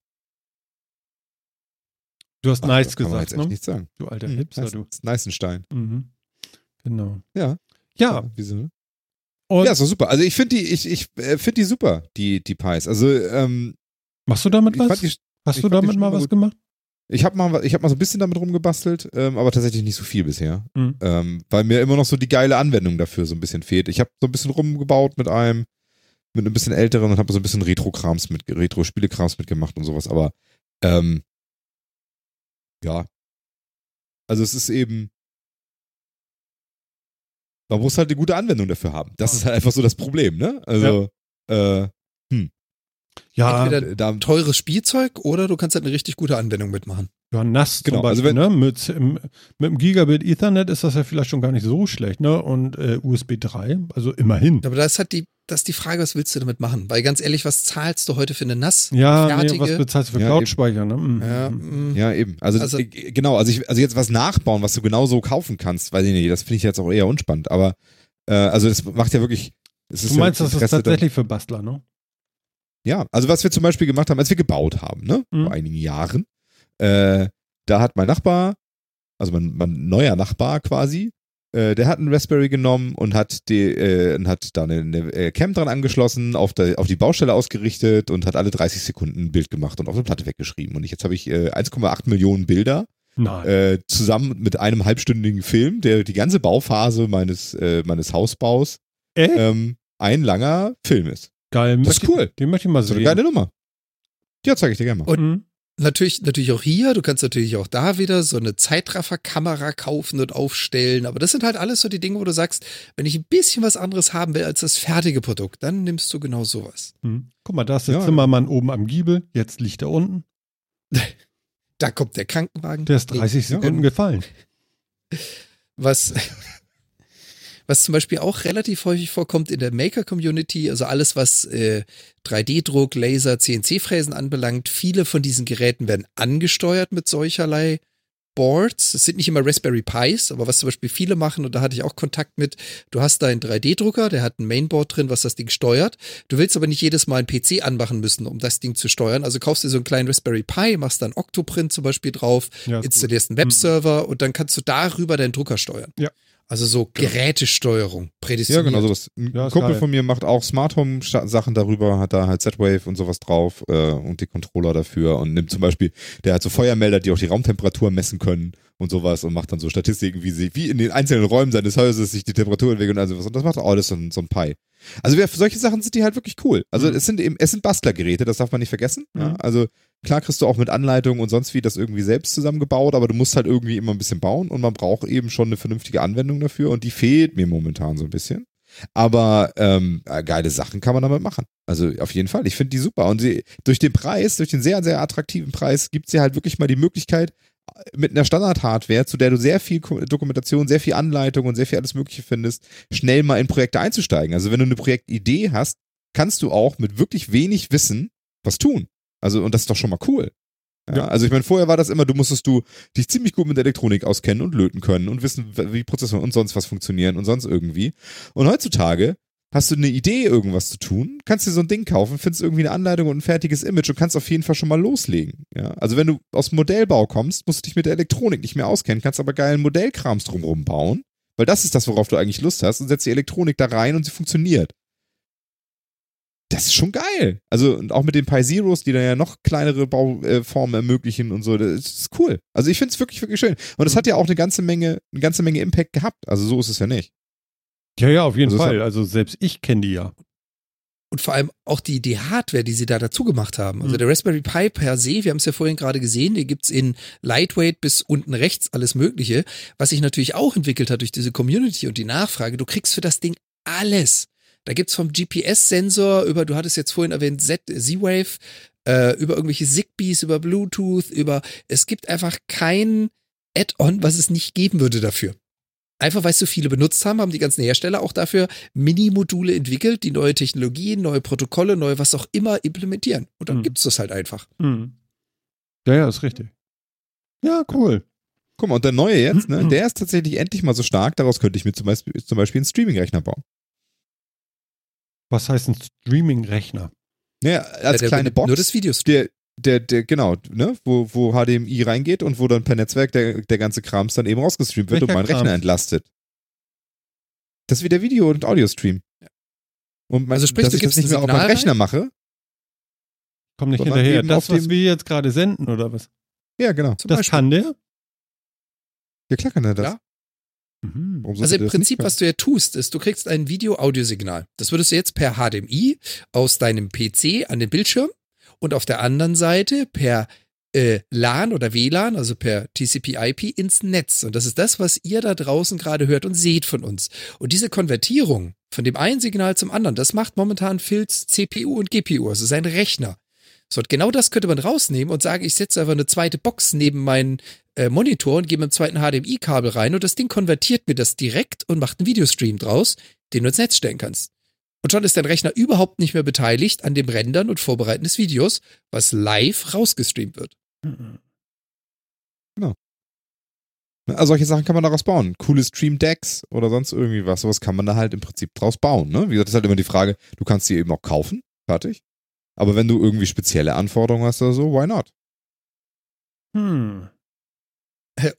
Speaker 1: Du hast
Speaker 3: Ach,
Speaker 1: nice
Speaker 3: das kann
Speaker 1: gesagt,
Speaker 3: jetzt echt
Speaker 1: ne?
Speaker 3: nicht sagen.
Speaker 1: Du alter
Speaker 3: Hm,
Speaker 1: Hipster,
Speaker 3: nice,
Speaker 1: du.
Speaker 3: Neißenstein.
Speaker 1: Mhm. Genau.
Speaker 3: Ja.
Speaker 1: Ja,
Speaker 3: Wieso, ne?
Speaker 1: und
Speaker 3: ja, ist doch super. Also ich finde die, ich, ich äh, finde die super, die, die Pies. Also, ähm,
Speaker 1: machst du damit was?
Speaker 3: die,
Speaker 1: Hast du damit mal was
Speaker 3: gut.
Speaker 1: gemacht?
Speaker 3: Ich habe mal, ich habe mal so ein bisschen damit rumgebastelt, ähm, aber tatsächlich nicht so viel bisher.
Speaker 1: Mhm.
Speaker 3: Ähm, weil mir immer noch so die geile Anwendung dafür so ein bisschen fehlt. Ich habe so ein bisschen rumgebaut mit einem, mit einem bisschen älteren und habe so ein bisschen Retro-Krams mit, Retro-Spielekrams mitgemacht und sowas, aber ähm, ja. Also es ist eben, man muss halt eine gute Anwendung dafür haben. Das ist halt einfach so das Problem, ne? Also, äh,
Speaker 1: Ja,
Speaker 2: Entweder
Speaker 3: da,
Speaker 2: teures Spielzeug oder du kannst halt eine richtig gute Anwendung mitmachen.
Speaker 1: Ja, nass
Speaker 3: Genau,
Speaker 1: zum
Speaker 3: also
Speaker 1: Beispiel,
Speaker 3: wenn-
Speaker 1: ne? Mit, mit dem Gigabit Ethernet ist das ja vielleicht schon gar nicht so schlecht, ne? Und äh, USB 3, also immerhin.
Speaker 2: Aber das hat die, das ist die Frage, was willst du damit machen? Weil ganz ehrlich, was zahlst du heute für eine nass?
Speaker 1: Ja, nee, was bezahlst du für
Speaker 3: Ja,
Speaker 1: Cloud-Speicher, ne? Mhm.
Speaker 2: ja, mm.
Speaker 3: Ja, eben. Also,
Speaker 2: Also-
Speaker 3: äh, genau, also ich, also jetzt was nachbauen, was du genau so kaufen kannst, weiß ich nicht, das finde ich jetzt auch eher unspannend, aber äh, also das macht ja wirklich. Es ist
Speaker 1: Du meinst,
Speaker 3: ja
Speaker 1: das ist
Speaker 3: Interesse dann-
Speaker 1: tatsächlich für Bastler, ne?
Speaker 3: Ja, also was wir zum Beispiel gemacht haben, als wir gebaut haben, ne,
Speaker 1: Mhm.
Speaker 3: vor einigen Jahren, äh, da hat mein Nachbar, also mein, mein neuer Nachbar quasi, äh, der hat einen Raspberry genommen und hat die, äh, und hat da eine, eine äh, Cam dran angeschlossen, auf, der, auf die Baustelle ausgerichtet und hat alle 30 Sekunden ein Bild gemacht und auf eine Platte weggeschrieben. Und jetzt habe ich äh, 1,8 Millionen Bilder äh, zusammen mit einem halbstündigen Film, der die ganze Bauphase meines, äh, meines Hausbaus ähm, ein langer Film ist.
Speaker 1: Geil.
Speaker 3: das ist cool.
Speaker 1: Den möchte ich mal
Speaker 3: So eine
Speaker 1: sehen.
Speaker 3: geile Nummer. Ja, zeige ich dir gerne mal.
Speaker 2: Und-
Speaker 1: Mhm.
Speaker 2: Natürlich, natürlich auch hier. Du kannst natürlich auch da wieder so eine Zeitrafferkamera kaufen und aufstellen. Aber das sind halt alles so die Dinge, wo du sagst, wenn ich ein bisschen was anderes haben will als das fertige Produkt, dann nimmst du genau sowas.
Speaker 1: Mhm. Guck mal, da ist der
Speaker 3: Ja.
Speaker 1: Zimmermann oben am Giebel, jetzt liegt er unten.
Speaker 2: Da kommt der Krankenwagen.
Speaker 1: Der ist 30
Speaker 3: Ja.
Speaker 1: Sekunden gefallen.
Speaker 2: Was, was zum Beispiel auch relativ häufig vorkommt in der Maker-Community, also alles, was äh, 3D-Druck, Laser, CNC-Fräsen anbelangt, viele von diesen Geräten werden angesteuert mit solcherlei Boards. Es sind nicht immer Raspberry Pis, aber was zum Beispiel viele machen, und da hatte ich auch Kontakt mit, du hast da einen 3D-Drucker, der hat ein Mainboard drin, was das Ding steuert. Du willst aber nicht jedes Mal einen PC anmachen müssen, um das Ding zu steuern. Also kaufst dir so einen kleinen Raspberry Pi, machst da einen Octoprint zum Beispiel drauf,
Speaker 1: Ja, ist gut.
Speaker 2: installierst einen Webserver und dann kannst du darüber deinen Drucker steuern.
Speaker 1: Ja.
Speaker 2: Also so Gerätesteuerung
Speaker 3: Ja,
Speaker 2: prädestiniert.
Speaker 3: genau sowas. Ein
Speaker 1: Ja,
Speaker 3: Kumpel
Speaker 1: geil.
Speaker 3: von mir macht auch Smart Home Sachen darüber, hat da halt Z-Wave und sowas drauf äh, und die Controller dafür und nimmt zum Beispiel, der hat so Feuermelder, die auch die Raumtemperatur messen können und sowas und macht dann so Statistiken, wie sie, wie in den einzelnen Räumen seines Hauses sich die Temperatur entwickelt und all sowas. Und das macht auch alles so ein, so ein Pi. Also für solche Sachen sind die halt wirklich cool. Also
Speaker 1: Mhm.
Speaker 3: es sind eben, es sind Bastlergeräte, das darf man nicht vergessen. Ja?
Speaker 1: Mhm.
Speaker 3: Also klar kriegst du auch mit Anleitung und sonst wie das irgendwie selbst zusammengebaut, aber du musst halt irgendwie immer ein bisschen bauen und man braucht eben schon eine vernünftige Anwendung dafür und die fehlt mir momentan so ein bisschen. Aber ähm, äh, geile Sachen kann man damit machen. Also auf jeden Fall. Ich finde die super. Und sie, durch den Preis, durch den sehr, sehr attraktiven Preis, gibt sie halt wirklich mal die Möglichkeit, mit einer Standard-Hardware, zu der du sehr viel Dokumentation, sehr viel Anleitung und sehr viel alles Mögliche findest, schnell mal in Projekte einzusteigen. Also wenn du eine Projektidee hast, kannst du auch mit wirklich wenig Wissen was tun. Also, und das ist doch schon mal cool. Ja,
Speaker 1: Ja.
Speaker 3: Also ich meine, vorher war das immer, du musstest du dich ziemlich gut mit Elektronik auskennen und löten können und wissen, wie Prozessoren und sonst was funktionieren und sonst irgendwie. Und heutzutage hast du eine Idee, irgendwas zu tun, kannst dir so ein Ding kaufen, findest irgendwie eine Anleitung und ein fertiges Image und kannst auf jeden Fall schon mal loslegen. Ja? Also wenn du aus dem Modellbau kommst, musst du dich mit der Elektronik nicht mehr auskennen, kannst aber geilen Modellkrams drumherum bauen, weil das ist das, worauf du eigentlich Lust hast und setzt die Elektronik da rein und sie funktioniert. Das ist schon geil. Also und auch mit den Pi Zeros, die dann ja noch kleinere Bauformen ermöglichen und so, das ist cool. Also ich finde es wirklich, wirklich schön. Und es hat ja auch eine ganze Menge, eine ganze Menge Impact gehabt. Also so ist es ja nicht.
Speaker 1: Ja, ja, auf jeden
Speaker 3: Also
Speaker 1: Fall. Also selbst ich kenne die ja.
Speaker 2: Und vor allem auch die, die Hardware, die sie da dazu gemacht haben. Also
Speaker 1: Mhm.
Speaker 2: der Raspberry Pi per se, wir haben es ja vorhin gerade gesehen, den gibt's in Lightweight bis unten rechts alles Mögliche. Was sich natürlich auch entwickelt hat durch diese Community und die Nachfrage, du kriegst für das Ding alles. Da gibt's vom GPS-Sensor über, du hattest jetzt vorhin erwähnt, Z-Wave, äh, über irgendwelche Zigbees, über Bluetooth, über, es gibt einfach kein Add-on, was es nicht geben würde dafür. Einfach weil es so viele benutzt haben, haben die ganzen Hersteller auch dafür Mini-Module entwickelt, die neue Technologien, neue Protokolle, neue was auch immer implementieren. Und dann
Speaker 1: Mhm.
Speaker 2: gibt's das halt einfach.
Speaker 1: Mhm. Ja, ja, ist richtig. Ja, cool.
Speaker 3: Guck mal, und der neue jetzt, ne, der ist tatsächlich endlich mal so stark, daraus könnte ich mir zum Beispiel, zum Beispiel einen Streaming-Rechner bauen.
Speaker 1: Was heißt ein Streaming-Rechner?
Speaker 3: Ja, als
Speaker 2: der,
Speaker 3: kleine Box.
Speaker 2: Nur das Videos.
Speaker 3: der, der, der, genau, ne, wo, wo HDMI reingeht und wo dann per Netzwerk der, der ganze Krams dann eben rausgestreamt wird
Speaker 1: Welcher
Speaker 3: und mein
Speaker 1: Krams?
Speaker 3: Rechner entlastet. Das ist wie der Video- und Audio-Stream. Und mein,
Speaker 2: Also sprich,
Speaker 3: dass
Speaker 2: du
Speaker 3: ich das
Speaker 2: gibst
Speaker 3: nicht mehr auf meinem Rechner mache.
Speaker 1: Komm nicht hinterher. Das,
Speaker 3: auf
Speaker 1: was
Speaker 3: dem-
Speaker 1: wir jetzt gerade senden, oder was?
Speaker 3: Ja, genau.
Speaker 2: Zum
Speaker 1: Das
Speaker 2: Beispiel.
Speaker 1: kann der?
Speaker 3: Ja, klar kann er das.
Speaker 2: Ja.
Speaker 1: Mhm.
Speaker 2: Also im Prinzip, was du ja tust, ist, du kriegst ein Video-Audio-Signal. Das würdest du jetzt per HDMI aus deinem PC an den Bildschirm und auf der anderen Seite per äh, LAN oder WLAN, also per TCP/IP ins Netz. Und das ist das, was ihr da draußen gerade hört und seht von uns. Und diese Konvertierung von dem einen Signal zum anderen, das macht momentan Phils CPU und GPU, also sein Rechner. So, und genau das könnte man rausnehmen und sagen, ich setze einfach eine zweite Box neben meinen äh, Monitor und gebe ein zweiten HDMI-Kabel rein und das Ding konvertiert mir das direkt und macht einen Videostream draus, den du ins Netz stellen kannst. Und schon ist dein Rechner überhaupt nicht mehr beteiligt an dem Rendern und Vorbereiten des Videos, was live rausgestreamt wird.
Speaker 3: Also solche Sachen kann man daraus bauen. Coole Stream-Decks oder sonst irgendwie was. Sowas kann man da halt im Prinzip draus bauen. Ne? Wie gesagt, das ist halt immer die Frage, du kannst sie eben auch kaufen. Fertig. Aber wenn du irgendwie spezielle Anforderungen hast oder so, why not?
Speaker 1: Hm.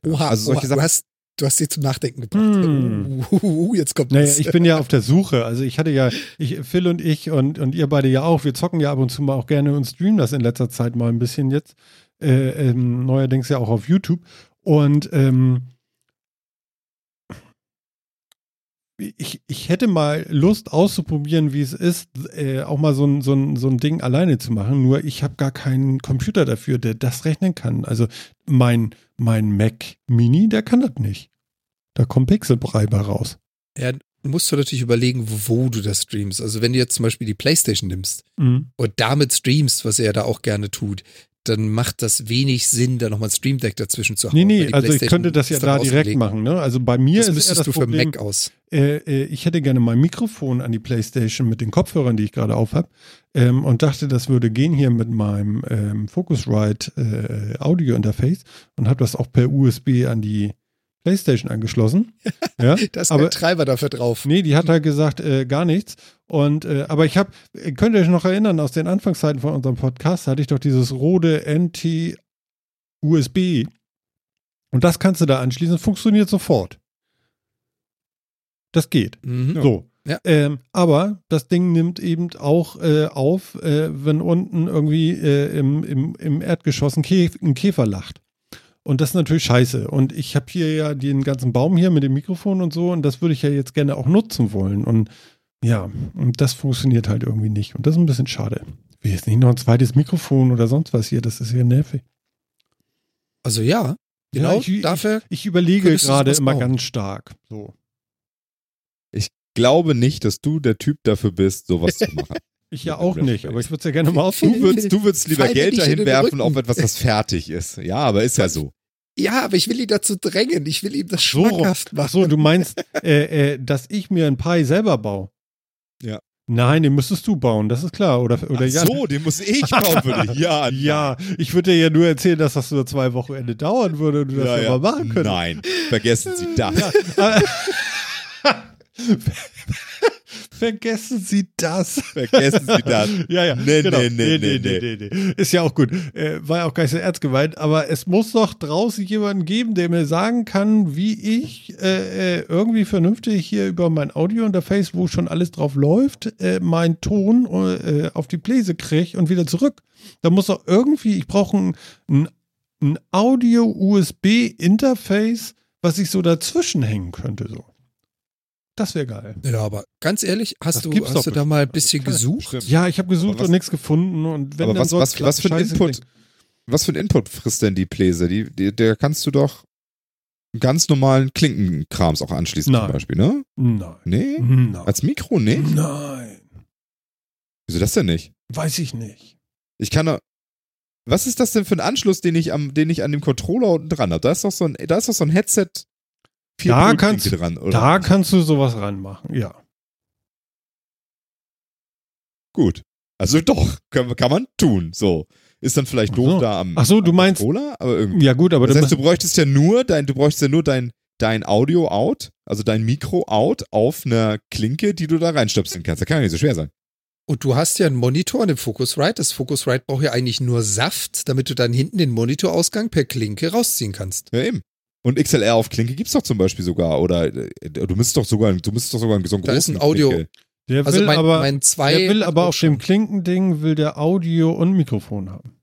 Speaker 2: Oha,
Speaker 3: Also solche
Speaker 2: oha,
Speaker 3: Sachen-
Speaker 2: du hast, du hast sie zum Nachdenken gebracht.
Speaker 1: Hm.
Speaker 2: Uh, uh, uh, jetzt kommt
Speaker 1: Naja,
Speaker 2: das.
Speaker 1: ich bin ja auf der Suche. Also ich hatte ja, ich, Phil und ich und, und ihr beide ja auch, wir zocken ja ab und zu mal auch gerne und streamen das in letzter Zeit mal ein bisschen jetzt. Äh, ähm, neuerdings ja auch auf YouTube. Und ähm, ich, ich hätte mal Lust auszuprobieren, wie es ist, äh, auch mal so ein, so, ein, so ein Ding alleine zu machen. Nur ich habe gar keinen Computer dafür, der das rechnen kann. Also mein, mein Mac Mini, der kann das nicht. Da kommt Pixelbrei bei raus.
Speaker 2: Ja, musst du natürlich überlegen, wo du das streamst. Also wenn du jetzt zum Beispiel die Playstation nimmst
Speaker 1: Mhm.
Speaker 2: und damit streamst, was er da auch gerne tut, dann macht das wenig Sinn, da nochmal ein Stream Deck dazwischen zu hauen.
Speaker 1: Nee, nee, also ich könnte das ja da direkt machen. Ne? Also bei mir
Speaker 2: Das
Speaker 1: ist
Speaker 2: müsstest
Speaker 1: das
Speaker 2: du für
Speaker 1: Problem,
Speaker 2: Mac aus.
Speaker 1: äh, äh, ich hätte gerne mein Mikrofon an die Playstation mit den Kopfhörern, die ich gerade auf habe ähm, und dachte, das würde gehen hier mit meinem ähm, Focusrite äh, Audio Interface und habe das auch per USB an die Playstation angeschlossen. ja,
Speaker 2: Da ist
Speaker 1: aber
Speaker 2: kein Treiber dafür drauf.
Speaker 1: Nee, die hat halt gesagt, äh, gar nichts. Und äh, aber ich habe, könnt ihr euch noch erinnern, aus den Anfangszeiten von unserem Podcast hatte ich doch dieses Rode NT USB. Und das kannst du da anschließen, funktioniert sofort. Das geht.
Speaker 2: Mhm.
Speaker 1: So.
Speaker 2: Ja.
Speaker 1: Ähm, aber das Ding nimmt eben auch äh, auf, äh, wenn unten irgendwie äh, im, im, im Erdgeschoss ein, Kä ein Käfer lacht. Und das ist natürlich scheiße. Und ich habe hier ja den ganzen Baum hier mit dem Mikrofon und so und das würde ich ja jetzt gerne auch nutzen wollen. Und ja, und das funktioniert halt irgendwie nicht. Und das ist ein bisschen schade. Ich will jetzt nicht noch ein zweites Mikrofon oder sonst was hier, das ist ja nervig.
Speaker 2: Also ja, genau
Speaker 1: Ja, ich-
Speaker 2: dafür.
Speaker 1: Ich überlege
Speaker 2: Könntest du
Speaker 1: gerade immer ganz stark. So.
Speaker 3: Glaube nicht, dass du der Typ dafür bist, sowas zu machen.
Speaker 1: Ich ja auch nicht, aber ich würde es ja gerne mal
Speaker 3: Du
Speaker 1: ausprobieren.
Speaker 3: würdest, du würdest lieber
Speaker 2: Fall mir
Speaker 3: Geld dahin werfen auf etwas, das fertig ist. Ja, aber ist ja so.
Speaker 2: Ja, aber ich will ihn dazu drängen. Ich will ihm das
Speaker 1: So,
Speaker 2: schmackhaft machen.
Speaker 1: Ach so, du meinst, äh, äh, dass ich mir ein Pi selber baue?
Speaker 3: Ja.
Speaker 1: Nein, den müsstest du bauen, das ist klar. Oder, oder
Speaker 3: Ach
Speaker 1: Jan.
Speaker 3: so, den muss ich bauen für dich. Ja,
Speaker 1: Ja, ich würde dir ja nur erzählen, dass das nur zwei Wochenende dauern würde und du das ja,
Speaker 3: ja,
Speaker 1: mal machen könntest.
Speaker 3: Nein, vergessen Sie das.
Speaker 1: Vergessen Sie das.
Speaker 3: Vergessen Sie das.
Speaker 1: Ja, ja.
Speaker 3: Nee,
Speaker 1: genau.
Speaker 3: nee, nee, nee,
Speaker 1: nee. Ist ja auch gut. Äh, war ja auch gar nicht so ernst gemeint, aber es muss doch draußen jemanden geben, der mir sagen kann, wie ich äh, äh, irgendwie vernünftig hier über mein Audio-Interface, wo schon alles drauf läuft, äh, meinen Ton äh, auf die Pläse kriege und wieder zurück. Da muss doch irgendwie, ich brauche ein, ein, ein Audio-USB-Interface, was ich so dazwischen hängen könnte. So. Das wäre geil.
Speaker 2: Ja, aber ganz ehrlich, hast
Speaker 1: Das
Speaker 2: du, hast du da mal ein bisschen gesucht?
Speaker 3: Stimmt.
Speaker 1: Ja, ich habe gesucht
Speaker 3: was-
Speaker 1: und nichts gefunden. Und wenn
Speaker 3: Aber
Speaker 1: dann
Speaker 3: was, was, was für ein Input, was für ein Input frisst denn die Pläse? Die, die, der kannst du doch ganz normalen Klinkenkrams auch anschließen
Speaker 1: Nein.
Speaker 3: zum Beispiel, ne?
Speaker 1: Nein.
Speaker 3: Nee?
Speaker 1: Nein.
Speaker 3: Als Mikro nicht?
Speaker 1: Nein.
Speaker 3: Wieso das denn nicht?
Speaker 1: Weiß ich nicht.
Speaker 3: Ich kann doch. Was ist das denn für ein Anschluss, den ich am, den ich an dem Controller unten dran habe? Da ist doch so ein, da ist doch so ein Headset. Vier
Speaker 1: Da kannst-
Speaker 3: dran, oder?
Speaker 1: Da kannst du sowas ranmachen, ja.
Speaker 3: Gut. Also doch, kann, kann man tun. So. Ist dann vielleicht doof
Speaker 1: so.
Speaker 3: da am,
Speaker 1: Ach so, du meinst-
Speaker 3: Controller, aber irgendwie.
Speaker 1: Ja, gut, aber
Speaker 3: das heißt, du bräuchtest ja nur dein, du bräuchtest ja nur dein, dein Audio-Out, also dein Mikro-Out auf einer Klinke, die du da reinstöpseln kannst. Das kann ja nicht so schwer sein.
Speaker 2: Und du hast ja einen Monitor, einen Focusrite. Das Focusrite braucht ja eigentlich nur Saft, damit du dann hinten den Monitorausgang per Klinke rausziehen kannst.
Speaker 3: Ja, eben. Und XLR auf Klinke gibt's doch zum Beispiel sogar. Oder äh, du müsstest doch sogar, du müsstest doch sogar so einen
Speaker 2: Da ist
Speaker 3: großen
Speaker 2: ein Audio-
Speaker 3: Klinke.
Speaker 1: der
Speaker 2: Also
Speaker 1: will
Speaker 2: mein,
Speaker 1: aber,
Speaker 2: mein zwei.
Speaker 1: der will aber
Speaker 2: auch
Speaker 1: auf dem. Klinkending will der Audio und Mikrofon haben.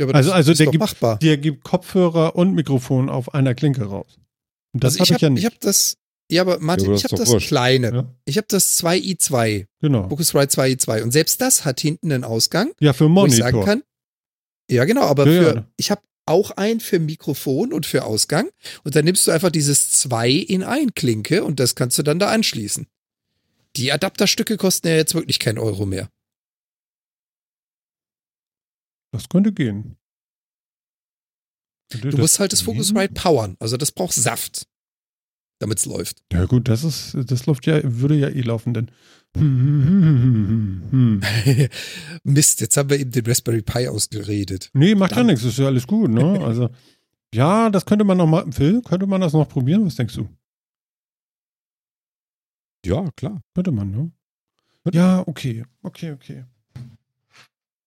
Speaker 2: Ja, aber
Speaker 1: also-
Speaker 2: das
Speaker 1: also
Speaker 2: ist
Speaker 1: der
Speaker 2: doch
Speaker 1: gibt-
Speaker 2: machbar.
Speaker 1: Der gibt Kopfhörer und Mikrofon auf einer Klinke raus. Und das
Speaker 2: also
Speaker 1: habe
Speaker 2: ich
Speaker 1: ich, ja
Speaker 2: habe
Speaker 1: nicht.
Speaker 2: hab das. Ja, aber Martin,
Speaker 3: Ja,
Speaker 2: ich
Speaker 3: ist
Speaker 2: habe das
Speaker 3: wurscht.
Speaker 2: kleine.
Speaker 1: Ja.
Speaker 2: Ich habe das 2i2.
Speaker 1: genau.
Speaker 2: Focusrite 2i2. Und selbst das hat hinten einen Ausgang,
Speaker 1: Ja, für
Speaker 2: wo ich sagen
Speaker 1: Monitor.
Speaker 2: kann. Ja, genau, aber
Speaker 1: Ja,
Speaker 2: für,
Speaker 1: ja.
Speaker 2: ich habe auch einen für Mikrofon und für Ausgang. Und dann nimmst du einfach dieses 2 in 1 Klinke und das kannst du dann da anschließen. Die Adapterstücke kosten ja jetzt wirklich keinen Euro mehr.
Speaker 1: Das könnte gehen.
Speaker 2: Du musst halt das Focusrite powern. Also das braucht Saft, damit es läuft.
Speaker 1: Ja gut, das ist, das läuft ja, würde ja eh laufen, denn.
Speaker 2: Mist, jetzt haben wir eben den Raspberry Pi ausgeredet.
Speaker 1: Nee, macht ja nichts, ist ja alles gut, ne? Also, ja, das könnte man noch mal, Phil, könnte man das noch probieren? Was denkst du?
Speaker 3: Ja, klar.
Speaker 1: Könnte man, ne? Ja, okay, okay, okay.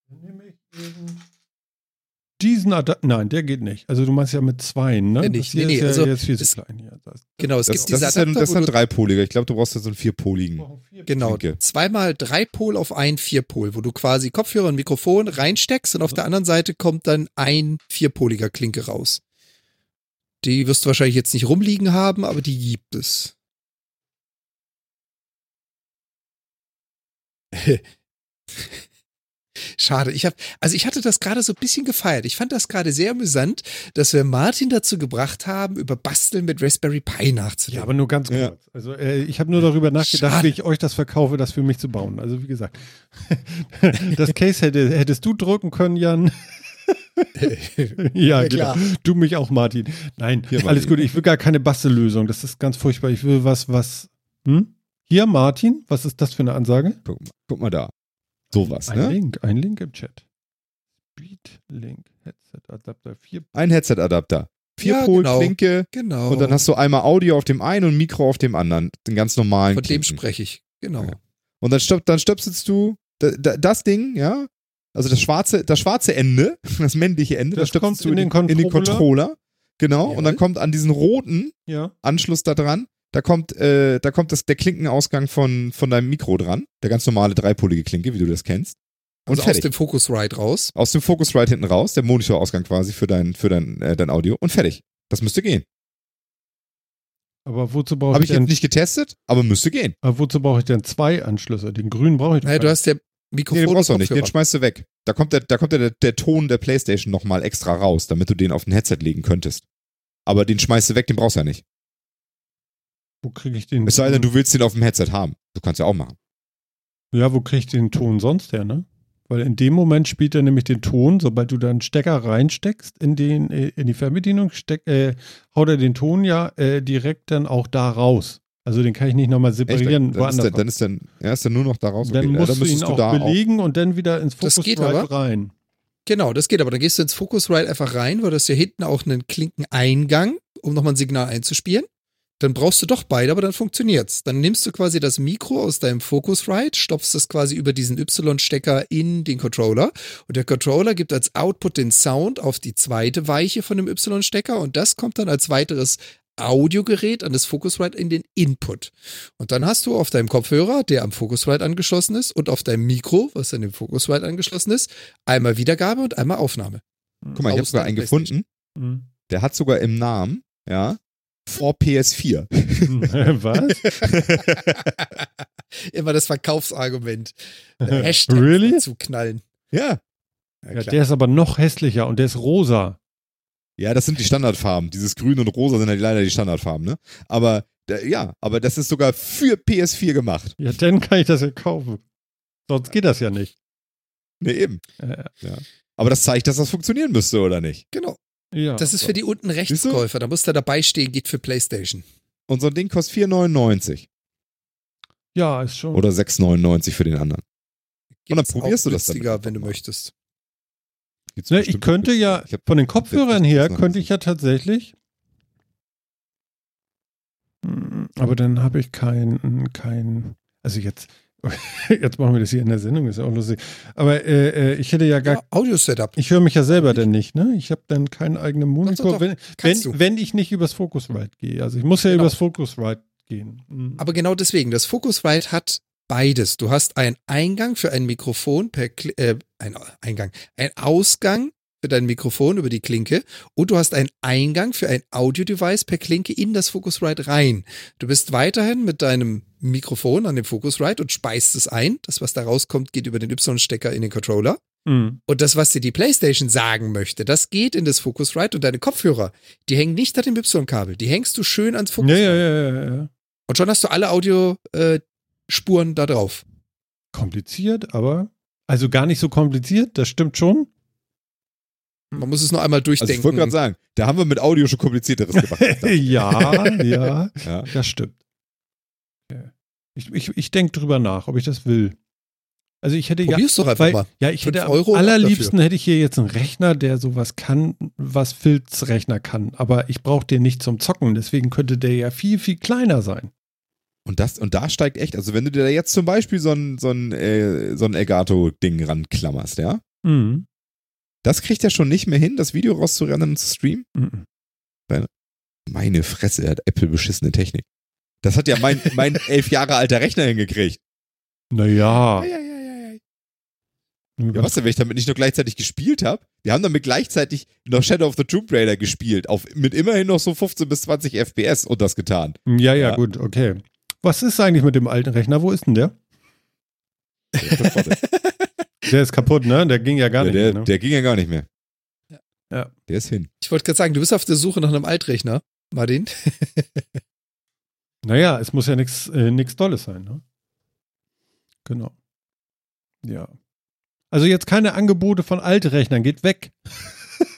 Speaker 1: Dann nehme ich eben diesen Adapter. Nein, der geht nicht. Also du meinst ja mit zwei, ne?
Speaker 2: Ja, nicht.
Speaker 1: Das hier
Speaker 2: Nee,
Speaker 1: ist
Speaker 2: nee,
Speaker 1: ja
Speaker 2: also
Speaker 1: jetzt viel
Speaker 2: es-
Speaker 1: zu klein hier. Das,
Speaker 2: Genau, es
Speaker 3: Das,
Speaker 2: gibt
Speaker 3: das,
Speaker 2: diese
Speaker 3: ist ja,
Speaker 2: Adapter,
Speaker 3: das ist ein dreipoliger. Ich glaube, du brauchst jetzt so einen vierpoligen.
Speaker 2: Genau,
Speaker 3: Klinke.
Speaker 2: zweimal Dreipol auf ein Vierpol, wo du quasi Kopfhörer und Mikrofon reinsteckst und auf der anderen Seite kommt dann ein vierpoliger Klinke raus. Die wirst du wahrscheinlich jetzt nicht rumliegen haben, aber die gibt es. Schade, ich habe, also ich hatte das gerade so ein bisschen gefeiert. Ich fand das gerade sehr amüsant, dass wir Martin dazu gebracht haben, über Basteln mit Raspberry Pi nachzudenken.
Speaker 1: Ja, aber nur ganz kurz.
Speaker 3: Ja.
Speaker 1: Also äh, ich habe nur darüber nachgedacht,
Speaker 2: Schade.
Speaker 1: wie ich euch das verkaufe, das für mich zu bauen. Also wie gesagt, das Case hätte, hättest du drücken können, Jan. ja,
Speaker 2: Ja,
Speaker 1: genau.
Speaker 2: klar.
Speaker 1: Du mich auch, Martin. Nein,
Speaker 3: Hier,
Speaker 1: alles gut. Ich will gar keine Bastellösung. Das ist ganz furchtbar. Ich will was, was. Hm? Hier, Martin, was ist das für eine Ansage?
Speaker 3: Guck, guck mal da. Sowas,
Speaker 1: Ein
Speaker 3: ne?
Speaker 1: Link, ein Link im Chat. Speed Link Headset Adapter 4.
Speaker 3: Ein Headset-Adapter.
Speaker 2: Ja,
Speaker 3: Vierpol,
Speaker 2: genau.
Speaker 3: Klinke
Speaker 2: Genau.
Speaker 3: und dann hast du einmal Audio auf dem einen und Mikro auf dem anderen. Den ganz normalen
Speaker 2: Von dem
Speaker 3: Klinken.
Speaker 2: spreche ich. Genau.
Speaker 3: Ja. Und dann, stöp, dann stöpselst du da, da, das Ding, ja, also das schwarze, das schwarze Ende, das männliche Ende,
Speaker 1: Das
Speaker 3: das,
Speaker 1: kommt
Speaker 3: stöpselst du
Speaker 1: in den
Speaker 3: in den
Speaker 1: Controller.
Speaker 3: Genau. Und
Speaker 2: Jawohl.
Speaker 3: dann kommt an diesen roten
Speaker 1: Ja.
Speaker 3: Anschluss da dran, da kommt, äh, da kommt das, der Klinkenausgang von, von deinem Mikro dran. Der ganz normale dreipolige Klinke, wie du das kennst. Und
Speaker 2: Also aus dem Focusrite raus.
Speaker 3: Aus dem Focusrite hinten raus, der Monitorausgang quasi für dein, für dein, äh, dein Audio und fertig. Das müsste gehen.
Speaker 1: Aber wozu brauche
Speaker 3: Habe
Speaker 1: ich,
Speaker 3: ich jetzt
Speaker 1: denn,
Speaker 3: nicht getestet, aber müsste gehen.
Speaker 1: aber wozu brauche ich denn zwei Anschlüsse? Den grünen brauche ich doch
Speaker 2: Naja, du hast ja
Speaker 3: Nee,
Speaker 2: Mikrofon
Speaker 3: den brauchst du nicht, den schmeißt du weg. Da kommt der, da kommt der, der Ton der Playstation nochmal extra raus, damit du den auf ein Headset legen könntest. Aber den schmeißt du weg, den brauchst du ja nicht.
Speaker 1: Wo kriege ich den?
Speaker 3: Es sei denn, du willst den auf dem Headset haben. Du kannst ja auch machen.
Speaker 1: Ja, wo kriege ich den Ton sonst her, ne? Weil in dem Moment spielt er nämlich den Ton, sobald du da einen Stecker reinsteckst in, den, äh, in die Fernbedienung, steck, äh, haut er den Ton ja äh, direkt dann auch da raus. Also den kann ich nicht nochmal
Speaker 3: Echt?
Speaker 1: separieren,
Speaker 3: Dann, ist der, dann ist dann, ja, ist dann nur noch da raus.
Speaker 1: dann
Speaker 3: Okay, ja,
Speaker 1: musst
Speaker 3: dann
Speaker 1: du ihn
Speaker 3: müsstest
Speaker 1: auch
Speaker 3: da
Speaker 1: belegen und dann wieder ins
Speaker 2: Das geht
Speaker 1: Focusrite rein.
Speaker 2: Genau, das geht, aber dann gehst du ins Focusrite einfach rein, weil du hast ja hinten auch einen Klinkeneingang, um nochmal ein Signal einzuspielen. Dann brauchst du doch beide, aber dann funktioniert's. Dann nimmst du quasi das Mikro aus deinem Focusrite, stopfst es quasi über diesen Y-Stecker in den Controller und der Controller gibt als Output den Sound auf die zweite Weiche von dem Y-Stecker und das kommt dann als weiteres Audiogerät an das Focusrite in den Input. Und dann hast du auf deinem Kopfhörer, der am Focusrite angeschlossen ist, und auf deinem Mikro, was an dem Focusrite angeschlossen ist, einmal Wiedergabe und einmal Aufnahme.
Speaker 3: Guck mal, ich habe sogar einen gefunden.
Speaker 1: Hm.
Speaker 3: Der hat sogar im Namen, ja, vor PS4.
Speaker 1: Was?
Speaker 2: Immer das Verkaufsargument. Hashtag
Speaker 1: Really?
Speaker 2: zu knallen.
Speaker 3: ja.
Speaker 1: Ja, der ist aber noch hässlicher und der ist rosa.
Speaker 3: Ja, das sind die Standardfarben. Dieses Grün und Rosa sind halt leider die Standardfarben, ne? Aber ja, aber das ist sogar für PS4 gemacht.
Speaker 1: Ja, dann kann ich das ja kaufen. Sonst geht das ja nicht.
Speaker 3: Ne, eben.
Speaker 1: Äh,
Speaker 3: Aber das zeigt, dass das funktionieren müsste, oder nicht?
Speaker 2: Genau.
Speaker 1: Ja.
Speaker 2: Das ist für die unten Rechtskäufer. Da muss da dabei stehen, geht für PlayStation.
Speaker 3: Und so ein Ding kostet 4,99
Speaker 1: Ja, ist schon.
Speaker 3: oder 6,99 für den anderen. Und dann
Speaker 2: Gibt's
Speaker 3: probierst du das einfach
Speaker 2: wenn du möchtest.
Speaker 3: Gibt's
Speaker 1: Ne, ich könnte ja.
Speaker 3: Ich hab-
Speaker 1: von den Kopfhörern her, könnte ich ja tatsächlich. Hm, Aber dann habe ich kein, kein, also jetzt, jetzt machen wir das hier in der Sendung, ist ja auch lustig. Aber äh, äh, ich hätte ja gar,
Speaker 2: Ja, Audio-Setup.
Speaker 1: ich höre mich ja selber denn nicht, ne? Ich habe dann keinen eigenen Monitor,
Speaker 2: doch, doch.
Speaker 1: wenn,
Speaker 2: Kannst
Speaker 1: wenn,
Speaker 2: du.
Speaker 1: wenn ich nicht übers Focusrite gehe. Also ich muss ja
Speaker 2: Genau.
Speaker 1: übers Focusrite gehen. Hm.
Speaker 2: Aber genau deswegen, das Focusrite hat beides. Du hast einen Eingang für ein Mikrofon per Kli äh, ein Eingang, ein Ausgang für dein Mikrofon über die Klinke und du hast einen Eingang für ein Audio-Device per Klinke in das Focusrite rein. Du bist weiterhin mit deinem Mikrofon an dem Focusrite und speist es ein. Das, was da rauskommt, geht über den Y-Stecker in den Controller.
Speaker 1: Hm.
Speaker 2: Und das, was dir die PlayStation sagen möchte, das geht in das Focusrite und deine Kopfhörer, die hängen nicht an dem Y-Kabel. Die hängst du schön ans
Speaker 1: Ja,
Speaker 2: Focusrite.
Speaker 1: ja, ja, ja, ja.
Speaker 2: Und schon hast du alle Audio-Spuren da drauf.
Speaker 1: Kompliziert, aber, also gar nicht so kompliziert, das stimmt schon.
Speaker 2: Man muss es nur einmal
Speaker 3: Also ich
Speaker 2: durchdenken.
Speaker 3: wollte gerade sagen, da haben wir mit Audio schon komplizierteres gemacht.
Speaker 1: ja, ja,
Speaker 3: ja.
Speaker 1: das stimmt. Okay. Ich, ich, ich denke drüber nach, ob ich das will. Also ich hätte ja,
Speaker 2: Probier's doch einfach
Speaker 1: weil,
Speaker 2: mal.
Speaker 1: ja, ich hätte am
Speaker 2: Euro ab
Speaker 1: allerliebsten hätte ich hier jetzt einen Rechner, der sowas kann, was Filzrechner kann. Aber ich brauche den nicht zum Zocken, deswegen könnte der ja viel, viel kleiner sein.
Speaker 3: Und das, und da steigt echt, also wenn du dir da jetzt zum Beispiel so ein, so ein, äh, so ein Elgato-Ding ranklammerst, ja,
Speaker 1: Mhm.
Speaker 3: Das kriegt er schon nicht mehr hin, das Video rauszurennen und zu streamen.
Speaker 1: Mhm.
Speaker 3: Meine Fresse, er hat Apple beschissene Technik. Das hat ja mein, mein elf Jahre alter Rechner hingekriegt.
Speaker 1: Naja.
Speaker 3: Ja, was denn, wenn ich damit nicht nur gleichzeitig gespielt habe? Wir haben damit gleichzeitig noch Shadow of the Tomb Raider gespielt, auf, mit immerhin noch so 15 bis 20 FPS und das getan.
Speaker 1: Ja, ja,
Speaker 3: Ja.
Speaker 1: gut, okay. Was ist eigentlich mit dem alten Rechner? Wo ist denn der? Der ist kaputt, ne? Der ging ja gar
Speaker 3: ja,
Speaker 1: nicht.
Speaker 3: der,
Speaker 1: mehr, ne?
Speaker 3: der ging ja gar nicht mehr.
Speaker 1: Ja.
Speaker 3: Der ist hin.
Speaker 2: Ich wollte gerade sagen, du bist auf der Suche nach einem Altrechner, Martin.
Speaker 1: Naja, es muss ja nichts äh, nix Dolles sein, ne? Genau. Ja. Also jetzt keine Angebote von Altrechnern, geht weg.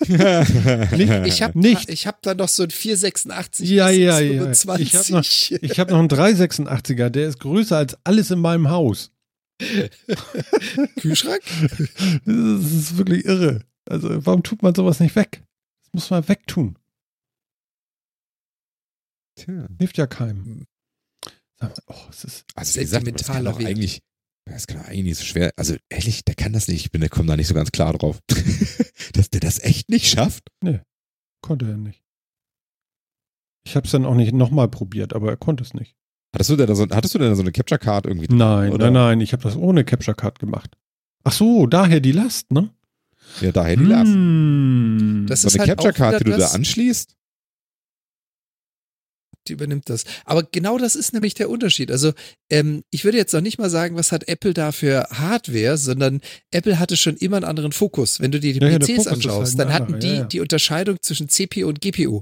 Speaker 2: Ich habe
Speaker 1: Nicht.
Speaker 2: ich hab da noch so ein 486
Speaker 1: Ja, ja, ja.
Speaker 2: 25.
Speaker 1: Ich hab noch- Ich habe noch einen 386er, der ist größer als alles in meinem Haus.
Speaker 2: Kühlschrank?
Speaker 1: Das ist wirklich irre. Also, warum tut man sowas nicht weg? Das muss man wegtun.
Speaker 3: Tja.
Speaker 1: Hilft ja keinem. Mal, Oh, es ist.
Speaker 3: Also wie gesagt, das kann doch eigentlich, das kann eigentlich nicht so schwer. Also ehrlich, der kann das nicht. Ich bin, der kommt da nicht so ganz klar drauf. Dass der das echt nicht schafft.
Speaker 1: Konnte er nicht. Ich habe es dann auch nicht nochmal probiert, aber er konnte es nicht.
Speaker 3: Hattest du denn da so, hattest du denn da so eine Capture Card irgendwie?
Speaker 1: Nein,
Speaker 3: Oder?
Speaker 1: nein, nein, ich habe das ohne Capture Card gemacht. Ach so, daher die Last, ne?
Speaker 3: Ja, daher die Last.
Speaker 1: Hm.
Speaker 2: Das
Speaker 3: So
Speaker 2: ist
Speaker 3: eine
Speaker 2: halt
Speaker 3: Capture Card, die du da anschließt.
Speaker 2: die übernimmt das. Aber genau das ist nämlich der Unterschied. Also ähm, ich würde jetzt noch nicht mal sagen, was hat Apple da für Hardware, sondern Apple hatte schon immer einen anderen Fokus. Wenn du dir die
Speaker 1: Ja, ja,
Speaker 2: PCs
Speaker 1: Fokus ist
Speaker 2: anschaust,
Speaker 1: halt
Speaker 2: dann hatten die
Speaker 1: ja, ja.
Speaker 2: die Unterscheidung zwischen CPU und GPU.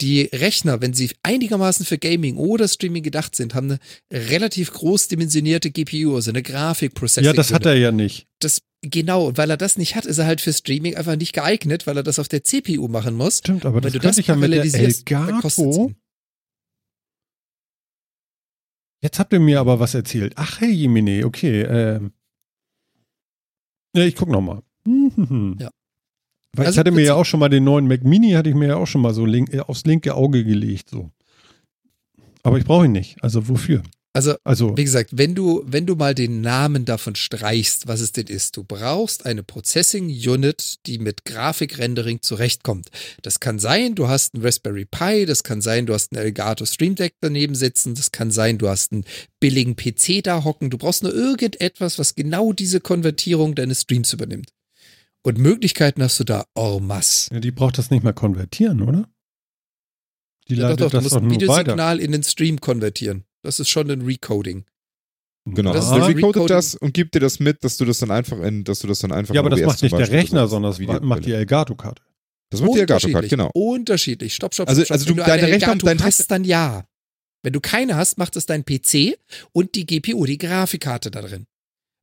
Speaker 2: Die Rechner, wenn sie einigermaßen für Gaming oder Streaming gedacht sind, haben eine relativ groß dimensionierte GPU, also eine Grafikprocessing.
Speaker 1: ja, das hat er ja nicht.
Speaker 2: das genau, und weil er das nicht hat, ist er halt für Streaming einfach nicht geeignet, weil er das auf der CPU machen muss.
Speaker 1: Stimmt, aber das
Speaker 2: du
Speaker 1: könnte
Speaker 2: das
Speaker 1: ich ja mit der Elgato. Jetzt habt ihr mir aber was erzählt. Ach, hey, Jemine, okay. Ähm. Ja, ich guck noch mal.
Speaker 2: Ja.
Speaker 1: Weil
Speaker 2: Also
Speaker 1: ich hatte mir ja auch schon mal den neuen Mac Mini, hatte ich mir ja auch schon mal so link, äh, aufs linke Auge gelegt. So. Aber ich brauche ihn nicht. Also wofür?
Speaker 2: Also
Speaker 1: Also,
Speaker 2: Wie gesagt, wenn du, wenn du mal den Namen davon streichst, was es denn ist, du brauchst eine Processing Unit, die mit Grafikrendering zurechtkommt. Das kann sein, du hast einen Raspberry Pi, das kann sein, du hast einen Elgato Stream Deck daneben sitzen, das kann sein, du hast einen billigen PC da hocken, du brauchst nur irgendetwas, was genau diese Konvertierung deines Streams übernimmt. Und Möglichkeiten hast du da en masse.
Speaker 1: ja, die braucht das nicht mehr konvertieren, oder? Die
Speaker 2: Ja, doch,
Speaker 1: leitet
Speaker 2: doch, du
Speaker 1: das
Speaker 2: musst
Speaker 1: doch
Speaker 2: ein
Speaker 1: nur weiter.
Speaker 2: Videosignal in den Stream konvertieren. Das ist schon ein Recoding.
Speaker 3: Genau.
Speaker 2: Das ist
Speaker 3: der
Speaker 2: ein
Speaker 3: recodet
Speaker 2: Recoding.
Speaker 3: das und gibt dir das mit, dass du das dann einfach in, dass du das dann einfach
Speaker 1: Ja, aber das
Speaker 3: OBS
Speaker 1: macht nicht der Rechner, sondern das
Speaker 3: Video-
Speaker 1: macht die Elgato-Karte.
Speaker 3: Das macht die
Speaker 2: Unterschiedlich.
Speaker 3: genau.
Speaker 2: Unterschiedlich. Stopp, stopp,
Speaker 3: Also-
Speaker 2: stopp.
Speaker 3: also du-
Speaker 2: eine
Speaker 3: deine Rechnung-
Speaker 2: Elgato
Speaker 3: dein Rechner-
Speaker 2: hast, dann ja. Wenn du keine hast, macht es dein PC und die GPU, die Grafikkarte da drin.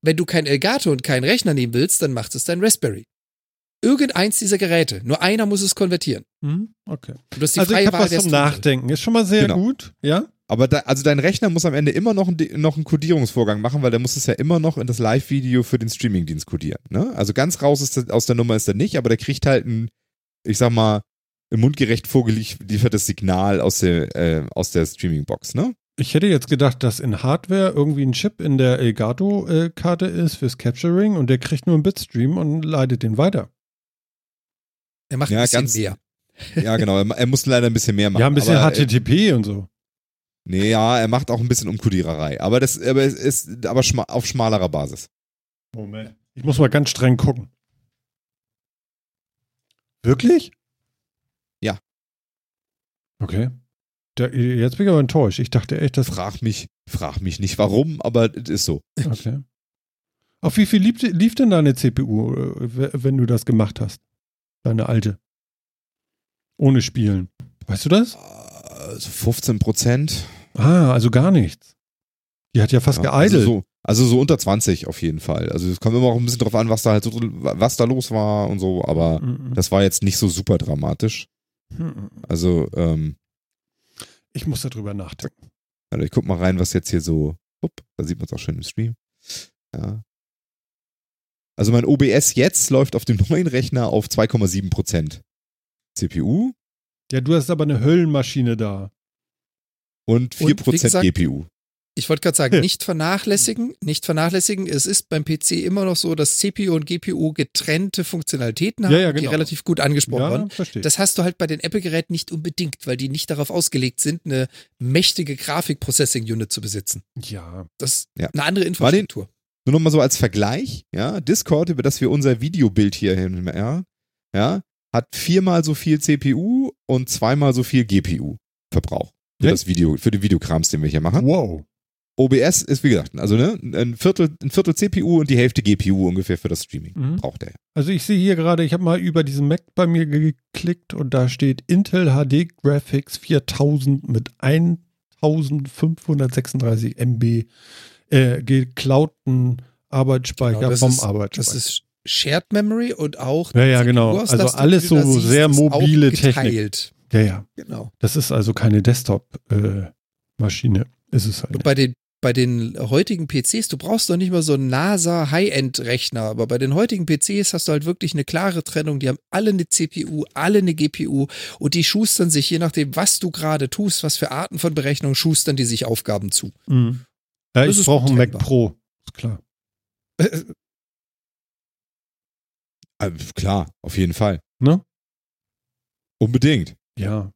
Speaker 2: Wenn du kein Elgato und keinen Rechner nehmen willst, dann macht es dein Raspberry. Irgendeins dieser Geräte. Nur einer muss es konvertieren.
Speaker 1: Hm? Okay.
Speaker 2: Du hast die
Speaker 1: Also ich
Speaker 2: freie
Speaker 1: habe
Speaker 2: Wahl
Speaker 1: was zum. Nachdenken. Ist schon mal sehr
Speaker 3: Genau.
Speaker 1: gut, ja?
Speaker 3: Aber da, also dein Rechner muss am Ende immer noch, ein, noch einen Codierungsvorgang machen, weil der muss es ja immer noch in das Live-Video für den Streamingdienst codieren. Ne? Also ganz raus ist das, aus der Nummer ist er nicht, aber der kriegt halt ein, ich sag mal, ein mundgerecht vorgeliefertes Signal aus der, äh, aus der Streaming-Box, ne?
Speaker 1: Ich hätte jetzt gedacht, dass in Hardware irgendwie ein Chip in der Elgato-Karte ist fürs Capturing und der kriegt nur einen Bitstream und leitet den weiter.
Speaker 2: Er macht
Speaker 3: Ja,
Speaker 2: ein bisschen
Speaker 3: ganz-
Speaker 2: mehr.
Speaker 3: Ja, genau. Er, er muss leider ein bisschen mehr machen.
Speaker 1: ja, ein bisschen
Speaker 3: aber, äh,
Speaker 1: HTTP und so.
Speaker 3: Nee, ja, er macht auch ein bisschen Umkodiererei. Aber das aber es ist aber schma auf schmalerer Basis.
Speaker 1: Moment. Ich muss mal ganz streng gucken. Wirklich?
Speaker 3: Ja.
Speaker 1: Okay. Der, jetzt bin ich aber enttäuscht. Ich dachte echt, das.
Speaker 3: Frag mich, frag mich nicht warum, aber es ist so.
Speaker 1: Okay. Auf wie viel lief, lief denn deine CPU, äh, wenn du das gemacht hast? Deine alte. Ohne Spielen. Weißt du das?
Speaker 3: Also 15 Prozent.
Speaker 1: Ah, also gar nichts. Die hat ja fast geeidelt.
Speaker 3: Also so, Also so unter 20 auf jeden Fall. Also es kommt immer auch ein bisschen drauf an, was da halt so, was da los war und so, aber
Speaker 1: Mhm.
Speaker 3: das war jetzt nicht so super dramatisch.
Speaker 1: Mhm.
Speaker 3: Also, ähm,
Speaker 1: Ich muss darüber nachdenken.
Speaker 3: also ich guck mal rein, was jetzt hier so, upp, da sieht man es auch schön im Stream. Ja. Also mein OBS jetzt läuft auf dem neuen Rechner auf 2,7% CPU
Speaker 1: Ja, du hast aber eine Höllenmaschine da.
Speaker 3: und 4%
Speaker 2: Und gesagt,
Speaker 3: GPU.
Speaker 2: Ich wollte gerade sagen, nicht vernachlässigen, nicht vernachlässigen. Es ist beim PC immer noch so, dass CPU und GPU getrennte Funktionalitäten haben,
Speaker 1: Ja, ja,
Speaker 2: die
Speaker 1: genau.
Speaker 2: relativ gut angesprochen
Speaker 1: Ja,
Speaker 2: werden.
Speaker 1: verstehe.
Speaker 2: Das hast du halt bei den Apple-Geräten nicht unbedingt, weil die nicht darauf ausgelegt sind, eine mächtige Grafik-Processing-Unit zu besitzen.
Speaker 1: ja.
Speaker 2: Das ist
Speaker 3: Ja.
Speaker 2: eine andere Infrastruktur.
Speaker 3: Nur nochmal so als Vergleich, ja, Discord, über das wir unser Videobild hier hin, ja, ja, hat viermal so viel CPU und zweimal so viel GPU Verbrauch. Für das Video, für den Videokrams, den wir hier machen.
Speaker 1: Wow.
Speaker 3: OBS ist, wie gesagt, also ne, ein Viertel, ein Viertel CPU und die Hälfte GPU ungefähr für das Streaming.
Speaker 1: Mhm.
Speaker 3: Braucht er.
Speaker 1: Also ich sehe hier gerade, ich habe mal über diesen Mac bei mir geklickt und da steht Intel HD Graphics 4000 mit 1536 MB äh, geklauten Arbeitsspeicher
Speaker 2: Genau, das
Speaker 1: vom
Speaker 2: ist-
Speaker 1: Arbeitsspeicher.
Speaker 2: Das ist Shared Memory und auch
Speaker 1: Ja, ja, genau.
Speaker 2: CPU-Auslastung,
Speaker 1: Also alles so sehr
Speaker 2: ist auch
Speaker 1: mobile Technik.
Speaker 2: geteilt.
Speaker 1: ja, ja.
Speaker 2: Genau.
Speaker 1: Das ist also keine Desktop-Maschine. ist es halt.
Speaker 2: Und bei den, bei den heutigen PCs, du brauchst doch nicht mal so einen NASA High-End-Rechner, aber bei den heutigen PCs hast du halt wirklich eine klare Trennung. Die haben alle eine CPU, alle eine GPU und die schustern sich, je nachdem, was du gerade tust, was für Arten von Berechnungen, schustern die sich Aufgaben zu.
Speaker 1: Mhm. Ja,
Speaker 2: Das
Speaker 1: ich
Speaker 2: ist
Speaker 1: brauche einen Mac. Pro. Ist klar.
Speaker 3: Äh, klar, auf jeden Fall.
Speaker 1: Ne?
Speaker 3: Unbedingt.
Speaker 1: Ja.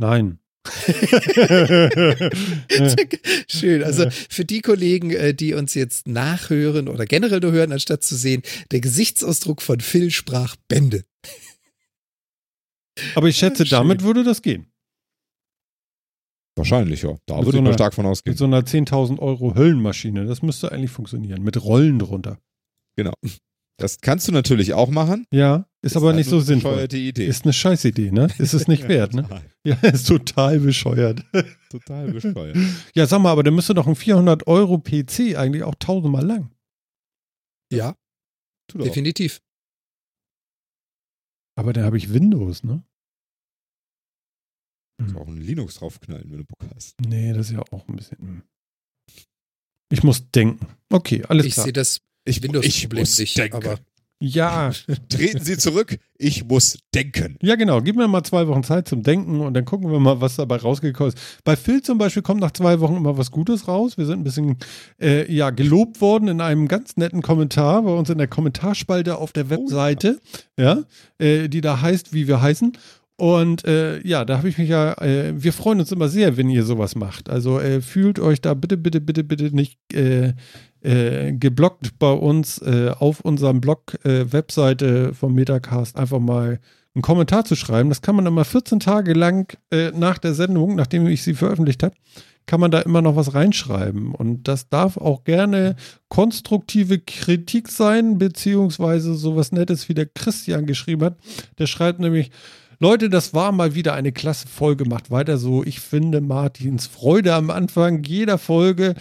Speaker 1: Nein.
Speaker 2: Schön. Also für die Kollegen, äh, die uns jetzt nachhören oder generell nur hören, anstatt zu sehen, der Gesichtsausdruck von Phil sprach Bände.
Speaker 1: Aber ich schätze,
Speaker 2: Schön.
Speaker 1: damit würde das gehen.
Speaker 3: Wahrscheinlich, ja. Da
Speaker 1: Mit
Speaker 3: würde
Speaker 1: so
Speaker 3: ich mal
Speaker 1: einer-
Speaker 3: stark von
Speaker 1: Mit
Speaker 3: ausgehen.
Speaker 1: so einer 10.000 Euro Höllenmaschine. Das müsste eigentlich funktionieren. Mit Rollen drunter.
Speaker 3: Das kannst du natürlich auch machen.
Speaker 1: Ja, ist, aber nicht
Speaker 3: also
Speaker 1: so sinnvoll.
Speaker 3: Idee.
Speaker 1: Ist eine Scheißidee, ne? Ist es nicht wert, ne? Ja, ist total bescheuert.
Speaker 3: total bescheuert.
Speaker 1: Ja, sag mal, aber dann müsste doch ein 400 Euro PC eigentlich auch tausendmal lang.
Speaker 2: Ja, definitiv.
Speaker 1: Aber dann habe ich Windows, ne?
Speaker 3: Kannst auch ein Linux draufknallen, wenn du Bock hast.
Speaker 1: Nee, das ist ja auch ein bisschen. hm. Ich muss denken. Okay, alles
Speaker 2: Ich
Speaker 1: klar.
Speaker 2: sehe das
Speaker 3: Ich,
Speaker 2: Windows-Problem
Speaker 3: muss
Speaker 2: nicht,
Speaker 3: denken.
Speaker 2: aber
Speaker 1: Ja,
Speaker 3: Treten Sie zurück. Ich muss denken.
Speaker 1: ja, genau. Gib mir mal zwei Wochen Zeit zum Denken und dann gucken wir mal, was dabei rausgekommen ist. Bei Phil zum Beispiel kommt nach zwei Wochen immer was Gutes raus. Wir sind ein bisschen äh, ja, gelobt worden in einem ganz netten Kommentar bei uns in der Kommentarspalte auf der Webseite, ja, äh, die da heißt, wie wir heißen. Und äh, ja, da habe ich mich ja, äh, wir freuen uns immer sehr, wenn ihr sowas macht. Also äh, fühlt euch da bitte, bitte, bitte, bitte nicht äh, geblockt bei uns äh, auf unserem Blog, äh, Webseite vom Metacast einfach mal einen Kommentar zu schreiben. Das kann man immer 14 Tage lang äh, nach der Sendung, nachdem ich sie veröffentlicht habe, kann man da immer noch was reinschreiben. Und das darf auch gerne konstruktive Kritik sein, beziehungsweise sowas Nettes, wie der Christian geschrieben hat. Der schreibt nämlich, Leute, das war mal wieder eine klasse Folge. Macht weiter so. Ich finde Martins Freude am Anfang jeder Folge.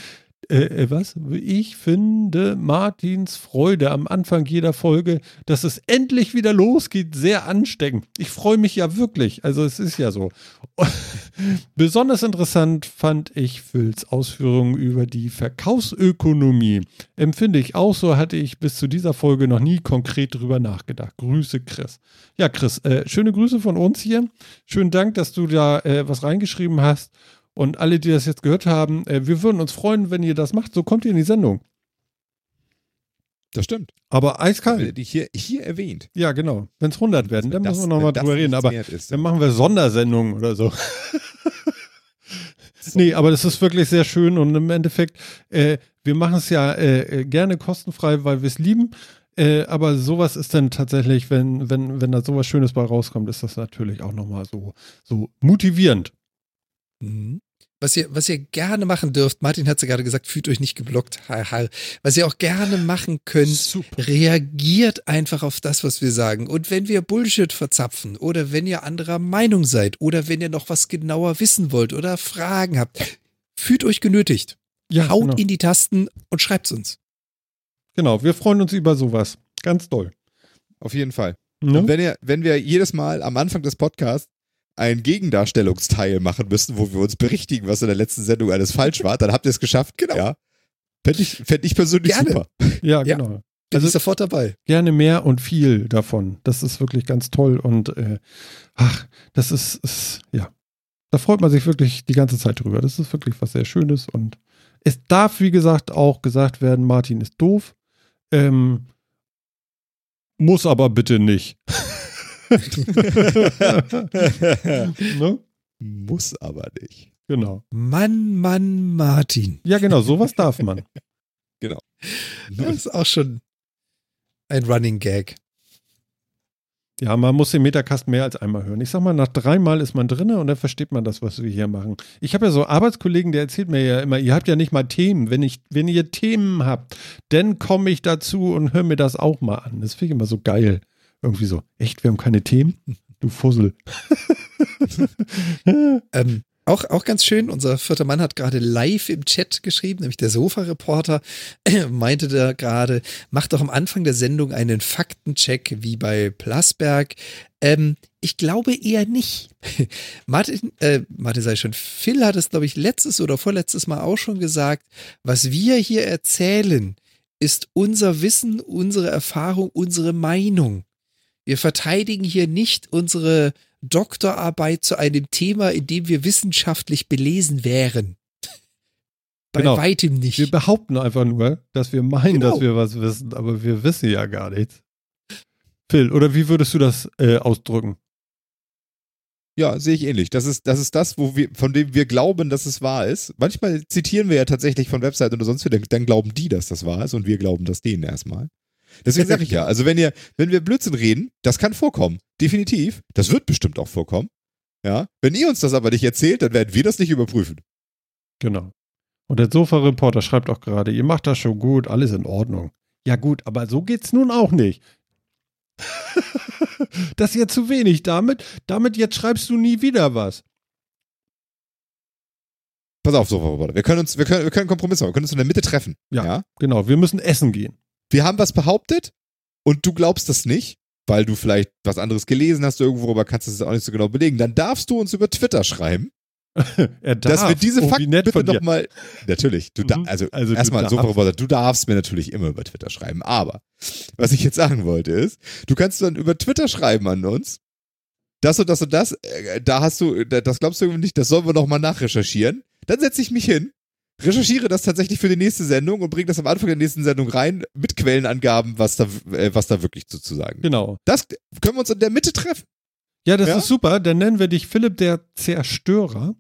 Speaker 1: Äh, äh, was? Ich finde Martins Freude am Anfang jeder Folge, dass es endlich wieder losgeht, sehr ansteckend. Ich freue mich ja wirklich. Also es ist ja so. Besonders interessant fand ich Phils Ausführungen über die Verkaufsökonomie. Empfinde ich auch so, hatte ich bis zu dieser Folge noch nie konkret drüber nachgedacht. Grüße, Chris. Ja, Chris, äh, schöne Grüße von uns hier. Schönen Dank, dass du da äh, was reingeschrieben hast. Und alle, die das jetzt gehört haben, äh, wir würden uns freuen, wenn ihr das macht. So kommt ihr in die Sendung.
Speaker 3: Das stimmt.
Speaker 1: Aber eiskalt.
Speaker 3: Hier, hier erwähnt.
Speaker 1: Ja, genau. Wenn es 100 werden, dann
Speaker 3: Das-
Speaker 1: müssen wir nochmal drüber reden. Aber
Speaker 3: ist.
Speaker 1: dann machen wir Sondersendungen oder so. nee, aber das ist wirklich sehr schön und im Endeffekt, äh, wir machen es ja äh, äh, gerne kostenfrei, weil wir es lieben. Äh, aber sowas ist dann tatsächlich, wenn, wenn, wenn da sowas Schönes bei rauskommt, ist das natürlich auch nochmal so, so motivierend.
Speaker 2: Mhm. Was ihr, was ihr gerne machen dürft, Martin hat es ja gerade gesagt, fühlt euch nicht geblockt. Ha, ha. Was ihr auch gerne machen könnt,
Speaker 1: Super.
Speaker 2: reagiert einfach auf das, was wir sagen. Und wenn wir Bullshit verzapfen oder wenn ihr anderer Meinung seid oder wenn ihr noch was genauer wissen wollt oder Fragen habt, fühlt euch genötigt.
Speaker 1: Ja,
Speaker 2: Haut
Speaker 1: genau.
Speaker 2: in die Tasten und schreibt's uns.
Speaker 1: genau. Wir freuen uns über sowas. Ganz doll.
Speaker 3: Auf jeden Fall.
Speaker 1: Ne?
Speaker 3: Und wenn, ihr, wenn wir jedes Mal am Anfang des Podcasts einen Gegendarstellungsteil machen müssten, wo wir uns berichtigen, was in der letzten Sendung alles falsch war, dann habt ihr es geschafft.
Speaker 2: Genau.
Speaker 3: Ja. Fände ich, fänd ich persönlich
Speaker 2: Gerne.
Speaker 3: super.
Speaker 1: Ja,
Speaker 2: Ja.
Speaker 1: genau.
Speaker 2: Bin
Speaker 1: Also-
Speaker 2: ich sofort dabei.
Speaker 1: Gerne mehr und viel davon. Das ist wirklich ganz toll und äh, ach, das ist, ist, ja, da freut man sich wirklich die ganze Zeit drüber. Das ist wirklich was sehr Schönes und es darf, wie gesagt, auch gesagt werden, Martin ist doof. Ähm, muss aber bitte nicht. ne?
Speaker 3: Muss aber nicht.
Speaker 1: Genau.
Speaker 2: Mann, Mann, Martin.
Speaker 1: Ja, genau, sowas darf man.
Speaker 2: Das ist auch schon ein Running Gag.
Speaker 1: Ja, man muss den Metacast mehr als einmal hören. Ich sag mal, nach dreimal ist man drinne und dann versteht man das, was wir hier machen. Ich habe ja so Arbeitskollegen, der erzählt mir ja immer, ihr habt ja nicht mal Themen. Wenn, ich, wenn ihr Themen habt, dann komme ich dazu und höre mir das auch mal an. Das finde ich immer so geil. Irgendwie so, echt, wir haben keine Themen? Du Fussel.
Speaker 2: Ähm, auch, auch ganz schön, unser vierter Mann hat gerade live im Chat geschrieben, nämlich der Sofa-Reporter meinte da gerade, macht doch am Anfang der Sendung einen Faktencheck wie bei Plasberg. Ähm, ich glaube eher nicht. Martin, äh, Martin sei schon, Phil hat es, glaube ich, letztes oder vorletztes Mal auch schon gesagt, was wir hier erzählen, ist unser Wissen, unsere Erfahrung, unsere Meinung. Wir verteidigen hier nicht unsere Doktorarbeit zu einem Thema, in dem wir wissenschaftlich belesen wären. Bei
Speaker 1: Genau.
Speaker 2: weitem nicht.
Speaker 1: Wir behaupten einfach nur, dass wir meinen,
Speaker 2: Genau.
Speaker 1: dass wir was wissen, aber wir wissen ja gar nichts. Phil, oder wie würdest du das äh, ausdrücken?
Speaker 3: Ja, sehe ich ähnlich. Das ist, das ist das, wo wir, von dem wir glauben, dass es wahr ist. Manchmal zitieren wir ja tatsächlich von Webseiten oder sonst wie, dann, dann glauben die, dass das wahr ist und wir glauben das denen erstmal. Deswegen sage ich ja, also wenn ihr, wenn wir Blödsinn reden, das kann vorkommen. Definitiv. Das wird bestimmt auch vorkommen. Ja. Wenn ihr uns das aber nicht erzählt, dann werden wir das nicht überprüfen.
Speaker 1: Genau. Und der Sofa-Reporter schreibt auch gerade, ihr macht das schon gut, alles in Ordnung. Ja gut, aber so geht's nun auch nicht. das ist ja zu wenig. Damit, damit jetzt schreibst du nie wieder was.
Speaker 3: Pass auf, Sofa-Roboter. Wir können uns, wir können, wir können einen Kompromiss machen. Wir können uns in der Mitte treffen.
Speaker 1: Ja.
Speaker 3: ja?
Speaker 1: Genau, wir müssen essen gehen.
Speaker 3: Wir haben was behauptet und du glaubst das nicht, weil du vielleicht was anderes gelesen hast irgendwo, aber kannst es auch nicht so genau belegen. Dann darfst du uns über Twitter schreiben,
Speaker 1: Er darf.
Speaker 3: dass wir diese
Speaker 1: Oh,
Speaker 3: Fakten bitte nochmal. Natürlich, du da,
Speaker 1: Mhm.
Speaker 3: also,
Speaker 1: Also
Speaker 3: erstmal
Speaker 1: darfst.
Speaker 3: Sofa-Roboter, du darfst mir natürlich immer über Twitter schreiben. Aber was ich jetzt sagen wollte ist, du kannst dann über Twitter schreiben an uns. Das und das und das, äh, da hast du, da- das glaubst du irgendwie nicht, das sollen wir nochmal nachrecherchieren. Dann setze ich mich hin, recherchiere das tatsächlich für die nächste Sendung und bringe das am Anfang der nächsten Sendung rein mit Quellenangaben, was da, äh, was da wirklich zu, zu sagen.
Speaker 1: Genau.
Speaker 3: Das können wir uns in der Mitte treffen.
Speaker 1: Ja, das
Speaker 3: Ja?
Speaker 1: ist super. Dann nennen wir dich Philipp der Zerstörer.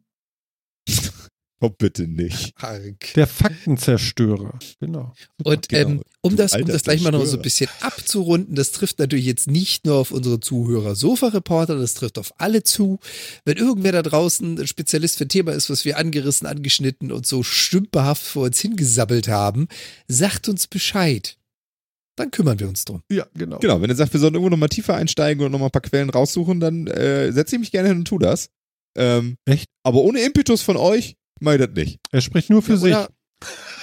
Speaker 3: Oh, bitte nicht.
Speaker 2: Arg.
Speaker 1: Der Faktenzerstörer. Genau.
Speaker 2: Und
Speaker 3: Genau.
Speaker 2: ähm, um, das, um das gleich mal noch so ein bisschen abzurunden, das trifft natürlich jetzt nicht nur auf unsere Zuhörer Sofa-Reporter, das trifft auf alle zu. Wenn irgendwer da draußen ein Spezialist für ein Thema ist, was wir angerissen, angeschnitten und so stümperhaft vor uns hingesabbelt haben, sagt uns Bescheid. Dann kümmern wir uns drum.
Speaker 1: Ja, genau.
Speaker 3: Genau, wenn ihr sagt, wir sollen irgendwo nochmal tiefer einsteigen und nochmal ein paar Quellen raussuchen, dann äh, setze ich mich gerne hin und tu das. Ähm,
Speaker 1: Echt?
Speaker 3: Aber ohne Impetus von euch, mach ich das nicht.
Speaker 1: Er spricht nur für
Speaker 2: Ja,
Speaker 1: sich.
Speaker 2: oder,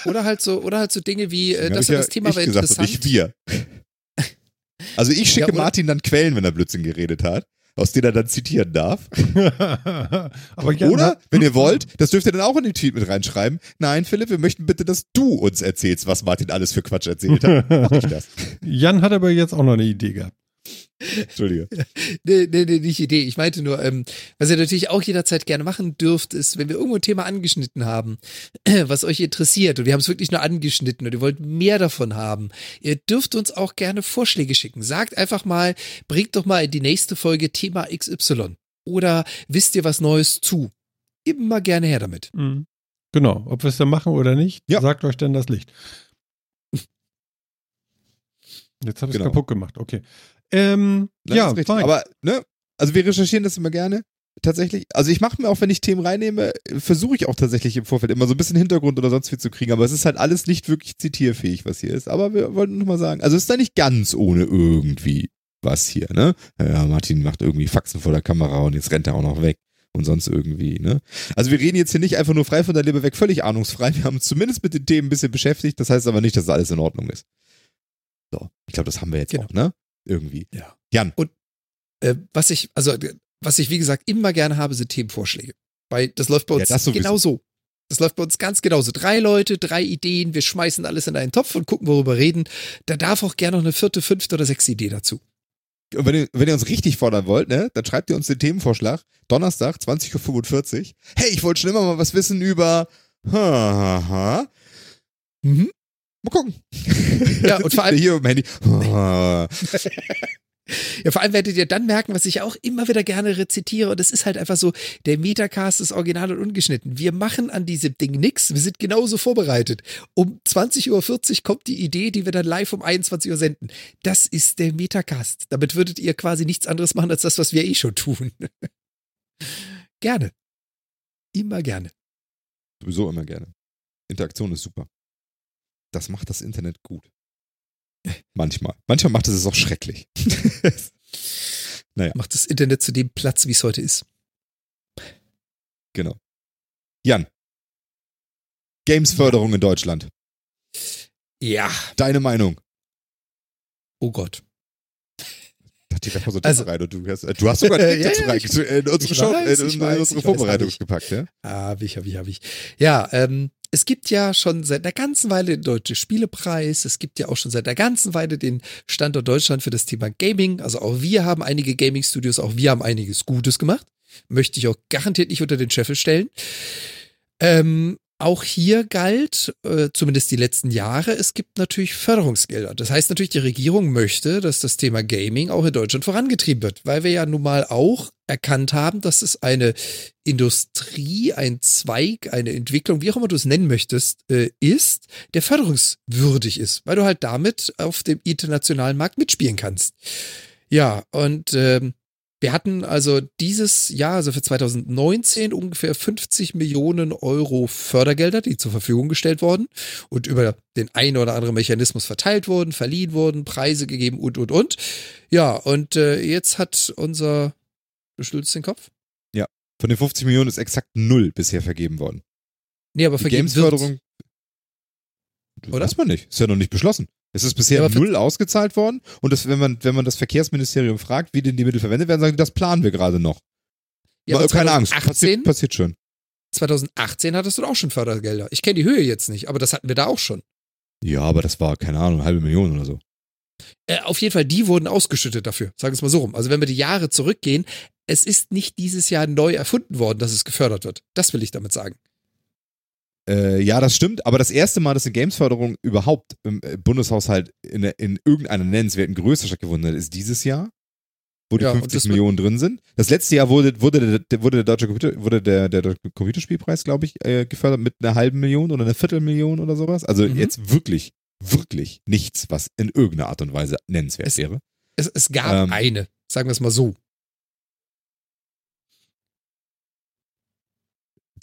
Speaker 2: oder halt so, oder halt so Dinge wie, äh,
Speaker 3: Deswegen
Speaker 2: das
Speaker 3: hab
Speaker 2: und
Speaker 3: ich
Speaker 2: das
Speaker 3: ja
Speaker 2: Thema
Speaker 3: ich
Speaker 2: war
Speaker 3: gesagt
Speaker 2: interessant.
Speaker 3: nicht wir. Also ich schicke
Speaker 2: Ja, oder-
Speaker 3: Martin dann Quellen, wenn er Blödsinn geredet hat, aus denen er dann zitieren darf.
Speaker 1: Aber ja,
Speaker 3: Oder, wenn ihr wollt, das dürft ihr dann auch in den Tweet mit reinschreiben. Nein, Philipp, wir möchten bitte, dass du uns erzählst, was Martin alles für Quatsch erzählt hat. Mach ich das.
Speaker 1: Jan hat aber jetzt auch noch eine Idee gehabt.
Speaker 3: Entschuldige.
Speaker 2: Nee, nee, nee, nicht Idee. Ich meinte nur, ähm, was ihr natürlich auch jederzeit gerne machen dürft, ist, wenn wir irgendwo ein Thema angeschnitten haben, was euch interessiert und wir haben es wirklich nur angeschnitten und ihr wollt mehr davon haben, ihr dürft uns auch gerne Vorschläge schicken. Sagt einfach mal, bringt doch mal in die nächste Folge Thema XY. Oder wisst ihr was Neues zu? Immer gerne her damit.
Speaker 1: Mhm. Genau. Ob wir es dann machen oder nicht,
Speaker 3: Ja.
Speaker 1: sagt euch dann das Licht. Jetzt habe ich es
Speaker 3: Genau.
Speaker 1: kaputt gemacht. Okay. Ähm, ja,
Speaker 3: richtig.
Speaker 1: fein.
Speaker 3: Aber, ne, also wir recherchieren das immer gerne. Tatsächlich. Also ich mache mir auch, wenn ich Themen reinnehme, versuche ich auch tatsächlich im Vorfeld immer so ein bisschen Hintergrund oder sonst viel zu kriegen. Aber es ist halt alles nicht wirklich zitierfähig, was hier ist. Aber wir wollten noch mal sagen, also es ist da nicht ganz ohne irgendwie was hier, ne? Ja, Martin macht irgendwie Faxen vor der Kamera und jetzt rennt er auch noch weg. und sonst irgendwie, ne? Also wir reden jetzt hier nicht einfach nur frei von der Leber weg, völlig ahnungsfrei. Wir haben uns zumindest mit den Themen ein bisschen beschäftigt. Das heißt aber nicht, dass alles in Ordnung ist. So, ich glaube, das haben wir jetzt
Speaker 2: Genau.
Speaker 3: auch, ne? Irgendwie.
Speaker 2: Ja.
Speaker 3: Jan,
Speaker 2: Äh, was ich, also, äh, was ich, wie gesagt, immer gerne habe, sind Themenvorschläge. Weil das läuft bei
Speaker 3: Ja,
Speaker 2: uns
Speaker 3: sowieso.
Speaker 2: genau so. Das läuft bei uns ganz genauso. Drei Leute, drei Ideen, wir schmeißen alles in einen Topf und gucken, worüber reden. Da darf auch gerne noch eine vierte, fünfte oder sechste Idee dazu.
Speaker 3: Und wenn ihr, wenn ihr uns richtig fordern wollt, ne, dann schreibt ihr uns den Themenvorschlag. Donnerstag, 20.45 Uhr. Hey, ich wollte schon immer mal was wissen über. Ha, ha, ha.
Speaker 2: Mhm.
Speaker 3: Mal gucken.
Speaker 2: Ja, und vor allem-
Speaker 3: Hier Handy. Ha.
Speaker 2: Ja, vor allem werdet ihr dann merken, was ich auch immer wieder gerne rezitiere. Und das ist halt einfach so, der Metacast ist original und ungeschnitten. Wir machen an diesem Ding nix. Wir sind genauso vorbereitet. Um 20.40 Uhr kommt die Idee, die wir dann live um 21 Uhr senden. Das ist der Metacast. Damit würdet ihr quasi nichts anderes machen, als das, was wir eh schon tun. gerne. Immer gerne.
Speaker 3: Sowieso immer gerne. Interaktion ist super. Das macht das Internet gut. Manchmal. Manchmal macht es es auch schrecklich.
Speaker 2: Macht das Internet zu dem Platz, wie es heute ist.
Speaker 3: genau. Jan. Gamesförderung in Deutschland.
Speaker 2: Ja.
Speaker 3: Deine Meinung.
Speaker 2: Oh Gott.
Speaker 3: Da hat die Reportage
Speaker 2: Also-
Speaker 3: rein und du hast, du hast sogar einen
Speaker 2: Ja,
Speaker 3: rein,
Speaker 2: ich-
Speaker 3: in unsere, Show,
Speaker 2: weiß,
Speaker 3: in unsere
Speaker 2: weiß, weiß,
Speaker 3: Vorbereitung gepackt, ja?
Speaker 2: Hab ich, hab ich, hab ich. Ja, ähm, es gibt ja schon seit einer ganzen Weile den Deutsche Spielepreis. Es gibt ja auch schon seit einer ganzen Weile den Standort Deutschland für das Thema Gaming. Also auch wir haben einige Gaming-Studios, auch wir haben einiges Gutes gemacht. Möchte ich auch garantiert nicht unter den Scheffel stellen. Ähm, auch hier galt, äh, zumindest die letzten Jahre, es gibt natürlich Förderungsgelder. Das heißt natürlich, die Regierung möchte, dass das Thema Gaming auch in Deutschland vorangetrieben wird, weil wir ja nun mal auch erkannt haben, dass es eine Industrie, ein Zweig, eine Entwicklung, wie auch immer du es nennen möchtest, äh, ist, der förderungswürdig ist, weil du halt damit auf dem internationalen Markt mitspielen kannst. Ja, und ähm, wir hatten also dieses Jahr, also für 2019, ungefähr 50 Millionen Euro Fördergelder, die zur Verfügung gestellt wurden und über den einen oder anderen Mechanismus verteilt wurden, verliehen wurden, Preise gegeben und, und, und. Ja, und äh, jetzt hat unser, du schüttelst den Kopf?
Speaker 3: Von den 50 Millionen ist exakt null bisher vergeben worden.
Speaker 2: Nee, aber
Speaker 3: Die
Speaker 2: vergeben
Speaker 3: Gamesförderung.
Speaker 2: Oder?
Speaker 3: Weiß man nicht. Ist ja noch nicht beschlossen. Es ist bisher
Speaker 2: Ja,
Speaker 3: null ausgezahlt worden. Und das, wenn man, wenn man das Verkehrsministerium fragt, wie denn die Mittel verwendet werden, sagen die, das planen wir gerade noch.
Speaker 2: Ja,
Speaker 3: Aber keine Angst.
Speaker 2: 2018,
Speaker 3: Passiert, passiert schon.
Speaker 2: 2018 hattest du auch schon Fördergelder. Ich kenne die Höhe jetzt nicht, aber das hatten wir da auch schon.
Speaker 3: Ja, aber das war, keine Ahnung, eine halbe Million oder so.
Speaker 2: Äh, auf jeden Fall, die wurden ausgeschüttet dafür. Sagen wir es mal so rum. Also wenn wir die Jahre zurückgehen, es ist nicht dieses Jahr neu erfunden worden, dass es gefördert wird. Das will ich damit sagen.
Speaker 3: Äh, ja, das stimmt, aber das erste Mal, dass eine Gamesförderung überhaupt im äh, Bundeshaushalt in, in irgendeiner nennenswerten Größe stattgefunden hat, ist dieses Jahr, wo die
Speaker 2: Ja, und
Speaker 3: 50
Speaker 2: das wird-
Speaker 3: Millionen drin sind. Das letzte Jahr wurde, wurde, der, wurde der deutsche Computer, wurde der, der deutsche Computerspielpreis, glaube ich, äh, gefördert mit einer halben Million oder einer Viertelmillion oder sowas. Also
Speaker 2: Mhm.
Speaker 3: jetzt wirklich, wirklich nichts, was in irgendeiner Art und Weise nennenswert
Speaker 2: Es-
Speaker 3: wäre.
Speaker 2: Es, es gab
Speaker 3: Ähm.
Speaker 2: eine, sagen wir es mal so.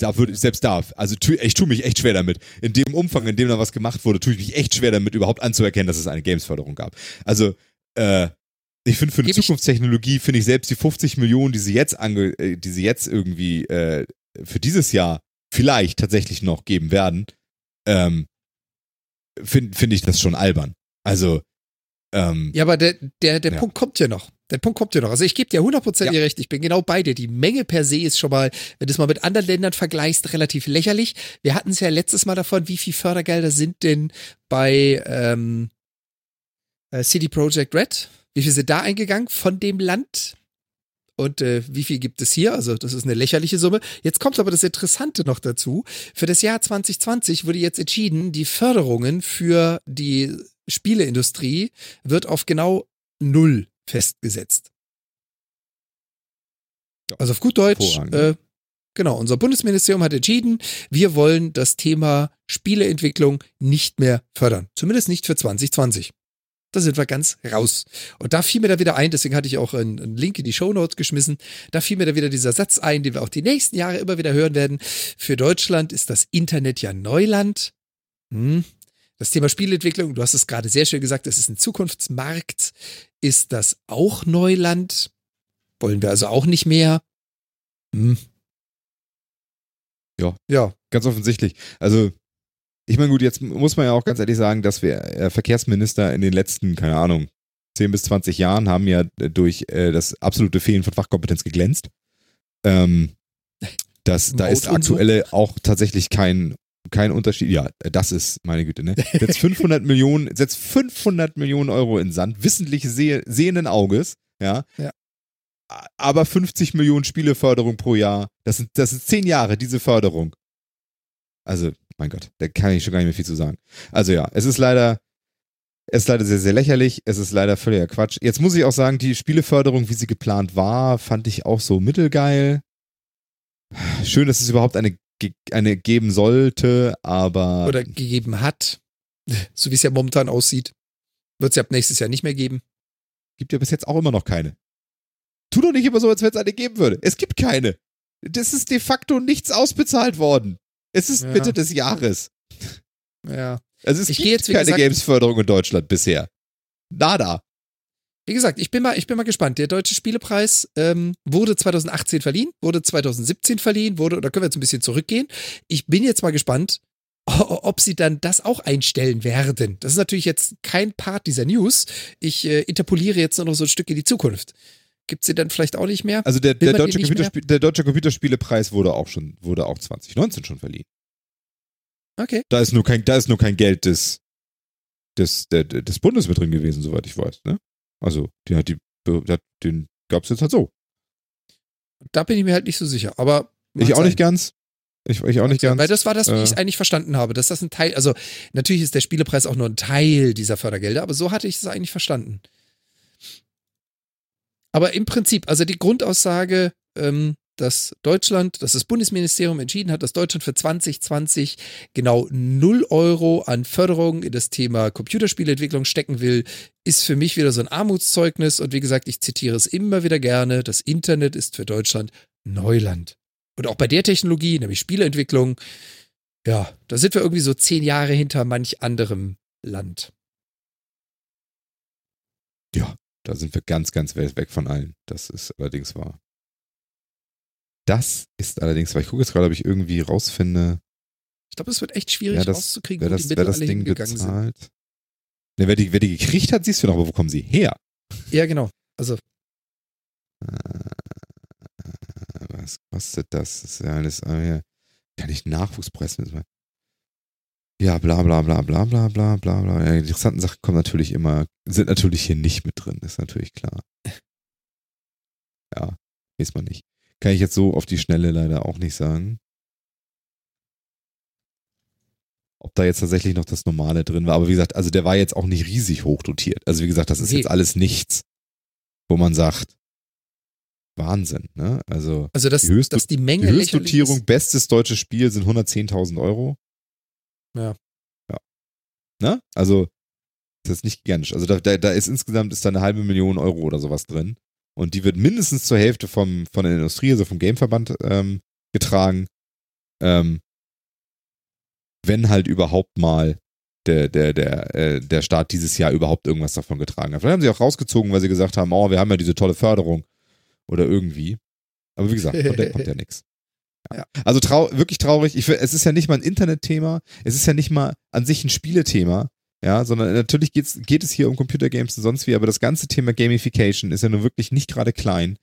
Speaker 3: Da würde selbst da, also tu, ich tue mich echt schwer damit. In dem Umfang, in dem da was gemacht wurde, tue ich mich echt schwer damit, überhaupt anzuerkennen, dass es eine Gamesförderung gab. Also, äh, ich finde für eine
Speaker 2: ich-
Speaker 3: Zukunftstechnologie finde ich selbst die 50 Millionen, die sie jetzt ange, äh, die sie jetzt irgendwie äh, für dieses Jahr vielleicht tatsächlich noch geben werden, ähm, finde find ich das schon albern. Also, ähm,
Speaker 2: Ja, aber der, der, der
Speaker 3: Ja.
Speaker 2: Punkt kommt ja noch. Der Punkt kommt ja noch. Also ich gebe dir hundertprozentig recht. Ich bin genau bei dir. Die Menge per se ist schon mal, wenn du es mal mit anderen Ländern vergleichst, relativ lächerlich. Wir hatten es ja letztes Mal davon, wie viel Fördergelder sind denn bei ähm, äh, City Project Red? Wie viel sind da eingegangen von dem Land? Und äh, wie viel gibt es hier? Also das ist eine lächerliche Summe. Jetzt kommt aber das Interessante noch dazu. Für das Jahr 2020 wurde jetzt entschieden, die Förderungen für die Spieleindustrie wird auf genau null festgesetzt. Also auf gut Deutsch,
Speaker 3: hervorragend.
Speaker 2: äh, genau, unser Bundesministerium hat entschieden, wir wollen das Thema Spieleentwicklung nicht mehr fördern. Zumindest nicht für 2020. Da sind wir ganz raus. Und da fiel mir da wieder ein, deswegen hatte ich auch einen, einen Link in die Shownotes geschmissen, da fiel mir da wieder dieser Satz ein, den wir auch die nächsten Jahre immer wieder hören werden. Für Deutschland ist das Internet ja Neuland. Hm. Das Thema Spielentwicklung, du hast es gerade sehr schön gesagt, es ist ein Zukunftsmarkt. Ist das auch Neuland? Wollen wir also auch nicht mehr? Hm. Ja.
Speaker 3: Ganz offensichtlich. Also, ich meine, gut, jetzt muss man ja auch ganz ehrlich sagen, dass wir äh, Verkehrsminister in den letzten, keine Ahnung, 10 bis 20 Jahren haben ja durch äh, das absolute Fehlen von Fachkompetenz geglänzt. Ähm, das, da ist
Speaker 2: Maut und so.
Speaker 3: aktuell auch tatsächlich kein, kein Unterschied. Ja, das ist, meine Güte, ne? Setzt 500 Millionen, setzt 500 Millionen Euro in Sand, wissentlich sehe, sehenden Auges, ja.
Speaker 2: Ja.
Speaker 3: Aber 50 Millionen Spieleförderung pro Jahr, das sind, das sind 10 Jahre, diese Förderung. Also, mein Gott, da kann ich schon gar nicht mehr viel zu sagen. Also ja, es ist leider, es ist leider sehr, sehr lächerlich. Es ist leider völliger Quatsch. Jetzt muss ich auch sagen, die Spieleförderung, wie sie geplant war, fand ich auch so mittelgeil. Schön, dass es überhaupt eine, eine geben sollte, aber
Speaker 2: Oder gegeben hat. So wie es ja momentan aussieht. Wird es ja ab nächstes Jahr nicht mehr geben.
Speaker 3: gibt ja bis jetzt auch immer noch keine. Tu doch nicht immer so, als wenn es eine geben würde. Es gibt keine. Das ist de facto nichts ausbezahlt worden. Es ist
Speaker 2: Ja.
Speaker 3: Mitte des Jahres.
Speaker 2: Ja.
Speaker 3: Also es
Speaker 2: Ich
Speaker 3: gibt
Speaker 2: jetzt,
Speaker 3: keine
Speaker 2: gesagt-
Speaker 3: Gamesförderung in Deutschland bisher. Nada.
Speaker 2: Wie gesagt, ich bin mal, ich bin mal gespannt. Der Deutsche Spielepreis ähm, wurde 2018 verliehen, wurde 2017 verliehen, wurde, da können wir jetzt ein bisschen zurückgehen. Ich bin jetzt mal gespannt, ob sie dann das auch einstellen werden. Das ist natürlich jetzt kein Part dieser News. Ich äh, interpoliere jetzt nur noch so ein Stück in die Zukunft. Gibt sie dann vielleicht auch nicht mehr?
Speaker 3: Also der, der, deutsche Computerspiel, der deutsche Computerspielepreis wurde auch schon, wurde auch 2019 schon verliehen.
Speaker 2: Okay.
Speaker 3: Da ist nur kein, da ist nur kein Geld des, des, der, des Bundes mit drin gewesen, soweit ich weiß. Ne? Also, die hat die, den gab es jetzt halt so.
Speaker 2: Da bin ich mir halt nicht so sicher. Aber
Speaker 3: Ich auch
Speaker 2: sein.
Speaker 3: nicht ganz. Ich, ich auch nicht ganz.
Speaker 2: Weil das war das, wie
Speaker 3: Äh.
Speaker 2: ich es eigentlich verstanden habe, dass das ein Teil, also natürlich ist der Spielepreis auch nur ein Teil dieser Fördergelder, aber so hatte ich es eigentlich verstanden. Aber im Prinzip, also die Grundaussage, ähm, dass Deutschland, dass das Bundesministerium entschieden hat, dass Deutschland für 2020 genau 0 Euro an Förderung in das Thema Computerspielentwicklung stecken will, ist für mich wieder so ein Armutszeugnis. Und wie gesagt, ich zitiere es immer wieder gerne, das Internet ist für Deutschland Neuland. Und auch bei der Technologie, nämlich Spieleentwicklung, ja, da sind wir irgendwie so zehn Jahre hinter manch anderem Land.
Speaker 3: Ja, da sind wir ganz, ganz weit weg von allen. Das ist allerdings wahr. Das ist allerdings wahr. Ich gucke jetzt gerade, ob ich irgendwie rausfinde,
Speaker 2: Ich glaube, es wird echt schwierig
Speaker 3: wer das,
Speaker 2: rauszukriegen,
Speaker 3: wer
Speaker 2: wo
Speaker 3: das,
Speaker 2: die
Speaker 3: wer das
Speaker 2: alle
Speaker 3: Ding
Speaker 2: hingegangen sind.
Speaker 3: bezahlt. Ne, wer, die, wer die gekriegt hat, siehst du noch, aber wo kommen sie her?
Speaker 2: Ja, genau. Also,
Speaker 3: Äh, Was kostet das? Das ist ja alles, ah, kann ich Nachwuchspreis mit. Ja, bla bla bla bla bla bla bla bla. Ja, die interessanten Sachen kommen natürlich immer, sind natürlich hier nicht mit drin, ist natürlich klar. Ja, weiß man nicht. Kann ich jetzt so auf die Schnelle leider auch nicht sagen. Ob da jetzt tatsächlich noch das Normale drin war. Aber wie gesagt, also der war jetzt auch nicht riesig hoch dotiert. Also wie gesagt, das ist
Speaker 2: Nee.
Speaker 3: jetzt alles nichts, wo man sagt, Wahnsinn, ne? Also
Speaker 2: also dass,
Speaker 3: Die Höchstdot-
Speaker 2: dass die Menge
Speaker 3: die Höchstdotierung, bestes deutsches Spiel sind 110.000 Euro.
Speaker 2: Ja.
Speaker 3: Ja. Ne? Also, das ist nicht gigantisch. Also, da, da, da ist insgesamt ist da eine halbe Million Euro oder sowas drin. Und die wird mindestens zur Hälfte vom, von der Industrie, also vom Gameverband, ähm, getragen. Ähm, wenn halt überhaupt mal der, der, der, äh, der Staat dieses Jahr überhaupt irgendwas davon getragen hat. Vielleicht haben sie auch rausgezogen, weil sie gesagt haben, oh, wir haben ja diese tolle Förderung. Oder irgendwie. Aber wie gesagt, von der kommt ja nichts.
Speaker 2: Ja.
Speaker 3: Also trau wirklich traurig. Ich, es ist ja nicht mal ein Internetthema. Es ist ja nicht mal an sich ein Spielethema. Ja, sondern natürlich geht's, geht es hier um Computergames und sonst wie, aber das ganze Thema Gamification ist ja nun wirklich nicht gerade klein.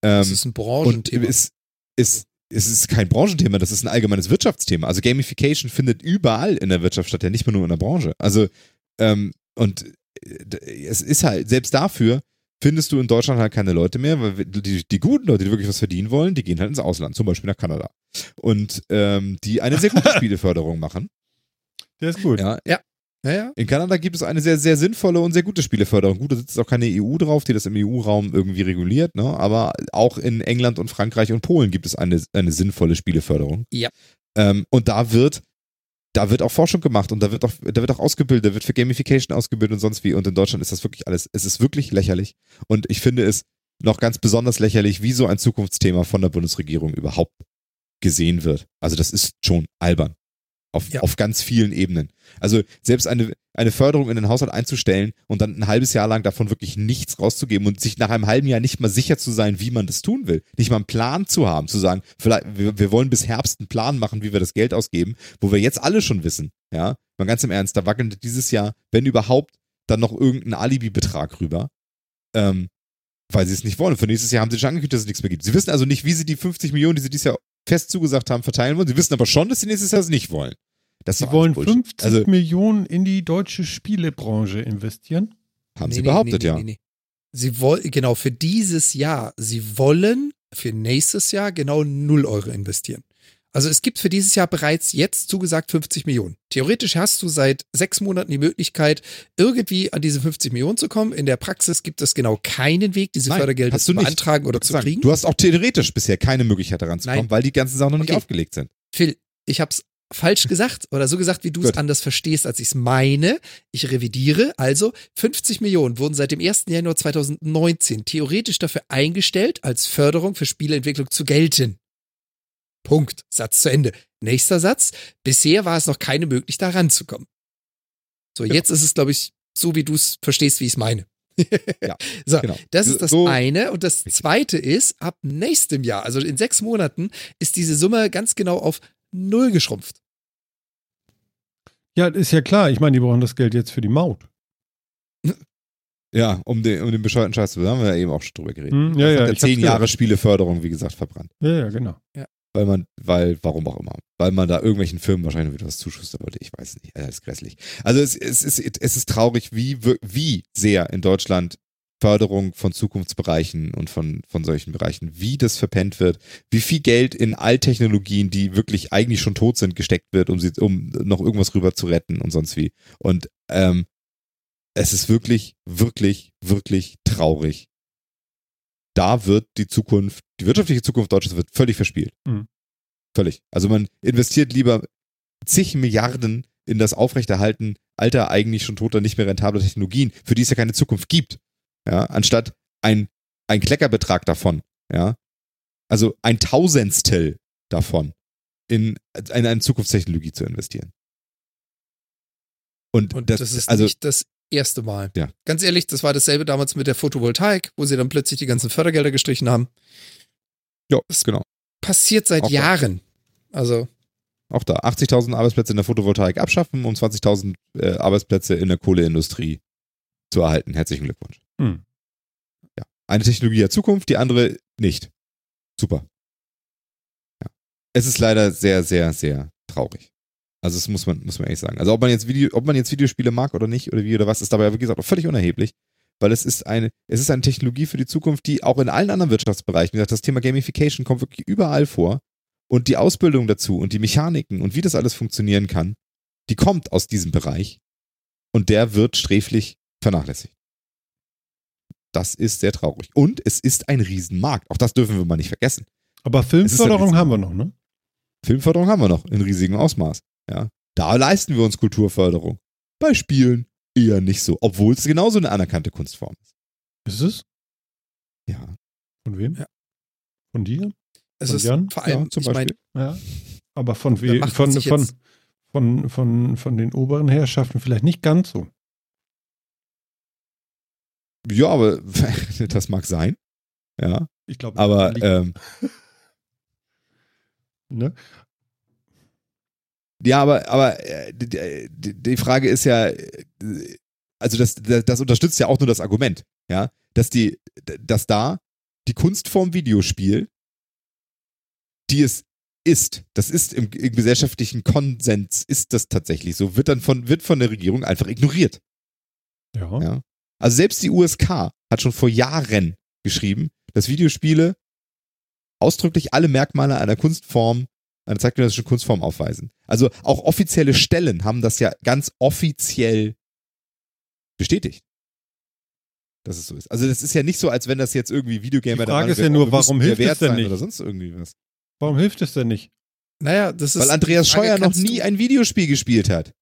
Speaker 2: Das
Speaker 3: Ähm,
Speaker 2: ist ein
Speaker 3: und
Speaker 2: Branchenthema.
Speaker 3: es ist, es ist kein Branchenthema, das ist ein allgemeines Wirtschaftsthema. Also Gamification findet überall in der Wirtschaft statt, ja nicht mehr nur in der Branche. Also, ähm, und äh, es ist halt, selbst dafür findest du in Deutschland halt keine Leute mehr, weil die, die guten Leute, die wirklich was verdienen wollen, die gehen halt ins Ausland, zum Beispiel nach Kanada. Und ähm, die eine sehr gute Spieleförderung machen.
Speaker 1: Der ist gut.
Speaker 3: Ja,
Speaker 2: ja, ja.
Speaker 3: in Kanada gibt es eine sehr, sehr sinnvolle und sehr gute Spieleförderung. Gut, da sitzt auch keine EU drauf, die das im EU-Raum irgendwie reguliert, ne? aber auch in England und Frankreich und Polen gibt es eine, eine sinnvolle Spieleförderung.
Speaker 2: Ja.
Speaker 3: Ähm, und da wird, da wird auch Forschung gemacht und da wird auch, da wird auch ausgebildet, da wird für Gamification ausgebildet und sonst wie. Und in Deutschland ist das wirklich alles, es ist wirklich lächerlich. Und ich finde es noch ganz besonders lächerlich, wie so ein Zukunftsthema von der Bundesregierung überhaupt gesehen wird. Also das ist schon albern. Auf,
Speaker 2: Ja.
Speaker 3: auf ganz vielen Ebenen. Also selbst eine, eine Förderung in den Haushalt einzustellen und dann ein halbes Jahr lang davon wirklich nichts rauszugeben und sich nach einem halben Jahr nicht mal sicher zu sein, wie man das tun will. Nicht mal einen Plan zu haben, zu sagen, vielleicht, wir, wir wollen bis Herbst einen Plan machen, wie wir das Geld ausgeben, wo wir jetzt alle schon wissen, ja. Mal ganz im Ernst, da wackelt dieses Jahr, wenn überhaupt, dann noch irgendein Alibi-Betrag rüber. Ähm, weil sie es nicht wollen. Für nächstes Jahr haben sie schon angekündigt, dass es nichts mehr gibt. Sie wissen also nicht, wie sie die 50 Millionen, die sie dieses Jahr fest zugesagt haben, verteilen wollen. Sie wissen aber schon, dass sie nächstes Jahr es nicht wollen. Das
Speaker 1: Sie wollen
Speaker 3: alles Bullshit.
Speaker 1: 50
Speaker 3: Also
Speaker 1: Millionen in die deutsche Spielebranche investieren.
Speaker 3: haben
Speaker 2: Nee,
Speaker 3: sie
Speaker 2: nee,
Speaker 3: behauptet,
Speaker 2: nee,
Speaker 3: ja.
Speaker 2: Nee, nee. Sie wollen, genau, für dieses Jahr, sie wollen für nächstes Jahr genau 0 Euro investieren. Also es gibt für dieses Jahr bereits jetzt zugesagt 50 Millionen. Theoretisch hast du seit sechs Monaten die Möglichkeit, irgendwie an diese 50 Millionen zu kommen. In der Praxis gibt es genau keinen Weg, diese
Speaker 3: Nein,
Speaker 2: Fördergelder zu
Speaker 3: nicht.
Speaker 2: beantragen oder zu
Speaker 3: sagen,
Speaker 2: kriegen.
Speaker 3: Du hast auch theoretisch bisher keine Möglichkeit daran zu
Speaker 2: Nein.
Speaker 3: kommen, weil die ganzen Sachen noch nicht
Speaker 2: Okay.
Speaker 3: aufgelegt sind.
Speaker 2: Phil, ich hab's falsch gesagt oder so gesagt, wie du es anders verstehst, als ich es meine. Ich revidiere. Also 50 Millionen wurden seit dem 1. Januar 2019 theoretisch dafür eingestellt, als Förderung für Spieleentwicklung zu gelten. Punkt. Satz zu Ende. Nächster Satz. Bisher war es noch keine möglich, da ranzukommen. So,
Speaker 3: Genau.
Speaker 2: jetzt ist es, glaube ich, so, wie du es verstehst, wie ich es meine.
Speaker 3: Ja,
Speaker 2: So,
Speaker 3: genau.
Speaker 2: das ist das
Speaker 3: So-
Speaker 2: eine. Und das zweite ist, ab nächstem Jahr, also in sechs Monaten, ist diese Summe ganz genau auf null geschrumpft.
Speaker 1: Ja, ist ja klar. Ich meine, die brauchen das Geld jetzt für die Maut.
Speaker 3: Ja, um den, um den bescheuerten Scheiß zu da haben wir ja eben auch schon drüber geredet.
Speaker 1: Hm, ja,
Speaker 3: Das
Speaker 1: ja,
Speaker 3: ja zehn Jahre. Spieleförderung, wie gesagt, verbrannt.
Speaker 1: Ja, ja, genau.
Speaker 3: Weil man, weil, warum auch immer. Weil man da irgendwelchen Firmen wahrscheinlich wieder was zuschustern wollte. Ich weiß nicht. Das ist grässlich. Also es, es, ist, es ist traurig, wie, wie sehr in Deutschland Förderung von Zukunftsbereichen und von, von solchen Bereichen, wie das verpennt wird, wie viel Geld in Alttechnologien, die wirklich eigentlich schon tot sind, gesteckt wird, um sie, um noch irgendwas rüber zu retten und sonst wie. Und ähm, es ist wirklich, wirklich, wirklich traurig. Da wird die Zukunft, die wirtschaftliche Zukunft Deutschlands wird völlig verspielt.
Speaker 1: Mhm.
Speaker 3: Völlig. Also man investiert lieber zig Milliarden in das Aufrechterhalten alter, eigentlich schon toter, nicht mehr rentabler Technologien, für die es ja keine Zukunft gibt. Ja, anstatt ein, ein Kleckerbetrag davon, ja. Also ein Tausendstel davon in, in eine Zukunftstechnologie zu investieren. Und,
Speaker 2: Und das, ist
Speaker 3: also,
Speaker 2: nicht das erste Mal.
Speaker 3: Ja.
Speaker 2: Ganz ehrlich, das war dasselbe damals mit der Photovoltaik, wo sie dann plötzlich die ganzen Fördergelder gestrichen haben.
Speaker 3: ja, genau.
Speaker 2: Passiert seit
Speaker 3: Auch da.
Speaker 2: Jahren. Also,
Speaker 3: Auch da 80.000 Arbeitsplätze in der Photovoltaik abschaffen, um 20.000 äh, Arbeitsplätze in der Kohleindustrie zu erhalten. Herzlichen Glückwunsch.
Speaker 1: Hm.
Speaker 3: Eine Technologie der Zukunft, die andere nicht. Super. Ja. Es ist leider sehr, sehr, sehr traurig. Also das muss man, muss man ehrlich sagen. Also ob man jetzt Video, ob man jetzt Videospiele mag oder nicht oder wie oder was, ist dabei, wie gesagt, auch völlig unerheblich. Weil es ist eine, es ist eine Technologie für die Zukunft, die auch in allen anderen Wirtschaftsbereichen, wie gesagt, das Thema Gamification kommt wirklich überall vor. Und die Ausbildung dazu und die Mechaniken und wie das alles funktionieren kann, die kommt aus diesem Bereich. Und der wird sträflich vernachlässigt. Das ist sehr traurig. Und es ist ein Riesenmarkt. Auch das dürfen wir mal nicht vergessen.
Speaker 1: Aber Filmförderung haben wir noch, ne?
Speaker 3: Filmförderung haben wir noch in riesigem Ausmaß. Ja. Da leisten wir uns Kulturförderung. Bei Spielen eher nicht so, obwohl es genauso eine anerkannte Kunstform ist.
Speaker 1: Ist es?
Speaker 3: Ja.
Speaker 1: Von wem?
Speaker 2: Ja.
Speaker 1: Von dir?
Speaker 2: es
Speaker 1: Von
Speaker 2: ist
Speaker 1: Jan?
Speaker 2: vor allem,
Speaker 3: ja, zum Beispiel.
Speaker 1: Ja. Aber von, we von, von, von, von, von den oberen Herrschaften vielleicht nicht ganz so.
Speaker 3: ja, aber das mag sein. Ja.
Speaker 1: Ich glaube,
Speaker 3: Aber ähm,
Speaker 1: ne?
Speaker 3: Ja, aber, aber äh, die, die Frage ist ja, also das, das, das unterstützt ja auch nur das Argument, ja, dass die, dass da die Kunstform Videospiel, die es ist, das ist im, im gesellschaftlichen Konsens, ist das tatsächlich so, wird dann von, wird von der Regierung einfach ignoriert.
Speaker 1: Ja.
Speaker 3: Ja. Also selbst die USK hat schon vor Jahren geschrieben, dass Videospiele ausdrücklich alle Merkmale einer Kunstform, einer zeitgenössischen Kunstform aufweisen. Also auch offizielle Stellen haben das ja ganz offiziell bestätigt. Dass es so ist. Also das ist ja nicht so, als wenn das jetzt irgendwie Videogamer
Speaker 1: Die Frage ist ja nur, warum hilft es denn nicht?
Speaker 3: Oder sonst irgendwie was.
Speaker 1: Warum hilft es denn nicht?
Speaker 2: naja, das ist.
Speaker 3: Weil Andreas Scheuer noch nie ein Videospiel gespielt hat.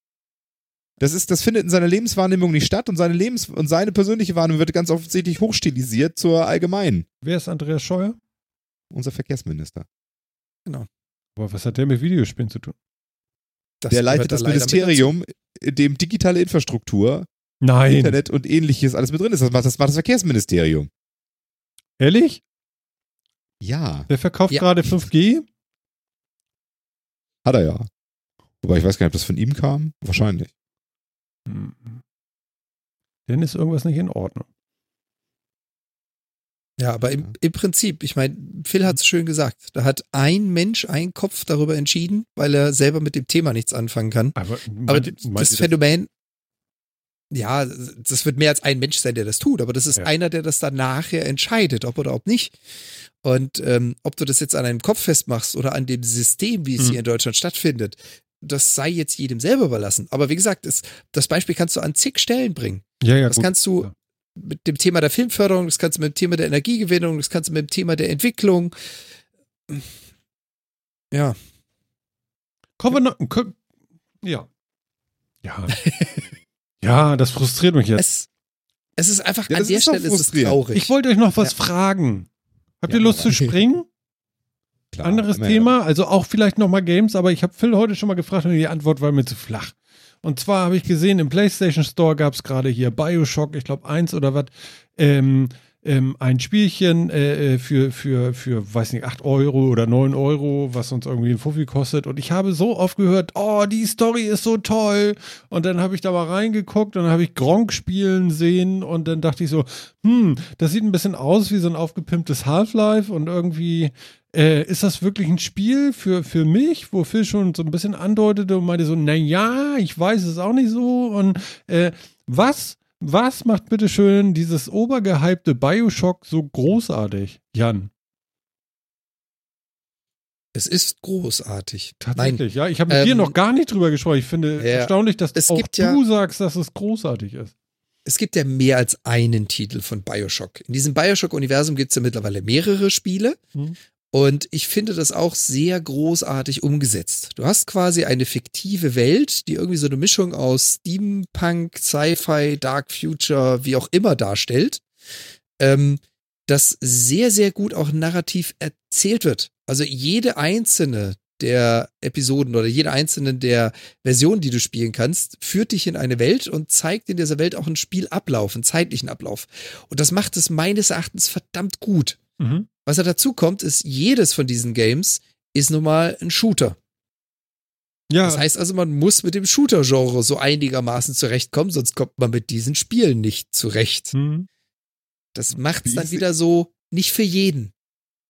Speaker 3: Das ist, das findet in seiner Lebenswahrnehmung nicht statt und seine Lebens und seine persönliche Wahrnehmung wird ganz offensichtlich hochstilisiert zur allgemeinen.
Speaker 1: Wer ist Andreas Scheuer?
Speaker 3: Unser Verkehrsminister.
Speaker 1: Aber was hat der mit Videospielen zu tun?
Speaker 2: Das
Speaker 3: der leitet
Speaker 2: da
Speaker 3: das Ministerium, in dem digitale Infrastruktur,
Speaker 1: Nein.
Speaker 3: Internet und ähnliches alles mit drin ist. Das macht das, macht das Verkehrsministerium.
Speaker 1: Ehrlich?
Speaker 3: Ja,
Speaker 1: Der verkauft
Speaker 2: Ja.
Speaker 1: gerade 5G?
Speaker 3: hat er ja. Wobei ich weiß gar nicht, ob das von ihm kam. Wahrscheinlich.
Speaker 1: Hm. Dann ist irgendwas nicht in Ordnung.
Speaker 2: Ja, aber im, im Prinzip, ich meine, Phil hat es schön gesagt, da hat ein Mensch, ein Kopf darüber entschieden, weil er selber mit dem Thema nichts anfangen kann.
Speaker 1: Aber,
Speaker 2: Aber
Speaker 1: meint-
Speaker 2: das
Speaker 1: ihr
Speaker 2: Phänomen, ja, das wird mehr als ein Mensch sein, der das tut, aber das ist
Speaker 1: Ja.
Speaker 2: einer, der das dann nachher entscheidet, ob oder ob nicht. Und ähm, ob du das jetzt an einem Kopf festmachst oder an dem System, wie es
Speaker 1: Mhm.
Speaker 2: hier in Deutschland stattfindet, das sei jetzt jedem selber überlassen. Aber wie gesagt, es, das Beispiel kannst du an zig Stellen bringen.
Speaker 1: Ja, ja,
Speaker 2: Das
Speaker 1: gut.
Speaker 2: kannst du
Speaker 1: Ja.
Speaker 2: Mit dem Thema der Filmförderung, das kannst du mit dem Thema der Energiegewinnung, das kannst du mit dem Thema der Entwicklung. Ja,
Speaker 1: Kommen wir noch. Ja. Ja. ja, das frustriert mich jetzt.
Speaker 2: es, es ist einfach,
Speaker 3: Ja,
Speaker 2: an der
Speaker 3: ist
Speaker 2: Stelle ist es traurig.
Speaker 1: Ich wollte euch noch was
Speaker 2: Ja.
Speaker 1: fragen. Habt
Speaker 3: Ja,
Speaker 1: ihr Lust
Speaker 3: aber-
Speaker 1: zu springen?
Speaker 3: Klar,
Speaker 1: Anderes Thema, also auch vielleicht nochmal Games, aber ich habe Phil heute schon mal gefragt und die Antwort war mir zu flach. Und zwar habe ich gesehen, im PlayStation Store gab es gerade hier Bioshock, ich glaube eins oder was, ähm, ähm, ein Spielchen äh, äh, für, für, für, weiß nicht, 8 Euro oder 9 Euro, was uns irgendwie ein Fuffi kostet. Und ich habe so oft gehört, oh, die Story ist so toll. Und dann habe ich da mal reingeguckt und dann habe ich Gronk spielen sehen und dann dachte ich so, hm, das sieht ein bisschen aus wie so ein aufgepimptes Half-Life und irgendwie äh, ist das wirklich ein Spiel für, für mich, wo Phil schon so ein bisschen andeutete und meinte so, na ja, ich weiß es auch nicht so. Und äh, was, was macht bitte schön dieses obergehypte Bioshock so großartig, Jan?
Speaker 2: Es ist großartig.
Speaker 1: Tatsächlich, ja. Ich habe mit dir
Speaker 2: Ähm,
Speaker 1: noch gar nicht drüber gesprochen. Ich finde
Speaker 2: ja.
Speaker 1: erstaunlich, dass
Speaker 2: Es
Speaker 1: auch
Speaker 2: gibt
Speaker 1: du
Speaker 2: ja-
Speaker 1: sagst, dass es großartig ist.
Speaker 2: Es gibt ja mehr als einen Titel von Bioshock. In diesem Bioshock-Universum gibt es ja mittlerweile mehrere Spiele.
Speaker 1: Hm.
Speaker 2: Und ich finde das auch sehr großartig umgesetzt. Du hast quasi eine fiktive Welt, die irgendwie so eine Mischung aus Steampunk, Sci-Fi, Dark Future, wie auch immer darstellt, ähm, das sehr, sehr gut auch narrativ erzählt wird. Also jede einzelne der Episoden oder jede einzelne der Versionen, die du spielen kannst, führt dich in eine Welt und zeigt in dieser Welt auch einen Spielablauf, einen zeitlichen Ablauf. Und das macht es meines Erachtens verdammt gut.
Speaker 1: Mhm.
Speaker 2: Was da dazu kommt, ist, jedes von diesen Games ist nun mal ein Shooter.
Speaker 1: Ja,
Speaker 2: Das heißt also, man muss mit dem Shooter-Genre so einigermaßen zurechtkommen, sonst kommt man mit diesen Spielen nicht zurecht.
Speaker 1: mhm.
Speaker 2: Das macht
Speaker 3: Wie
Speaker 2: es dann
Speaker 3: ich
Speaker 2: wieder so nicht für jeden.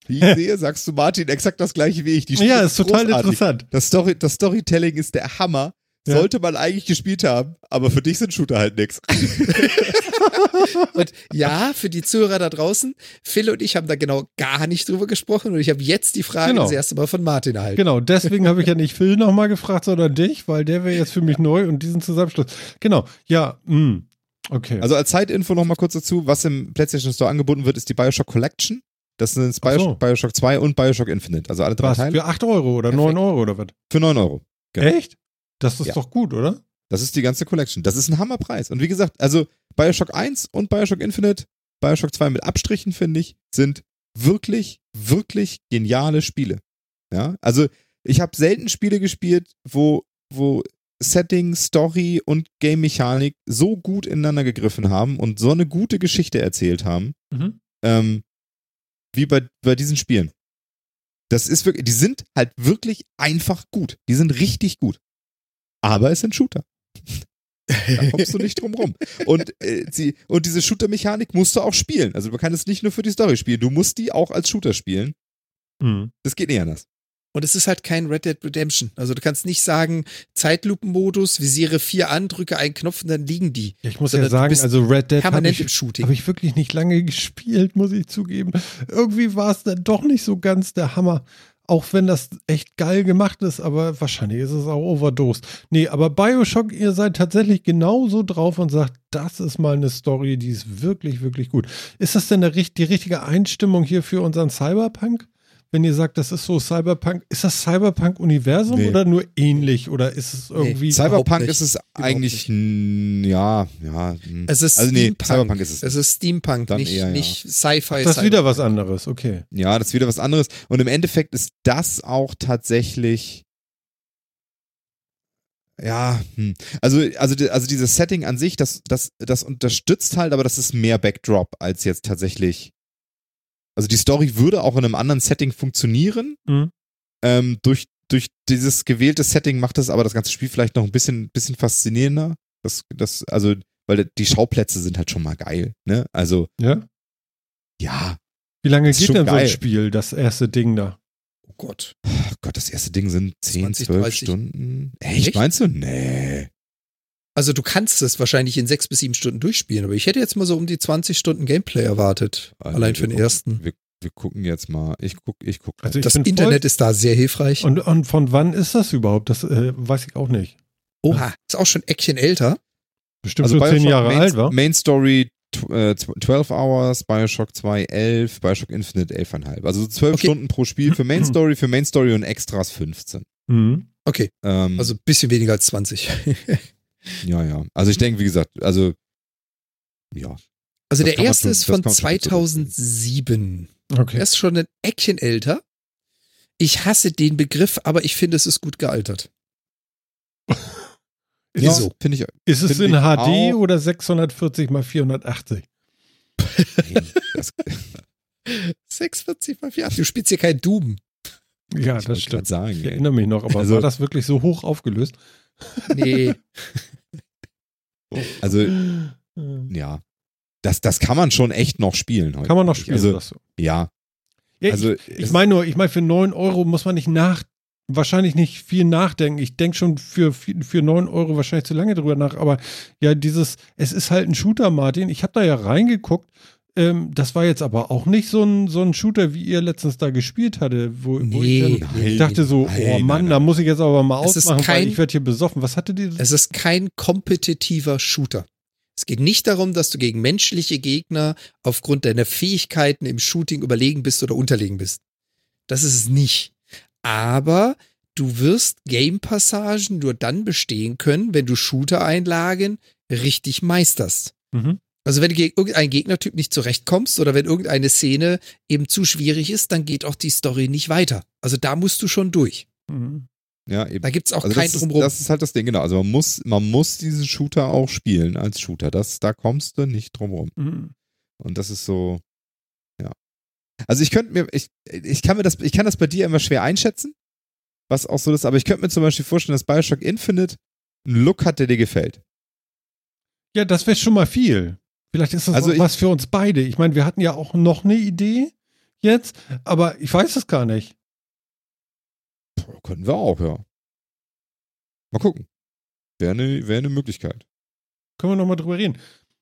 Speaker 3: Wie ich sehe, sagst du Martin exakt das gleiche wie ich.
Speaker 1: Ja
Speaker 3: sind
Speaker 1: ist total
Speaker 3: großartig.
Speaker 1: interessant.
Speaker 3: Das, Story, das Storytelling ist der Hammer.
Speaker 1: Ja.
Speaker 3: Sollte man eigentlich gespielt haben, aber für dich sind Shooter halt nix.
Speaker 2: Und ja, für die Zuhörer da draußen, Phil und ich haben da genau gar nicht drüber gesprochen und ich habe jetzt die Frage
Speaker 1: Genau.
Speaker 2: das erste Mal von Martin erhalten.
Speaker 1: Genau, deswegen habe ich ja nicht Phil nochmal gefragt, sondern dich, weil der wäre jetzt für mich neu und diesen Zusammenschluss. Genau, ja, mh. okay.
Speaker 3: Also als Zeitinfo noch mal kurz dazu, was im PlayStation Store angeboten wird, ist die Bioshock Collection. Das sind
Speaker 1: Ach so.
Speaker 3: Bioshock, Bioshock 2 und Bioshock Infinite. Also alle drei
Speaker 1: was,
Speaker 3: Teile.
Speaker 1: für 8 Euro oder
Speaker 2: Perfekt.
Speaker 1: 9 Euro oder was?
Speaker 3: Für 9 Euro. Genau.
Speaker 1: Echt? Das ist
Speaker 3: Ja.
Speaker 1: doch gut, oder?
Speaker 3: Das ist die ganze Collection. Das ist ein Hammerpreis. Und wie gesagt, also Bioshock 1 und Bioshock Infinite, Bioshock 2 mit Abstrichen, finde ich, sind wirklich, wirklich geniale Spiele. Ja, also ich habe selten Spiele gespielt, wo, wo Setting, Story und Game-Mechanik so gut ineinander gegriffen haben und so eine gute Geschichte erzählt haben,
Speaker 1: Mhm.
Speaker 3: ähm, wie bei, bei diesen Spielen. Das ist wirklich, die sind halt wirklich einfach gut. Die sind richtig gut. Aber es sind Shooter. Da kommst du nicht drum rum. Und, äh, sie, und diese Shooter-Mechanik musst du auch spielen. Also du kannst es nicht nur für die Story spielen, du musst die auch als Shooter spielen.
Speaker 1: Mhm.
Speaker 3: Das geht nicht anders.
Speaker 2: Und es ist halt kein Red Dead Redemption. Also du kannst nicht sagen, Zeitlupenmodus, visiere vier an, drücke einen Knopf und dann liegen die.
Speaker 1: Ja, ich muss
Speaker 2: Sondern
Speaker 1: ja sagen, also Red Dead habe
Speaker 2: Permanent
Speaker 1: ich,
Speaker 2: im Shooting.
Speaker 1: hab ich wirklich nicht lange gespielt, muss ich zugeben. Irgendwie war es dann doch nicht so ganz der Hammer. Auch wenn das echt geil gemacht ist, aber wahrscheinlich ist es auch overdosed. Nee, aber Bioshock, ihr seid tatsächlich genauso drauf und sagt, das ist mal eine Story, die ist wirklich, wirklich gut. Ist das denn die richtige Einstimmung hier für unseren Cyberpunk? Wenn ihr sagt, das ist so Cyberpunk, ist das Cyberpunk-Universum
Speaker 3: Nee.
Speaker 1: oder nur ähnlich? Oder ist es irgendwie.
Speaker 3: Cyberpunk
Speaker 2: nicht.
Speaker 3: ist es eigentlich, ja, ja. n-
Speaker 2: Es ist
Speaker 3: also nee,
Speaker 2: Steampunk.
Speaker 3: Cyberpunk ist es.
Speaker 2: Es ist Steampunk,
Speaker 3: Dann
Speaker 2: nicht,
Speaker 3: eher, ja.
Speaker 2: nicht Sci-Fi.
Speaker 1: das ist wieder was anderes, okay.
Speaker 3: Ja, das ist wieder was anderes. Und im Endeffekt ist das auch tatsächlich ja, hm. also, also, also dieses Setting an sich, das, das, das unterstützt halt, aber das ist mehr Backdrop als jetzt tatsächlich. Also die Story würde auch in einem anderen Setting funktionieren.
Speaker 1: Mhm.
Speaker 3: Ähm, durch, durch dieses gewählte Setting macht es aber das ganze Spiel vielleicht noch ein bisschen, bisschen faszinierender. Das, das, also, weil die Schauplätze sind halt schon mal geil, ne? Also,
Speaker 1: Ja?
Speaker 3: ja,
Speaker 1: Wie lange
Speaker 3: Das ist
Speaker 1: geht denn so ein
Speaker 3: geil.
Speaker 1: Spiel, das erste Ding da?
Speaker 2: Oh Gott.
Speaker 3: oh Gott, das erste Ding sind 10,
Speaker 2: 20,
Speaker 3: 12
Speaker 2: 30.
Speaker 3: Stunden. Echt,
Speaker 2: Echt?
Speaker 3: meinst du? Nee.
Speaker 2: Also du kannst es wahrscheinlich in sechs bis sieben Stunden durchspielen, aber ich hätte jetzt mal so um die 20 Stunden Gameplay erwartet.
Speaker 3: Also,
Speaker 2: allein für den
Speaker 3: gucken-
Speaker 2: ersten.
Speaker 3: Wir, wir gucken jetzt mal. Ich guck, ich guck.
Speaker 1: Also ich
Speaker 2: Das Internet ist da sehr hilfreich.
Speaker 1: Voll, und, und von wann ist das überhaupt? Das äh, weiß ich auch nicht.
Speaker 2: Oha, ist auch schon Eckchen älter.
Speaker 1: Bestimmt so zehn Jahre
Speaker 3: Main,
Speaker 1: alt, war?
Speaker 3: Main Story tw- äh, tw- 12 Hours, Bioshock 2 11, Bioshock Infinite 11,5. Also so 12
Speaker 2: Okay.
Speaker 3: Stunden pro Spiel für Main Story, für Main Story und Extras 15.
Speaker 1: Mhm.
Speaker 2: Okay,
Speaker 3: Ähm,
Speaker 2: also ein bisschen weniger als 20.
Speaker 3: ja, ja. Also ich denke, wie gesagt, also ja.
Speaker 2: Also
Speaker 3: Das
Speaker 2: der erste
Speaker 3: schon-
Speaker 2: ist von
Speaker 3: kann man schon gut so
Speaker 2: 2007.
Speaker 1: Okay.
Speaker 2: Er ist schon ein Eckchen älter. Ich hasse den Begriff, aber ich finde, es ist gut gealtert.
Speaker 3: Ja,
Speaker 2: Wieso?
Speaker 3: finde ich.
Speaker 1: Ist es in HD
Speaker 3: auch.
Speaker 1: oder 640 mal 480?
Speaker 3: Das,
Speaker 2: 640 mal 4. Ach, du spielst hier kein Doom.
Speaker 1: Ja,
Speaker 3: ich
Speaker 1: das stimmt.
Speaker 3: sagen.
Speaker 1: Ich erinnere mich noch, aber
Speaker 3: Also-
Speaker 1: war das wirklich so hoch aufgelöst?
Speaker 2: Nee.
Speaker 3: Also ja, das, das kann man schon echt noch spielen heute.
Speaker 1: Kann man noch spielen.
Speaker 3: Also
Speaker 1: du.
Speaker 3: ja,
Speaker 1: ja,
Speaker 3: also
Speaker 1: ich ich meine nur, ich meine, für 9 Euro muss man nicht nach, wahrscheinlich nicht viel nachdenken. Ich denke schon für, für 9 Euro wahrscheinlich zu lange drüber nach, aber ja, dieses, es ist halt ein Shooter, Martin. Ich habe da ja reingeguckt. Ähm, das war jetzt aber auch nicht so ein, so ein Shooter, wie ihr letztens da gespielt hatte, wo, wo
Speaker 2: Nee,
Speaker 1: ich, dann,
Speaker 3: nee,
Speaker 1: ich dachte so,
Speaker 3: nein,
Speaker 1: oh
Speaker 3: nein,
Speaker 1: Mann,
Speaker 3: nein.
Speaker 1: da muss ich jetzt aber mal
Speaker 2: Es
Speaker 1: ausmachen, weil
Speaker 2: kein-
Speaker 1: ich werde hier besoffen. Was hatte die?
Speaker 2: Es ist kein kompetitiver Shooter. Es geht nicht darum, dass du gegen menschliche Gegner aufgrund deiner Fähigkeiten im Shooting überlegen bist oder unterlegen bist. Das ist es nicht. Aber du wirst Game-Passagen nur dann bestehen können, wenn du Shooter-Einlagen richtig meisterst.
Speaker 1: Mhm.
Speaker 2: Also wenn du gegen irgendeinen Gegnertyp nicht zurechtkommst oder wenn irgendeine Szene eben zu schwierig ist, dann geht auch die Story nicht weiter. Also da musst du schon durch.
Speaker 1: Mhm.
Speaker 3: ja, eben.
Speaker 2: Da gibt's auch
Speaker 3: Also
Speaker 2: kein
Speaker 3: das, ist,
Speaker 2: Drumrum.
Speaker 3: das ist halt das Ding, genau. Also man muss, man muss diesen Shooter auch spielen als Shooter. Das, da kommst du nicht drum rum.
Speaker 1: Mhm.
Speaker 3: Und das ist so, ja. Also ich könnte mir, ich, ich kann mir das, ich kann das bei dir immer schwer einschätzen, was auch so ist, aber ich könnte mir zum Beispiel vorstellen, dass Bioshock Infinite einen Look hat, der dir gefällt.
Speaker 1: Ja, das wäre schon mal viel. Vielleicht ist das
Speaker 3: Also
Speaker 1: was für uns beide. Ich meine, wir hatten ja auch noch eine Idee jetzt, aber ich weiß es gar nicht.
Speaker 3: Boah, könnten wir auch, ja. Mal gucken. Wäre eine wär ne Möglichkeit.
Speaker 1: Können wir noch mal drüber reden.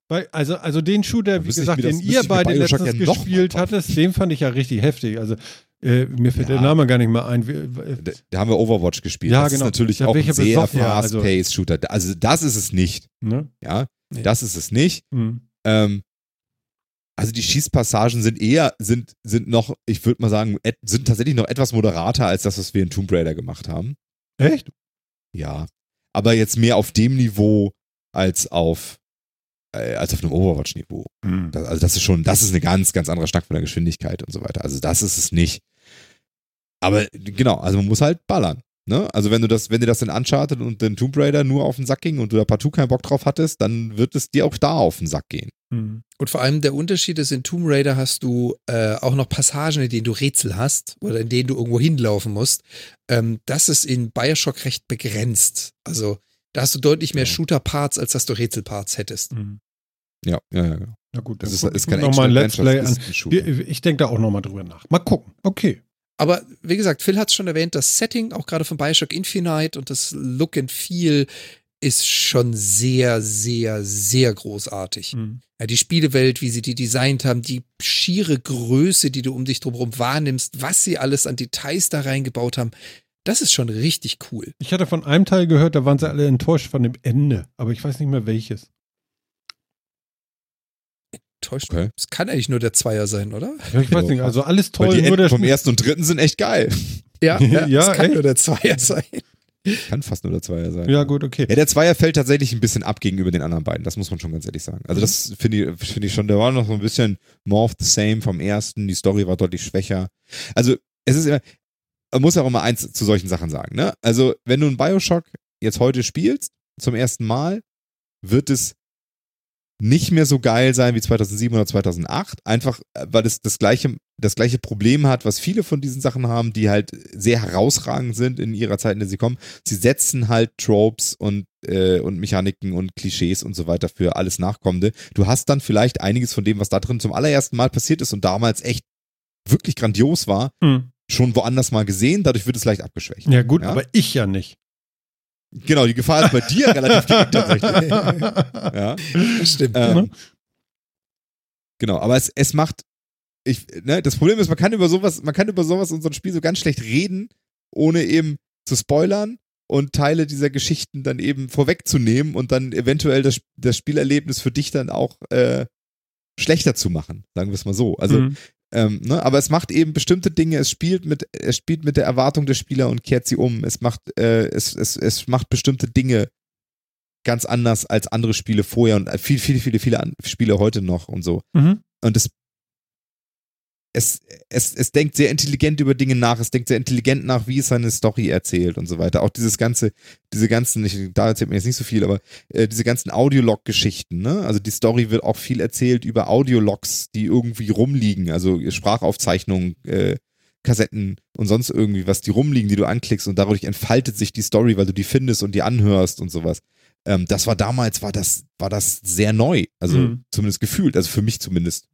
Speaker 1: Weil, also, also den Shooter, wie gesagt,
Speaker 3: das-
Speaker 1: den ihr beide letztens
Speaker 3: ja
Speaker 1: gespielt hattet, den fand ich ja richtig heftig. Also äh, mir fällt der
Speaker 3: Ja.
Speaker 1: Name gar nicht mehr ein. Wie-
Speaker 3: Da, da haben wir Overwatch gespielt.
Speaker 1: Ja,
Speaker 3: das
Speaker 1: genau.
Speaker 3: ist natürlich
Speaker 1: Da
Speaker 3: auch ein sehr
Speaker 1: besoffen, ja, also-
Speaker 3: fast-paced Shooter. Also das ist es nicht.
Speaker 1: Ne?
Speaker 3: Ja,
Speaker 2: Nee.
Speaker 3: das ist es nicht.
Speaker 1: Mhm.
Speaker 3: Ähm, also die Schießpassagen sind eher, sind, sind noch, ich würde mal sagen, sind tatsächlich noch etwas moderater als das, was wir in Tomb Raider gemacht haben.
Speaker 1: Echt?
Speaker 3: Ja. Aber jetzt mehr auf dem Niveau als auf, äh, als auf einem Overwatch-Niveau.
Speaker 1: Mhm.
Speaker 3: Also das ist schon, das ist eine ganz, ganz andere Schnack von der Geschwindigkeit und so weiter. Also das ist es nicht. Aber genau, also man muss halt ballern. Ne? Also wenn du das, wenn dir das in Uncharted und den Tomb Raider nur auf den Sack ging und du da partout keinen Bock drauf hattest, dann wird es dir auch da auf den Sack gehen.
Speaker 1: Mhm.
Speaker 2: Und vor allem der Unterschied ist, in Tomb Raider hast du äh, auch noch Passagen, in denen du Rätsel hast oder in denen du irgendwo hinlaufen musst. Ähm, das ist in Bioshock recht begrenzt. Also da hast du deutlich mehr
Speaker 3: Ja.
Speaker 2: Shooter-Parts, als dass du Rätsel-Parts hättest.
Speaker 1: Mhm.
Speaker 3: Ja, ja, ja.
Speaker 1: Na gut,
Speaker 3: Das ist, ist kein
Speaker 1: mir noch mal ein Let's Play an. Ich denke da auch noch mal drüber nach. Mal gucken. Okay.
Speaker 2: Aber wie gesagt, Phil hat es schon erwähnt, das Setting, auch gerade von Bioshock Infinite und das Look and Feel ist schon sehr, sehr, sehr großartig.
Speaker 1: Mhm.
Speaker 2: Ja, die Spielewelt, wie sie die designt haben, die schiere Größe, die du um dich drumherum wahrnimmst, was sie alles an Details da reingebaut haben, das ist schon richtig cool.
Speaker 1: Ich hatte von einem Teil gehört, da waren sie alle enttäuscht von dem Ende, aber ich weiß nicht mehr welches.
Speaker 2: Täuscht.
Speaker 3: Okay.
Speaker 2: Es kann eigentlich nur der Zweier sein, oder?
Speaker 1: Ja, ich weiß
Speaker 3: Ja.
Speaker 1: nicht, also alles
Speaker 3: Weil
Speaker 1: toll,
Speaker 3: die
Speaker 1: nur
Speaker 3: Enden
Speaker 1: der
Speaker 3: vom ersten und dritten sind echt geil.
Speaker 2: Ja,
Speaker 1: Ja,
Speaker 2: es kann
Speaker 1: echt?
Speaker 2: nur der Zweier sein.
Speaker 3: Kann fast nur der Zweier sein.
Speaker 1: Ja, gut, okay.
Speaker 3: Ja, der Zweier fällt tatsächlich ein bisschen ab gegenüber den anderen beiden, das muss man schon ganz ehrlich sagen. Also das finde ich, finde ich schon, der war noch so ein bisschen more of the same vom ersten, die Story war deutlich schwächer. Also es ist immer, man muss ja auch immer eins zu solchen Sachen sagen, ne? Also wenn du ein Bioshock jetzt heute spielst, zum ersten Mal, wird es nicht mehr so geil sein wie 2007 oder 2008, einfach äh, weil es das gleiche, das gleiche Problem hat, was viele von diesen Sachen haben, die halt sehr herausragend sind in ihrer Zeit, in der sie kommen. Sie setzen halt Tropes und, äh, und Mechaniken und Klischees und so weiter für alles Nachkommende. Du hast dann vielleicht einiges von dem, was da drin zum allerersten Mal passiert ist und damals echt wirklich grandios war,
Speaker 1: Hm.
Speaker 3: schon woanders mal gesehen, dadurch wird es leicht abgeschwächt.
Speaker 1: Ja, gut,
Speaker 3: Ja?
Speaker 1: aber ich ja nicht.
Speaker 3: Genau, die Gefahr ist bei dir relativ gering tatsächlich. Ja.
Speaker 2: Das stimmt.
Speaker 3: Ähm, genau, aber es, es macht, ich, ne, das Problem ist, man kann über sowas, man kann über sowas in so einem Spiel so ganz schlecht reden, ohne eben zu spoilern und Teile dieser Geschichten dann eben vorwegzunehmen und dann eventuell das, das Spielerlebnis für dich dann auch äh, schlechter zu machen, sagen wir es mal so. Also
Speaker 1: Hm.
Speaker 3: Ähm, ne, aber es macht eben bestimmte Dinge, es spielt mit, es spielt mit der Erwartung der Spieler und kehrt sie um. Es macht, äh, es, es, es macht bestimmte Dinge ganz anders als andere Spiele vorher und viel, viele, viele, viele Spiele heute noch und so.
Speaker 1: Mhm.
Speaker 3: Und es, es, es, es denkt sehr intelligent über Dinge nach, es denkt sehr intelligent nach, wie es seine Story erzählt und so weiter. Auch dieses ganze, diese ganzen, ich, da erzählt mir jetzt nicht so viel, aber äh, diese ganzen Audiolog-Geschichten, ne? Also die Story wird auch viel erzählt über Audiologs, die irgendwie rumliegen, also Sprachaufzeichnungen, äh, Kassetten und sonst irgendwie was, die rumliegen, die du anklickst und dadurch entfaltet sich die Story, weil du die findest und die anhörst und sowas. Ähm, das war damals, war das, war das sehr neu, also
Speaker 1: Mhm.
Speaker 3: zumindest gefühlt, also für mich zumindest.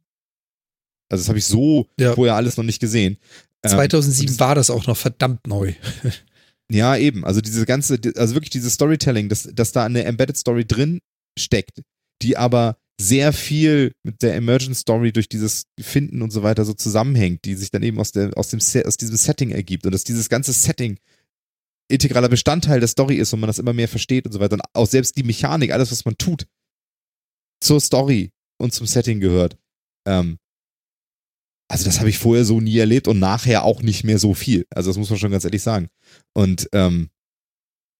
Speaker 3: Also das habe ich so
Speaker 2: Ja.
Speaker 3: vorher alles noch nicht gesehen. Ähm,
Speaker 2: 2007
Speaker 3: und
Speaker 2: war das auch noch verdammt neu.
Speaker 3: ja, eben. Also diese ganze, also wirklich dieses Storytelling, dass, dass da eine Embedded Story drin steckt, die aber sehr viel mit der Emergent Story durch dieses Finden und so weiter so zusammenhängt, die sich dann eben aus, der, aus, dem, aus diesem Setting ergibt und dass dieses ganze Setting integraler Bestandteil der Story ist und man das immer mehr versteht und so weiter und auch selbst die Mechanik, alles was man tut, zur Story und zum Setting gehört. Ähm, also das habe ich vorher so nie erlebt und nachher auch nicht mehr so viel. Also das muss man schon ganz ehrlich sagen. Und ähm,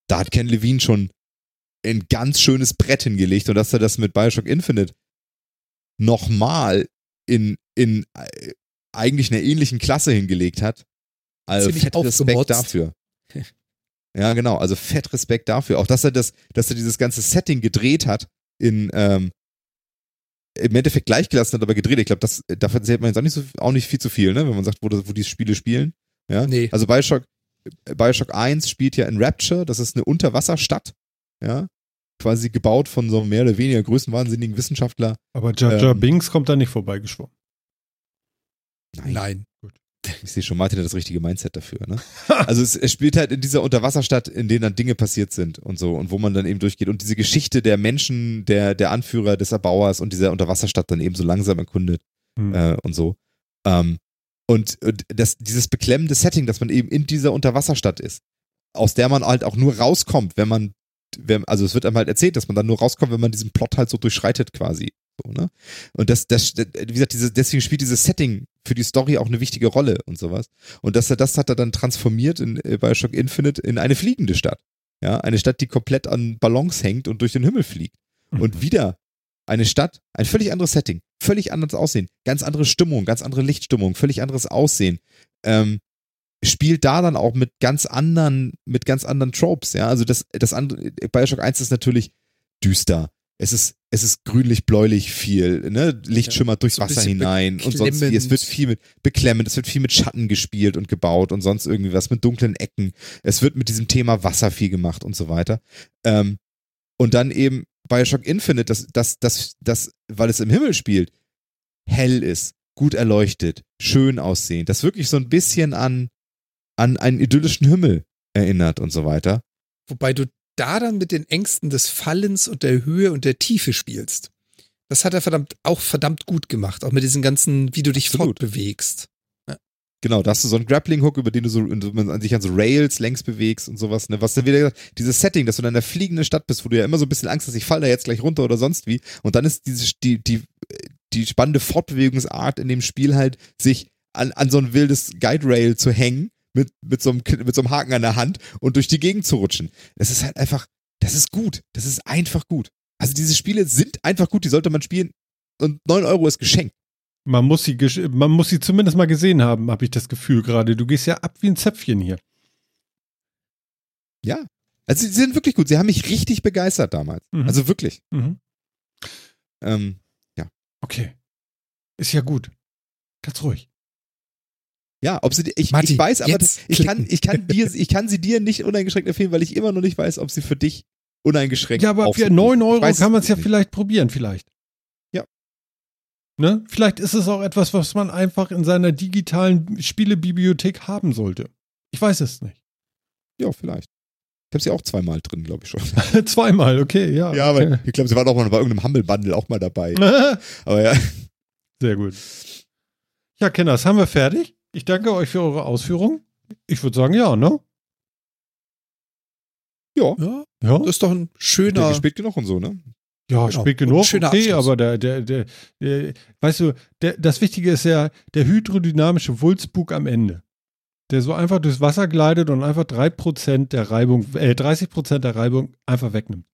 Speaker 3: da hat Ken Levine schon ein ganz schönes Brett hingelegt und dass er das mit Bioshock Infinite nochmal in, in äh, eigentlich einer ähnlichen Klasse hingelegt hat. Also
Speaker 2: Ziemlich
Speaker 3: fett Respekt dafür. Ja, genau, also fett Respekt dafür. Auch dass er das, dass er dieses ganze Setting gedreht hat in, ähm, im Endeffekt gleichgelassen hat, aber gedreht. Ich glaube, das, davon erzählt man jetzt auch nicht, so, auch nicht viel zu viel, ne? wenn man sagt, wo, wo die Spiele spielen. Ja?
Speaker 2: Nee.
Speaker 3: Also Bioshock, Bioshock 1 spielt ja in Rapture, das ist eine Unterwasserstadt, ja, quasi gebaut von so mehr oder weniger größenwahnsinnigen Wissenschaftler.
Speaker 1: Aber Jar Jar
Speaker 3: Ähm.
Speaker 1: Binks kommt da nicht vorbeigeschwommen.
Speaker 2: Nein.
Speaker 3: Ich sehe schon, Martin hat das richtige Mindset dafür. Ne? Also es, es spielt halt in dieser Unterwasserstadt, in denen dann Dinge passiert sind und so und wo man dann eben durchgeht und diese Geschichte der Menschen, der, der Anführer, des Erbauers und dieser Unterwasserstadt dann eben so langsam erkundet
Speaker 1: Hm.
Speaker 3: äh, und so. Ähm, und und das, dieses beklemmende Setting, dass man eben in dieser Unterwasserstadt ist, aus der man halt auch nur rauskommt, wenn man, wenn, also es wird einem halt erzählt, dass man dann nur rauskommt, wenn man diesen Plot halt so durchschreitet quasi. So, ne? Und das, das, wie gesagt, diese, deswegen spielt dieses Setting für die Story auch eine wichtige Rolle und sowas. Und das, das hat er dann transformiert in äh, Bioshock Infinite in eine fliegende Stadt. Ja, eine Stadt, die komplett an Ballons hängt und durch den Himmel fliegt. Und wieder eine Stadt, ein völlig anderes Setting, völlig anderes Aussehen, ganz andere Stimmung, ganz andere Lichtstimmung, völlig anderes Aussehen. Ähm, spielt da dann auch mit ganz anderen, mit ganz anderen Tropes, ja. Also das, das andere, Bioshock 1 ist natürlich düster. Es ist, es ist grünlich-bläulich viel, ne? Licht
Speaker 2: Ja,
Speaker 3: schimmert durchs
Speaker 2: so
Speaker 3: Wasser hinein und sonst wie. Es wird viel mit beklemmend, es wird viel mit Schatten gespielt und gebaut und sonst irgendwie was mit dunklen Ecken. Es wird mit diesem Thema Wasser viel gemacht und so weiter. Ähm, und dann eben Bioshock Infinite, das, das, das, das, weil es im Himmel spielt, hell ist, gut erleuchtet, schön aussehend, das wirklich so ein bisschen an, an einen idyllischen Himmel erinnert und so weiter.
Speaker 2: Wobei du da dann mit den Ängsten des Fallens und der Höhe und der Tiefe spielst. Das hat er verdammt, auch verdammt gut gemacht. Auch mit diesen ganzen, wie du dich
Speaker 3: Absolut.
Speaker 2: fortbewegst.
Speaker 3: Genau, da hast du so einen Grappling-Hook, über den du so man sich an so Rails längs bewegst und sowas. Ne? Was dann wieder dieses Setting, dass du in der fliegenden Stadt bist, wo du ja immer so ein bisschen Angst hast, ich fall da jetzt gleich runter oder sonst wie. Und dann ist diese, die, die, die spannende Fortbewegungsart in dem Spiel halt, sich an, an so ein wildes Guide-Rail zu hängen, mit, mit, so einem, mit so einem Haken an der Hand und durch die Gegend zu rutschen. Das ist halt einfach, das ist gut. Das ist einfach gut. Also diese Spiele sind einfach gut, die sollte man spielen. Und 9 Euro ist geschenkt.
Speaker 1: Man muss sie, man muss sie zumindest mal gesehen haben, habe ich das Gefühl gerade. Du gehst ja ab wie ein Zäpfchen hier.
Speaker 3: Ja. Also sie sind wirklich gut. Sie haben mich richtig begeistert damals.
Speaker 1: Mhm.
Speaker 3: Also wirklich.
Speaker 1: Mhm.
Speaker 3: Ähm,
Speaker 1: Okay. Ist ja gut. Ganz ruhig.
Speaker 3: Ja, ob sie, ich,
Speaker 2: Matti,
Speaker 3: ich weiß, aber ich kann, ich kann dir, ich kann sie dir nicht uneingeschränkt empfehlen, weil ich immer noch nicht weiß, ob sie für dich uneingeschränkt
Speaker 1: Ja, aber für
Speaker 3: sind.
Speaker 1: 9
Speaker 3: Ich
Speaker 1: Euro
Speaker 3: weiß
Speaker 1: kann man es ja vielleicht probieren, vielleicht.
Speaker 3: Ja.
Speaker 1: Ne? Vielleicht ist es auch etwas, was man einfach in seiner digitalen Spielebibliothek haben sollte. Ich weiß es nicht.
Speaker 3: Ja, vielleicht. Ich habe sie auch zweimal drin, glaube ich schon.
Speaker 1: Zweimal, okay, ja.
Speaker 3: Ja, aber ich glaube, sie waren auch mal bei irgendeinem Humble Bundle auch mal dabei.
Speaker 1: aber.
Speaker 3: Aber ja,
Speaker 1: Sehr gut. Ja, Kenners, haben wir fertig? Ich danke euch für eure Ausführungen. Ich würde sagen, ja, ne?
Speaker 3: ja,
Speaker 2: Ja,
Speaker 1: Ja,
Speaker 2: das ist doch ein
Speaker 3: der
Speaker 2: schöner.
Speaker 3: gespielt genug und so, ne?
Speaker 1: ja
Speaker 2: genau.
Speaker 1: spät
Speaker 2: Und
Speaker 1: genug.
Speaker 2: schöner
Speaker 1: Okay,
Speaker 2: Abschluss.
Speaker 1: aber der, der, der, der, weißt du, der, das Wichtige ist ja der hydrodynamische Wulstbug am Ende. Der so einfach durchs Wasser gleitet und einfach 3% der Reibung, äh, 30% der Reibung einfach wegnimmt.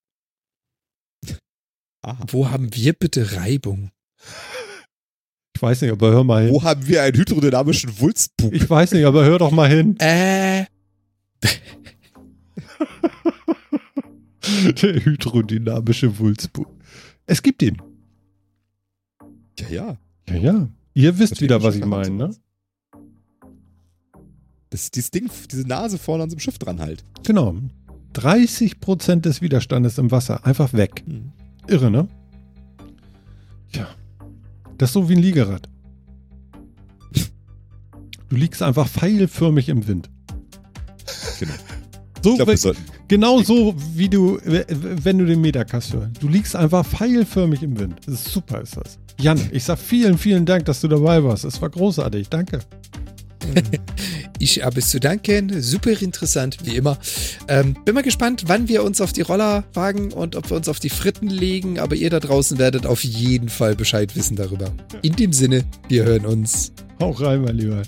Speaker 3: Aha.
Speaker 2: Wo haben wir bitte Reibung?
Speaker 1: Ich weiß nicht, aber hör mal hin.
Speaker 3: Wo haben wir einen hydrodynamischen Wulstbug?
Speaker 1: Ich weiß nicht, aber hör doch mal hin.
Speaker 2: Äh,
Speaker 1: Der hydrodynamische Wulstbug. Es gibt ihn.
Speaker 3: Ja, ja.
Speaker 1: Ja, ja. Ihr wisst
Speaker 3: Das
Speaker 1: wieder, was ich meine, ne?
Speaker 3: Das, dieses Ding, diese Nase vorne an so einem Schiff dran halt.
Speaker 1: Genau. 30% des Widerstandes im Wasser. Einfach weg.
Speaker 3: Hm.
Speaker 1: Irre, ne? Ja. Das ist so wie ein Liegerad. Du liegst einfach pfeilförmig im Wind.
Speaker 3: Genau.
Speaker 1: So,
Speaker 3: Ich glaube,
Speaker 1: we-
Speaker 3: wir sollten.
Speaker 1: genau so, wie du, wenn du den Metacast hörst. Du liegst einfach pfeilförmig im Wind. Das ist super, ist das. Jan, ich sag vielen, vielen Dank, dass du dabei warst. Es war großartig. Danke.
Speaker 2: ich habe es zu danken. Super interessant, wie immer. Ähm, bin mal gespannt, wann wir uns auf die Roller wagen und ob wir uns auf die Fritten legen. Aber ihr da draußen werdet auf jeden Fall Bescheid wissen darüber. In dem Sinne, wir hören uns.
Speaker 1: Hau rein, mein Lieber.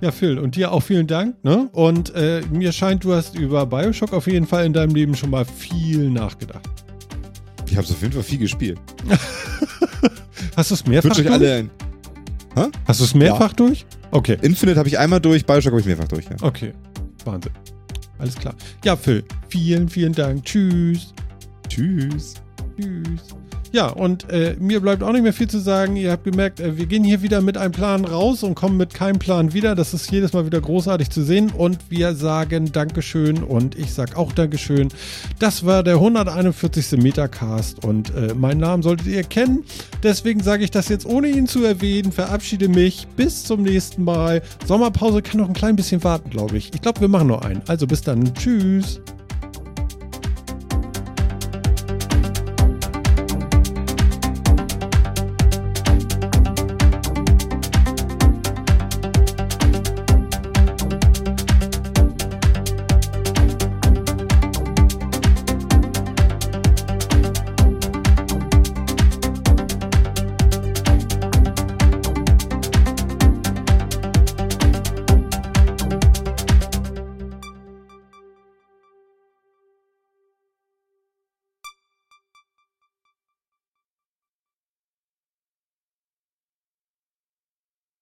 Speaker 1: Ja, Phil, und dir auch vielen Dank. Ne? Und äh, mir scheint, du hast über Bioshock auf jeden Fall in deinem Leben schon mal viel nachgedacht.
Speaker 3: Ich habe auf jeden Fall viel gespielt.
Speaker 1: Hast du es
Speaker 3: Ich
Speaker 1: mehrfach
Speaker 3: wünsche euch alle ein.
Speaker 1: Hast du es mehrfach durch? Okay,
Speaker 3: Infinite habe ich einmal durch, Bioshock habe ich mehrfach durch. Ja.
Speaker 1: okay. Wahnsinn. Alles klar. Ja, Phil, vielen, vielen Dank. Tschüss.
Speaker 3: Tschüss.
Speaker 1: Tschüss. Ja, und äh, mir bleibt auch nicht mehr viel zu sagen. Ihr habt gemerkt, äh, wir gehen hier wieder mit einem Plan raus und kommen mit keinem Plan wieder. Das ist jedes Mal wieder großartig zu sehen. Und wir sagen Dankeschön und ich sag auch Dankeschön. Das war der 141. Metacast und äh, meinen Namen solltet ihr kennen. Deswegen sage ich das jetzt ohne ihn zu erwähnen. Verabschiede mich. Bis zum nächsten Mal. Sommerpause kann noch ein klein bisschen warten, glaube ich. Ich glaube, wir machen noch einen. Also bis dann. Tschüss.